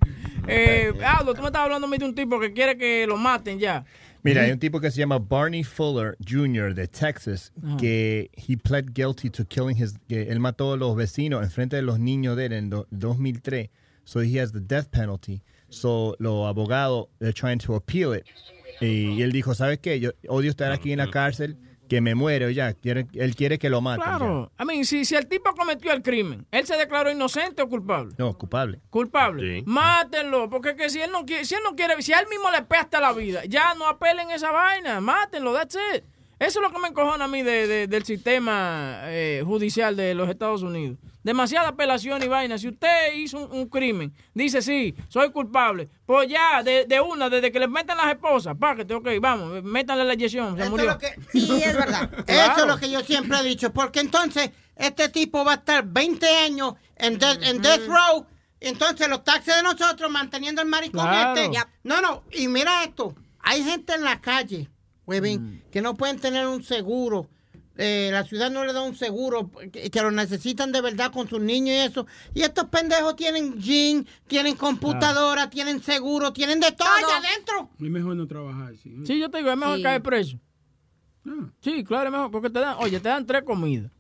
Eh, Aldo, tú me estabas hablando de un tipo que quiere que lo maten ya. Mira, hay un tipo que se llama Barney Fuller Jr. de Texas Ajá. que he pled guilty to killing his que él mató a los vecinos en frente de los niños de él en do- 2003. So he has the death penalty. So los abogados they're trying to appeal it. Y él dijo, ¿sabes qué? Yo odio estar aquí en la cárcel, que me muero ya. Quiere- él quiere que lo maten. ya. Claro. I mean, si, si el tipo cometió el crimen, ¿él se declaró inocente o culpable? No, culpable. Culpable. Mátenlo, porque es que si él no quiere, si él no quiere, si a él mismo le pesta la vida, ya no apelen esa vaina, mátenlo, that's it. Eso es lo que me encojona a mí de- de- del sistema eh, judicial de los Estados Unidos. Demasiada apelación y vaina. Si usted hizo un, un crimen, dice sí, soy culpable, pues ya, de, de una, desde que le metan las esposas, páquete, ok, vamos, métanle la inyección, se Esto murió. es lo que- sí, es verdad. Claro. Eso es lo que yo siempre he dicho, porque entonces este tipo va a estar 20 años en, de- en Death Row, entonces los taxis de nosotros manteniendo el maricón Claro. este. No, no, y mira esto, hay gente en la calle, huevín, Mm. que no pueden tener un seguro eh, la ciudad no le da un seguro que, que lo necesitan de verdad con sus niños y eso. Y estos pendejos tienen gym, tienen computadora, tienen seguro, tienen de todo allá adentro. Es mejor no trabajar, sí. Sí, yo te digo, es mejor Sí. caer preso. Sí, claro, es mejor, porque te dan, oye, te dan tres comidas.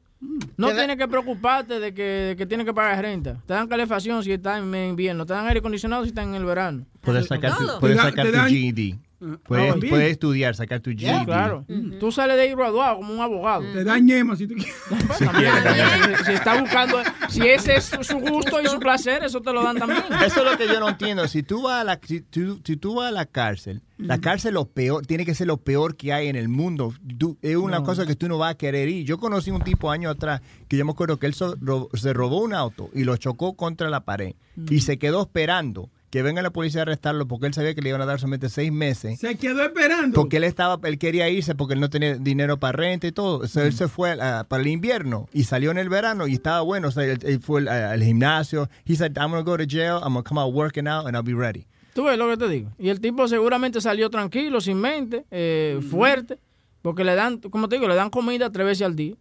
No Te da- tienes que preocuparte de que, de que tienes que pagar renta. Te dan calefacción si estás en invierno. Te dan aire acondicionado si estás en el verano. Puedes sacar tu, puedes sacar tu dan- GED. Puedes, Ah, puedes estudiar, sacar tu GED. Claro. Tú sales de ahí graduado como un abogado. Te dan ñema si tú quieres. Si quieres, también. Si, si está buscando, si ese es su gusto y su placer, eso te lo dan también. Eso es lo que yo no entiendo. Si tú vas a la, si tú, si tú vas a la cárcel, la cárcel lo peor, tiene que ser lo peor que hay en el mundo. Tú- es una No. cosa que tú no vas a querer ir. Yo conocí un tipo años atrás que yo me acuerdo que él so- ro- se robó un auto y lo chocó contra la pared y se quedó esperando que venga la policía a arrestarlo porque él sabía que le iban a dar solamente seis meses. Se quedó esperando. Porque él estaba, él quería irse porque él no tenía dinero para renta y todo. O sea, él se fue para el invierno y salió en el verano y estaba bueno. O sea, él, él fue al, al gimnasio. He said, I'm gonna go to jail. I'm gonna come out working out and I'll be ready. Tú ves lo que te digo. Y el tipo seguramente salió tranquilo, sin mente, eh, fuerte, porque le dan, como te digo, le dan comida tres veces al día.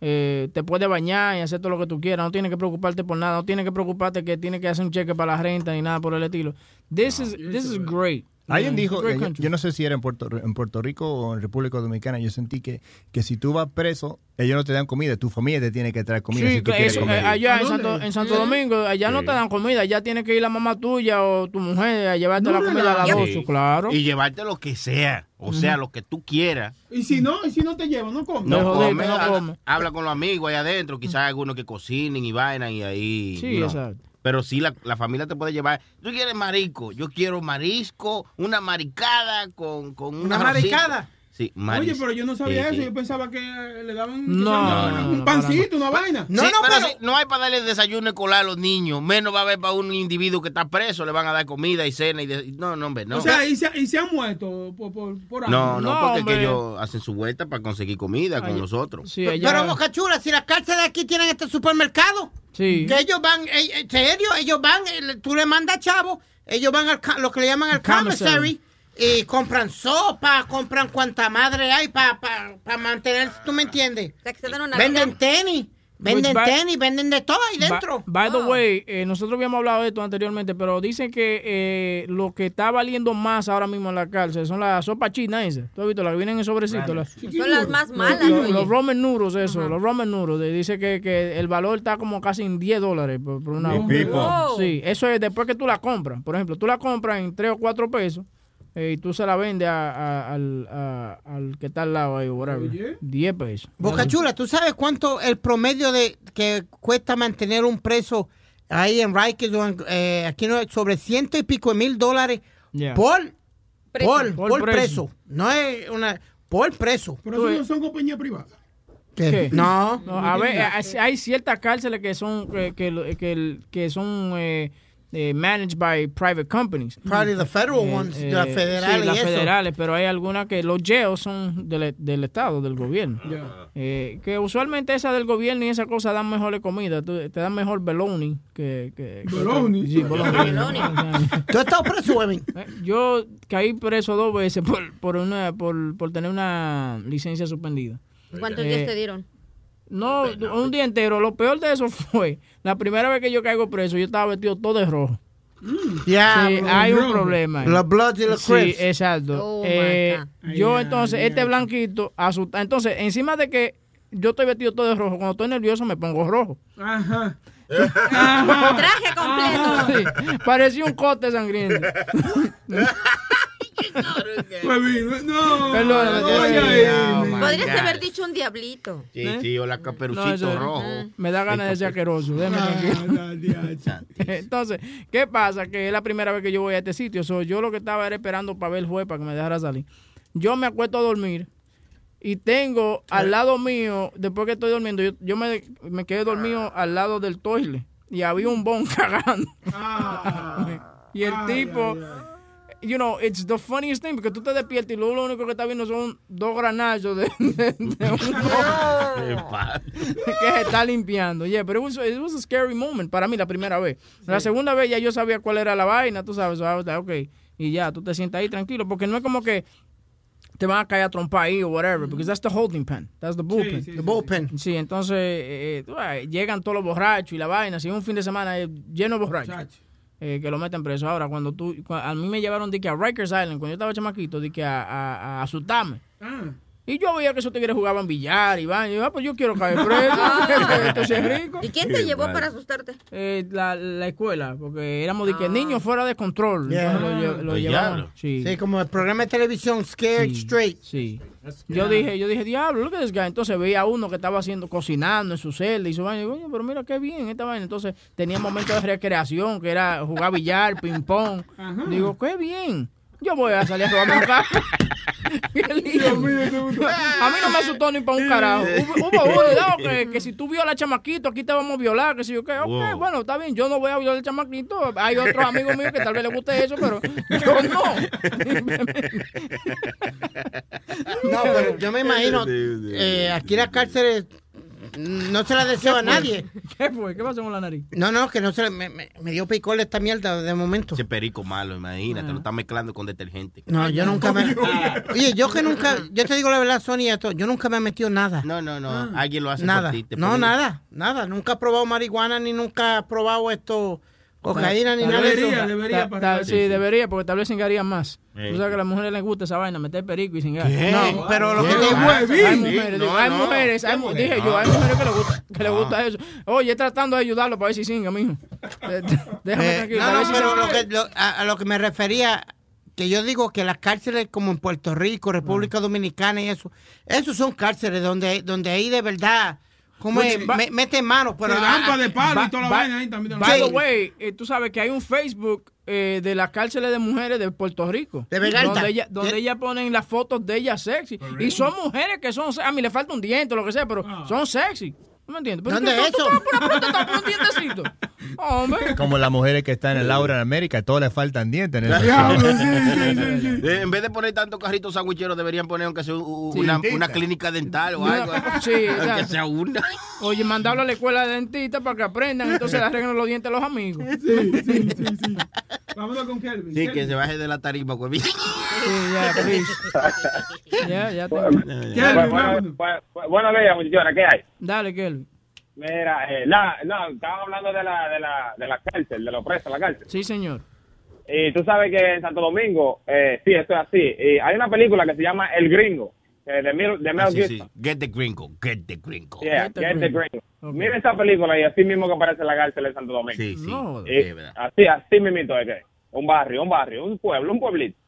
Eh, te puede bañar y hacer todo lo que tú quieras. No tienes que preocuparte por nada. No tienes que preocuparte que tienes que hacer un cheque para la renta ni nada por el estilo. This is, this is great. Alguien Yeah, dijo, yo, no sé si era en Puerto, en Puerto Rico o en República Dominicana, yo sentí que, que si tú vas preso, ellos no te dan comida, tu familia te tiene que traer comida. Sí, si tú eso, comer. eh, allá en Santo, en Santo Domingo, allá no te dan comida, allá tiene que ir la mamá tuya o tu mujer a llevarte la comida a las Sí. 12, claro. Y llevarte lo que sea, o sea, lo que tú quieras. Y si no, y si no te llevan, no comes. No jodiste, come, no habla, come. habla con los amigos allá adentro, quizás algunos que cocinen y vainan y ahí. Sí, exacto. Pero sí, la, la familia te puede llevar. ¿Tú quieres marisco? Yo quiero marisco, una maricada con, con ¿Una maricada? Sí, Oye, pero yo no sabía Sí, eso. sí. Yo pensaba que eh, le daban No, sea, no, un no, pancito, una vaina. Sí, pero, si no hay para darle desayuno escolar a los niños. Menos va a haber para un individuo que está preso. Le van a dar comida y cena. Y de- no, no, hombre, no. O sea, y se, y se han muerto por, por, por no, no, porque es que hombre. ellos hacen su vuelta para conseguir comida con Ay, nosotros. Sí, Pero allá. Boca Chula, si las cárceles de aquí tienen este supermercado, Sí. que ellos van, eh, en serio, ellos van, eh, tú le mandas chavo, ellos van al, lo que le llaman Commissary. commissary, y compran sopa, compran cuanta madre hay para mantener, ¿tú me entiendes? Venden tenis, venden by- tenis, venden de todo ahí dentro. By, by the way, eh, nosotros habíamos hablado de esto anteriormente, pero dicen que eh, lo que está valiendo más ahora mismo en la cárcel son las sopas chinas esas. ¿Tú has visto? Las que vienen en sobrecito. las- Son las más los- malas. Los, los ramen noodles, eso, los ramen Dice que, que el valor está como casi en 10 dólares por, por una. Wow. Sí, eso es después que tú la compras. Por ejemplo, tú la compras en 3 o 4 pesos eh, y tú se la vendes a- a- al, a- al que está al lado ahí, whatever. 10 pesos. Boca Chula, ¿tú sabes cuánto el promedio de que cuesta mantener un preso ahí en Rikers o en, eh, aquí no, sobre ciento y pico de mil dólares Yeah. por, Preso. por, Por por preso. preso. No es una, por preso. Pero eso no son compañías privadas. ¿Qué? No. No, a ver, hay, hay ciertas cárceles que son que, que, que, que son eh, eh, managed by private companies. Probably the federal Eh, ones, eh, las federales sí, y las eso. federales, pero hay algunas que los jails son del, del Estado, del gobierno. Eh, que usualmente esas del gobierno y esas cosas dan mejores comidas, tú- te dan mejor bologna que... que, que- Bologna. Sí, bologna. ¿Tú has estado preso, Evan? Eh, Yo caí preso dos veces por, por, una, por, por tener una licencia suspendida. ¿Cuántos Eh, días te dieron? No, un día entero. Lo peor de eso fue, la primera vez que yo caigo preso, yo estaba vestido todo de rojo. Ya, Sí, bro. hay un problema. ahí. Los Bloods y los Sí, exacto. Oh, Eh, yo entonces, este blanquito, asustado. Entonces, encima de que yo estoy vestido todo de rojo, cuando estoy nervioso me pongo rojo. Ajá. Traje completo. Sí, parecía un cote sangriento. No. Man. Podrías haber dicho un diablito. Sí, ¿Eh? sí, o la No, caperucito eso- rojo. Me da ganas de ser asqueroso. déjame tranquilo. Ah. Entonces, ¿qué pasa? Que es la primera vez que yo voy a este sitio. So, yo lo que estaba era esperando para ver el juez para que me dejara salir. Yo me acuesto a dormir y tengo al lado mío, después que estoy durmiendo, yo, yo me, me quedé dormido al lado del toile y había un bon cagando. y el tipo, you know, it's the funniest thing porque tú te despiertas y lo, lo único que estás viendo son dos granazos de, de- de un que se está limpiando. Yeah, pero it was, it was a scary moment para mí la primera vez. La segunda vez ya yo sabía cuál era la vaina, tú sabes, so I was like, okay, y ya, tú te sientas ahí tranquilo, porque no es como que te van a caer a trompar ahí o whatever, because that's the holding pen, that's the bullpen. sí, The bullpen. Sí, entonces eh, eh, llegan todos los borrachos y la vaina, si es un fin de semana eh, lleno de borrachos. Eh, que lo meten preso. Ahora, cuando tú, a mí me llevaron de que a Rikers Island, cuando yo estaba chamaquito, de que a, a, a asustarme. Y yo veía que esos tigres jugaban billar y vaina. Y yo, ah, pues yo quiero caer preso. Esto sí es rico. ¿Y quién te llevó para asustarte? Eh, la, la escuela, porque éramos de que niños fuera de control. Yeah. Lo, lo. Sí. Sí, como el programa de televisión Scared Straight. Sí. Yo dije, yo dije, diablo, lo que es Entonces veía a uno que estaba haciendo, cocinando en su celda y su vaina. Y digo, "Oye, pero mira qué bien esta vaina. Entonces tenía momentos de recreación, que era jugar billar, ping pong. Digo, qué bien. Yo voy a salir a robarme un carro. Qué lindo. A mí no me asustó ni para un carajo. Hubo, hubo uno no, que, que si tú violas al chamaquito, aquí te vamos a violar, que si yo qué. Ok, Wow. bueno, está bien, yo no voy a violar al chamaquito. Hay otros amigos míos que tal vez les guste eso, pero yo no. No, pero yo me imagino, eh, aquí las cárceles no se las deseo a nadie. ¿Qué fue? ¿Qué pasó con la nariz? No, no, que no se le- me, me- me dio picor esta mierda de momento. Ese perico malo, imagínate, lo están mezclando con detergente. No, yo nunca me... Oye, yo que nunca, yo te digo la verdad, Sonia, esto, yo nunca me he metido nada. No, no, no, alguien lo hace Nada. por ti. te No, nada, nada. Nunca he probado marihuana ni nunca he probado esto, cocaína ni nada de eso. Ta- ta- sí, debería, porque tal vez cingarían más. Tú sabes que a las mujeres les gusta esa vaina, meter perico y cingar. ¿Qué? No, pero lo que te- Hay mujeres, digo, No, hay no. mujeres, hay mu- dije yo, hay mujeres que les gusta, que les gusta eso. Oye, tratando de ayudarlo para ver si cinga, mijo. Déjame Eh, tranquilo. no, a ver no, si pero se- lo que, lo- a, a lo que me refería, que yo digo que las cárceles como en Puerto Rico, República Dominicana y eso, esos son cárceles donde, donde ahí de verdad, como Oye, es, me- mete mano. Pero, Te dan pa' de palo y toda la vaina ahí también. By the way, eh, tú sabes que hay un Facebook eh, de las cárceles de mujeres de Puerto Rico. De Vegalta. Donde ella, donde ¿Qué? ellas ponen las fotos de ellas sexy. Y son mujeres que son, a mí le falta un diente o lo que sea, pero son sexy. ¿No me entiendes? Pero ¿Dónde es eso? tú. Hombre. Como las mujeres que están en Laura en América, todas les faltan dientes. En el Eh, En vez de poner tantos carritos sandwicheros, deberían poner aunque sea Sí. una, una clínica dental o algo. sí, aunque sea una. Oye, mandarlo a la escuela de dentista para que aprendan, entonces le arreglan los dientes a los amigos. Vámonos con Kelvin. Sí, que se baje de la tarima, güey. Sí, ya, please. Ya, ya. te- Bueno, bueno, bueno, muchachos. ¿Qué hay? Dale, Kelvin. Mira, eh, la, no, estaban hablando de la, de la, de la cárcel, de los presos, la cárcel. Sí, señor. Y tú sabes que en Santo Domingo, eh, sí, esto es así. Y hay una película que se llama El Gringo, eh, de Mel, de Mel Ah, sí, Gibson. sí. Get the gringo, get the gringo. Yeah, Get the Get the Gringo. Mira esa película y así mismo que aparece en la cárcel de Santo Domingo. Sí, sí. No. Y así, así mismito es que. Un barrio, un barrio, un pueblo, un pueblito.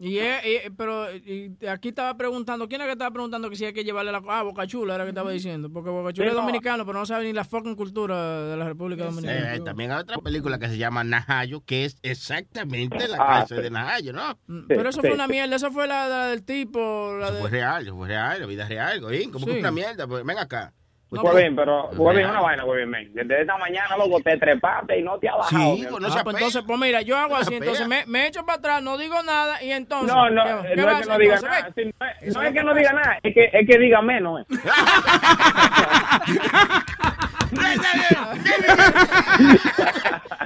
Y, eh, eh, pero y aquí estaba preguntando, ¿quién era que estaba preguntando que si hay que llevarle la... Ah, Boca Chula era que estaba diciendo, porque Boca Chula Sí, es no. dominicano, pero no sabe ni la fucking cultura de la República Dominicana. Eh, también hay otra película que se llama Najayo, que es exactamente la Ah, sí. de Najayo, ¿no? Pero eso sí. fue una mierda, esa fue la, la del tipo, la Eso de... fue real, eso fue real, la vida es real, güey. ¿Cómo que una mierda? Pues ven acá. No, Pues pero- bien, pero pues bien, una vaina, pues bien, men. Desde esta mañana, loco, te trepaste y no te ha bajado. Sí, pues no Ah, se pues entonces, pues mira, yo hago así, entonces me, me echo para atrás, no digo nada y entonces... No, no, ¿qué- qué no va es que no diga entonces? nada. No es, no es es que no diga nada, es que, es que diga menos.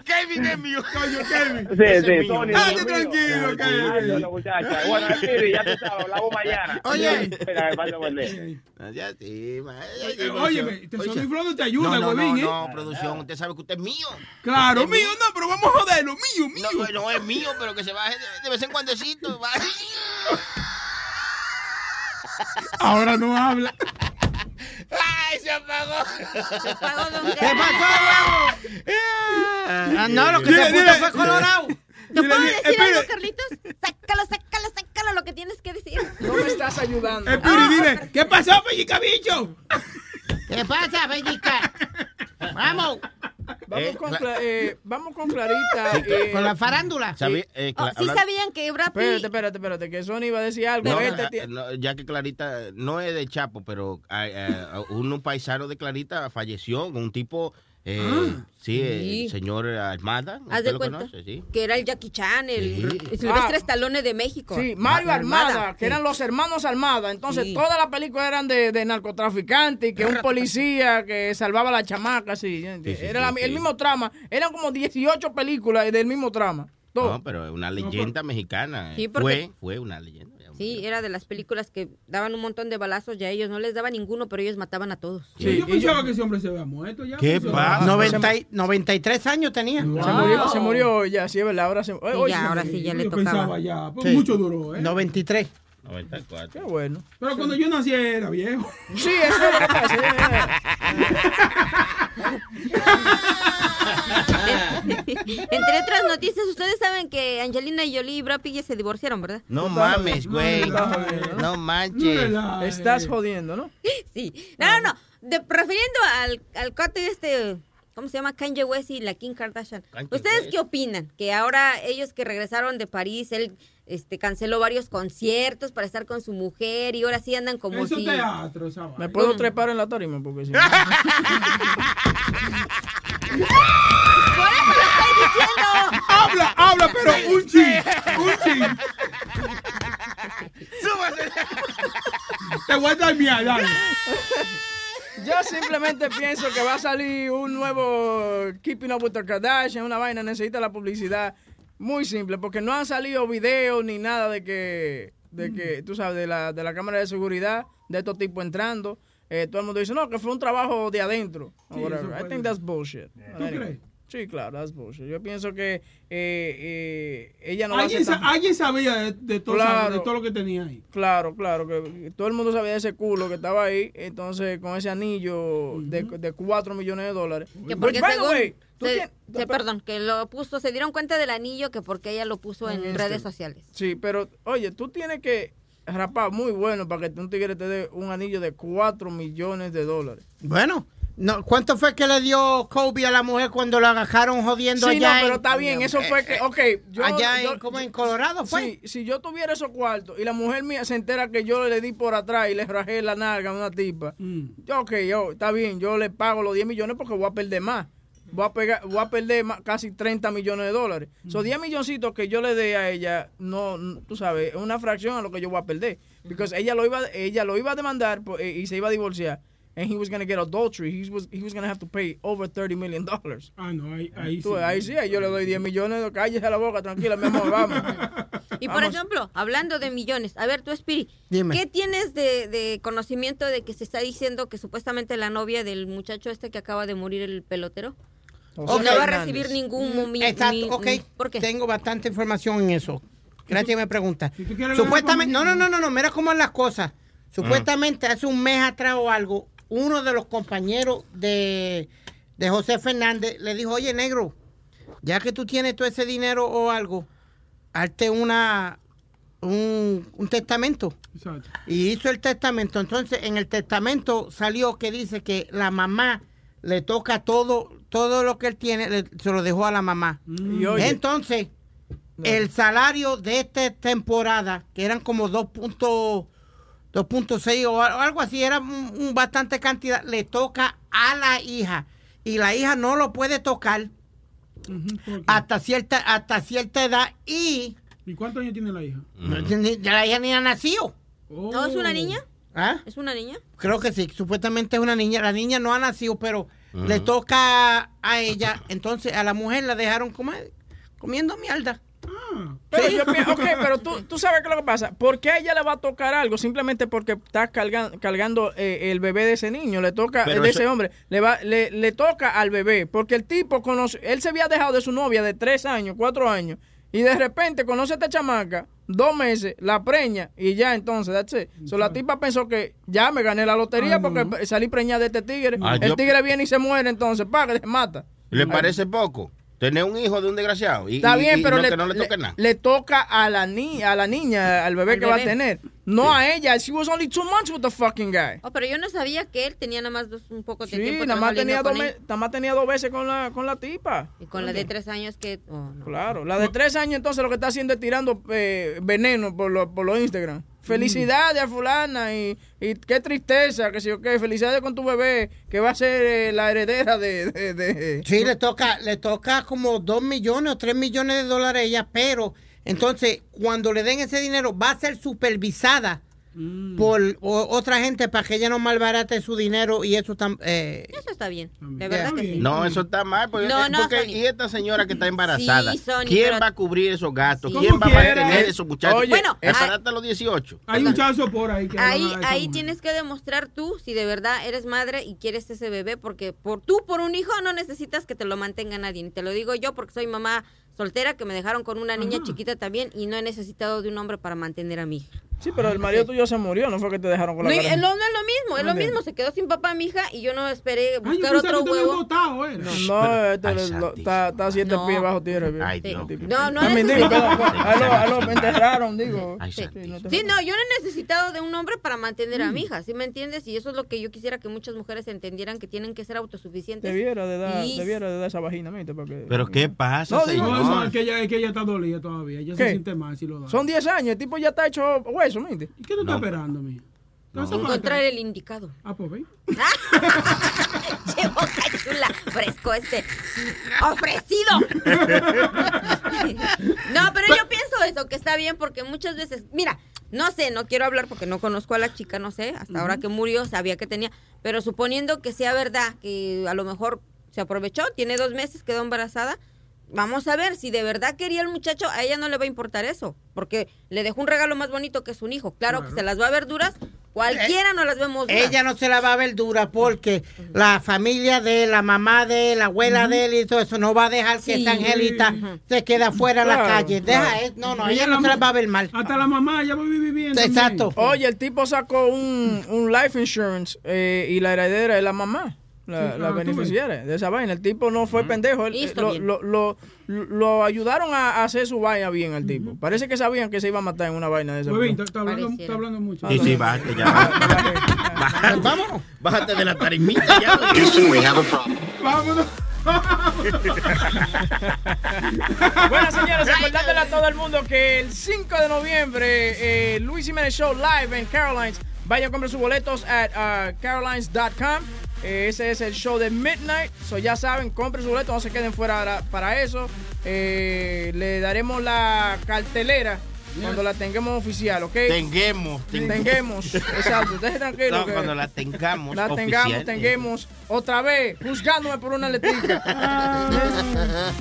Kevin es mío. Coño, Kelvin. Sí, sí. Tony. Tranquilo, muchacha. Bueno, ya tú sabes, hablamos mañana. Oye. Ya, sí, producción. te Oye, inflando, te No, ayuda, no, no, huevín, ¿eh? no, producción, usted sabe que usted es mío. Claro, mío, no, pero vamos a joderlo, mío, mío. No, es mío, pero que se baje de, vez en cuando. Ahora no habla. ¡Ay, se apagó! Se pagó Don ¿Qué Kelvin. pasó, Ah, no, lo que Dile, se puso dile. fue colorado. ¿Te puedo decir espere. algo, Carlitos? Sácalo, sácalo, sácalo lo que tienes que decir. No me estás ayudando. Eh, Piri, dile, ¿qué pasó, pellica bicho? ¿Qué pasa, Bellica? Vamos, Vamos, Eh, con, cla- eh, vamos con Clarita. eh, con la farándula. ¿Sabe? Eh, Oh, ¿Sí sabían que Brad Espérate, Pitt... espérate, espérate, que Sony iba a decir algo. No, Este no, ya que Clarita no es de Chapo, pero ah, ah, un paisano de Clarita falleció, un tipo, eh, sí, Sí. el señor Armada. Haz ¿usted de lo cuenta conoce? Sí. que era el Jackie Chan, el Sí. Silvestre Ah. Stallone de México. Sí, Mario Armada, que sí. eran los hermanos Armada. Entonces, Sí. todas las películas eran de, de narcotraficantes y que un policía que salvaba a la chamaca, sí. Sí, sí, Era sí, la- el mismo trama. Eran como 18 películas del mismo trama. Todo. No, pero es una leyenda mexicana. Sí, porque- Fue, fue una leyenda. Sí, era de las películas que daban un montón de balazos y a ellos no les daba ninguno, pero ellos mataban a todos. Sí, yo pensaba que ese hombre se había muerto ya. ¿Qué pasa? se- 90 y- 93 años tenía. Se murió, se murió ya, sí, verdad. Ahora se, hoy- hoy ya, ahora sí ya le Yo tocaba. pensaba ya, pues Sí. mucho duró, ¿eh? 93. 94. Qué bueno. Pero cuando yo nací era viejo. Sí, eso es lo que pasa. Entre otras noticias, ustedes saben que Angelina Jolie y Brad Pitt ya se divorciaron, ¿verdad? No mames, güey. No manches. Estás jodiendo, ¿no? Sí. No, no, no. De, refiriendo al, al cote este, ¿cómo se llama? Kanye West y la Kim Kardashian. Kanye ¿Ustedes West. qué opinan? Que ahora ellos que regresaron de París, él este, canceló varios conciertos para estar con su mujer y ahora sí andan como Eso si... teatro, esa Me puedo trepar en la tarima porque si no- ¡Por eso lo estoy diciendo! Habla, habla, pero un ching, un ching. Te voy a dar mía, dale. Yo simplemente pienso que va a salir un nuevo Keeping Up with the Kardashian, una vaina, necesita la publicidad. Muy simple, porque no han salido videos ni nada de que, de que tú sabes, de la, de la cámara de seguridad, de estos tipos entrando. Eh, todo el mundo dice, no, que fue un trabajo de adentro. Sí, I puede think that's bullshit. ¿Tú crees? Sí, claro, that's bullshit. Yo pienso que eh, eh, ella no va a Alguien, sa- alguien sabía de, de todo, Claro. de todo lo que tenía ahí. Claro, claro, que todo el mundo sabía de ese culo que estaba ahí, entonces con ese anillo de, de 4 millones de dólares. Que by the way, se- tienes- se- perdón, que lo puso, se dieron cuenta del anillo que porque ella lo puso en Este. redes sociales. Sí, pero oye, tú tienes que rapar muy bueno para que un tigre te dé un anillo de 4 millones de dólares. Bueno, no, ¿cuánto fue que le dio Kobe a la mujer cuando lo agarraron jodiendo Sí, allá no, pero en- está bien, eso fue que, ok, yo... allá yo- en, como en Colorado fue? Sí, si yo tuviera esos cuartos y la mujer mía se entera que yo le di por atrás y le rajé la nalga a una tipa, yo, ok, yo, está bien, yo le pago los 10 millones porque voy a perder más. Voy a, pegar, voy a perder más- casi 30 millones de dólares. Esos 10 milloncitos que yo le dé a ella, no, no, tú sabes, es una fracción a lo que yo voy a perder. Porque ella lo iba, ella lo iba a demandar por- eh, y se iba a divorciar. And he was going to get adultery. He was, he was going to have to pay over 30 million dollars. Ah, no, ahí, ahí Tú, sí. ahí sí, ahí yo le doy 10 millones, cállese la boca, tranquila, mi amor, vamos. Y por Vamos. ejemplo, hablando de millones, a ver, tú, Spiri, Dime. ¿qué tienes de, de conocimiento de que se está diciendo que supuestamente la novia del muchacho este que acaba de morir, el pelotero, Ok. no va a recibir ningún... mi- Exacto, mi- ok. ¿Por qué? Tengo bastante información en eso. Gracias me pregunta. Supuestamente, no, no, no, no, no, mira cómo es las cosas. Supuestamente hace un mes atrás o algo, uno de los compañeros de, de José Fernández le dijo, oye, negro, ya que tú tienes todo ese dinero o algo, hazte una, un, un testamento. Exacto. Y hizo el testamento. Entonces, en el testamento salió que dice que la mamá le toca todo, todo lo que él tiene, le- se lo dejó a la mamá. Y oye- Entonces, el salario de esta temporada, que eran como 2.6 2.6 o al- algo así, era un, un bastante cantidad, le toca a la hija. Y la hija no lo puede tocar hasta cierta, hasta cierta edad y ¿Y cuántos años tiene la hija? ni- la hija ni ha nacido. ¿No es una niña? ¿Ah? ¿Es una niña? Creo que sí, supuestamente es una niña. La niña no ha nacido, pero le toca a ella. Entonces a la mujer la dejaron comer, comiendo mierda. Pero yo pienso, ok, pero tú, tú sabes qué es lo que pasa. ¿Por qué a ella le va a tocar algo? Simplemente porque está cargan- cargando eh, el bebé de ese niño. Le toca, Pero de eso- ese hombre. Le, va, le, le toca al bebé. Porque el tipo conoce. Él se había dejado de su novia de tres años, cuatro años. Y de repente conoce a esta chamaca, dos meses, la preña y ya entonces, that's it. So, la tipa pensó que ya me gané la lotería Ay, porque no. salí preñada de este tigre. Ah, el yo- tigre viene y se muere entonces, paga, se mata. ¿Le parece poco? Tener un hijo de un desgraciado. Y, Está y- bien, y pero no, le, que no le le- toque nada. le toca a la, ni a la niña, al bebé que va a tener. No a ella. She was only two months with the fucking guy. Oh, pero yo no sabía que él tenía nada más dos- un poco de Sí, tiempo. nada más, tenía dos, nada más tenía dos veces con la, con la tipa. Y con la de tres años que... oh, no. Claro, la de tres años entonces lo que está haciendo es tirando eh, veneno por los por los Instagram. Felicidades a fulana y, y qué tristeza, que si yo qué, felicidades con tu bebé, que va a ser eh, la heredera de... de- Sí, le toca, le toca como 2 millones o 3 millones de dólares a ella, pero entonces cuando le den ese dinero va a ser supervisada por o- otra gente para que ella no malbarate su dinero y eso tam- eh, Eso está bien. De verdad que sí. No, eso está mal. Porque, No, no, porque- y esta señora que está embarazada, Sí, Sony, ¿quién pero- va a cubrir esos gastos? Sí. ¿Quién va a mantener esos muchachos? Oye, Bueno, a los 18. Hay un chazo por ahí que Ahí, ahí mujer. tienes que demostrar tú si de verdad eres madre y quieres ese bebé, porque por tú, por un hijo, no necesitas que te lo mantenga nadie. Y te lo digo yo porque soy mamá soltera que me dejaron con una niña chiquita también y no he necesitado de un hombre para mantener a mi hija. Sí, pero el marido tuyo se murió, no fue que te dejaron con No, la y- cara. no, no es lo mismo, es lo mismo. Se quedó sin papá mi hija y yo no esperé Ay, yo buscar pensaba otro huevo. botado, era. No, este le- lo- está, a siete No. pies bajo tierra. Ay. No, no A mí, digo, necesito- pero, aló, aló, me enterraron, digo. Ay, Sí. no no, yo no he necesitado de un hombre para mantener a mi hija, ¿sí me entiendes? Y eso es lo que yo quisiera que muchas mujeres entendieran que tienen que ser autosuficientes. Debiera de dar, Y- debiera de dar esa vagina, ¿viste? Porque, Pero ¿qué pasa, No, No, es que ella, es que ella está dolida todavía. Ella se siente mal si lo da. Son 10 años, el tipo ya está hecho hueso, ¿Y qué tú estás esperando, mija? ¿Te vas a Encontrar el indicado. Ah, pues ven. ¡Che, boca chula! Fresco este. ¡Ofrecido! no, pero yo pienso eso, que está bien, porque muchas veces, mira, no sé, no quiero hablar porque no conozco a la chica, no sé, hasta ahora que murió sabía que tenía, pero suponiendo que sea verdad, que a lo mejor se aprovechó, tiene dos meses, quedó embarazada, vamos a ver, si de verdad quería el muchacho, a ella no le va a importar eso, porque le dejó un regalo más bonito que es un hijo. Claro, que se las va a ver duras, cualquiera no las vemos duras. ella no se la va a ver dura porque la familia de la mamá de la abuela de él y todo eso no va a dejar que Sí. esa angelita se quede afuera en la Claro, calle. Deja, claro. eh, no, no, Ella ella no la se la va a ver mal. Hasta la mamá ya va a vivir bien. Exacto. Oye, el tipo sacó un, un life insurance eh, y la heredera es la mamá. La, la ah, beneficiaria de esa vaina. El tipo no fue pendejo. él- Listo, lo, bien. lo, lo, lo ayudaron a a hacer su vaina bien al tipo. Parece que sabían que se iba a matar en una vaina de esa. Pues ven, está, está hablando, está hablando mucho. Sí, sí, bájate ya. Bájate, Vámonos. bájate de la tarimita ya. Vámonos. Bueno, señores, recordándole a todo el mundo que el 5 de noviembre, eh, Luis Jiménez Show live en Carolines. Vayan a comprar sus boletos at uh, carolines.com. Ese es el show de Midnight. So ya saben, compren sus boletos, no se queden fuera para, para eso. Eh, le daremos la cartelera cuando la tengamos oficial, ¿ok? Tenguemos. Tengamos. Exacto, deje tranquilo. No, que cuando la tengamos. la oficial. tengamos, tengamos otra vez, juzgándome por una letrica.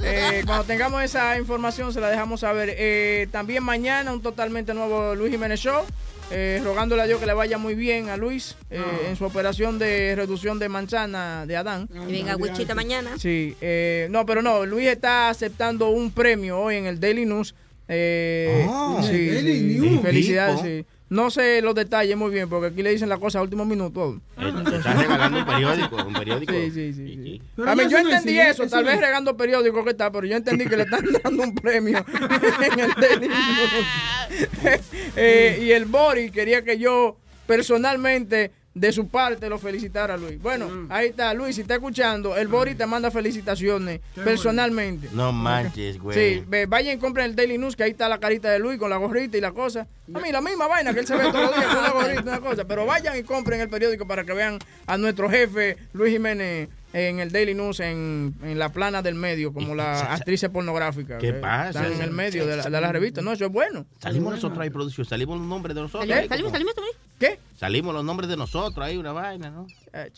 Eh, cuando tengamos esa información se la dejamos saber. Eh, también mañana un totalmente nuevo Luis Jiménez Show. eh, rogándole a Dios que le vaya muy bien a Luis eh, en su operación de reducción de manzana de Adán. Y venga, Wichita mañana. Sí, eh, no, pero no, Luis está aceptando un premio hoy en el Daily News. Eh, Ah, sí, sí, News. Felicidades, sí. No sé los detalles muy bien, porque aquí le dicen la cosa a último minuto. Eh, Estás regalando un periódico. Un periódico. Sí, sí, sí. sí. A mí, yo no entendí eso, eso tal no vez regando periódico que está, pero yo entendí que le están dando un premio en el News. Eh, y el Bori quería que yo personalmente de su parte lo felicitara a Luis. Bueno, Mm. ahí está, Luis, si está escuchando, el Bori te manda felicitaciones personalmente. No manches, güey. Sí, ve, vayan y compren el Daily News, que ahí está la carita de Luis con la gorrita y la cosa. A mí la misma vaina que él se ve todos los días con la gorrita y una cosa. Pero vayan y compren el periódico para que vean a nuestro jefe Luis Jiménez en el Daily News en, en la plana del medio, como la actriz pornográfica. ¿Qué que pasa? Están en el medio de la, de la revista. No, eso es bueno. Salimos nosotros ahí, producción. Salimos los nombres de nosotros. Salimos, ahí, salimos, salimos, salimos. ¿Qué? Salimos los nombres de nosotros ahí, una vaina, ¿no? Eh,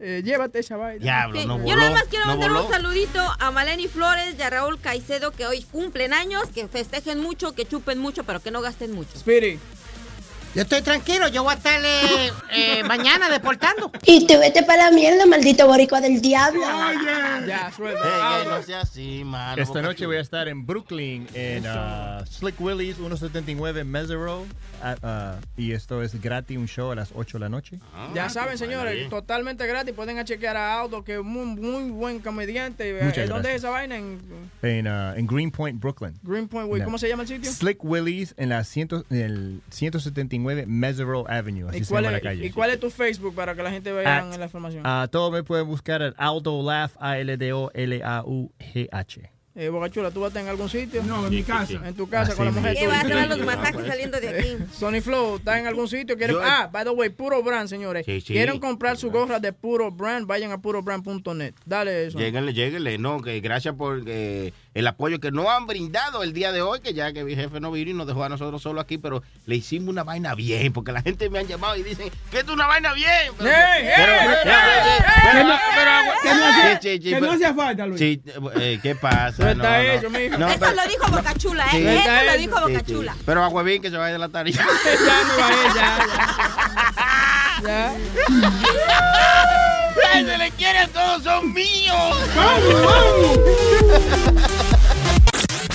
eh, llévate esa vaina. Diablo, Sí, no Yo voló. nada más quiero no mandar un saludito a Maleni Flores y a Raúl Caicedo que hoy cumplen años, que festejen mucho, que chupen mucho, pero que no gasten mucho. Spirit. Yo estoy tranquilo, yo voy a estar eh, eh, mañana deportando. Y te vete para la mierda, maldito boricua del diablo. Ya, suelta. Ey, ey, no sea así, mano. Esta noche voy a estar en Brooklyn, en uh, Slick Willie's 179 Mesero. y esto es gratis, un show a las 8 de la noche. Ah, Ya saben, señores, ahí. totalmente gratis. Pueden chequear a Aldo, que es muy, muy buen comediante. Muchas Eh, ¿Dónde gracias. es esa vaina? En En, uh, en Greenpoint, Brooklyn. Greenpoint. No. ¿Cómo se llama el sitio? Slick Willie's en la ciento, en el 179 Mesero Avenue. Así ¿Y se cuál, llama la es, calle. ¿Y cuál es tu Facebook para que la gente vea At- la información? Ah, todo me pueden buscar en Aldo Laugh, A-L-D-O-L-A-U-G-H. Eh, Bocachula, ¿tú vas a estar en algún sitio? No, en mi casa. En tu casa Así con la mujer. ¿Qué va a tuya. hacer los masajes saliendo de aquí? Sony Flow, ¿está en algún sitio? ¿Quieren- Yo- ah, by the way, Puro Brand, señores. Sí, sí. ¿Quieren comprar su gorra de Puro Brand? Vayan a purobrand.net. Dale eso. Lléguenle, lléguenle, no, que gracias por eh, el apoyo que no han brindado el día de hoy, que ya que mi jefe no vino y nos dejó a nosotros solo aquí, pero le hicimos una vaina bien, porque la gente me han llamado y dicen que es una vaina bien. Pero, ¡Ey, pero- ey, pero- ey, pero- ey, ey, pero- que no hacía- no falta, Luis. Sí, eh, ¿qué pasa? Pero está No, no. hecho, mijo. No, Eso pero- lo dijo Boca Chula, ¿eh? Sí. Eso lo dijo Boca Sí, sí. Chula. Pero a Huevín que se vaya de la tarima. ya me bajé, ya. Ya. ¡Ay, se le quiere a todos, son míos!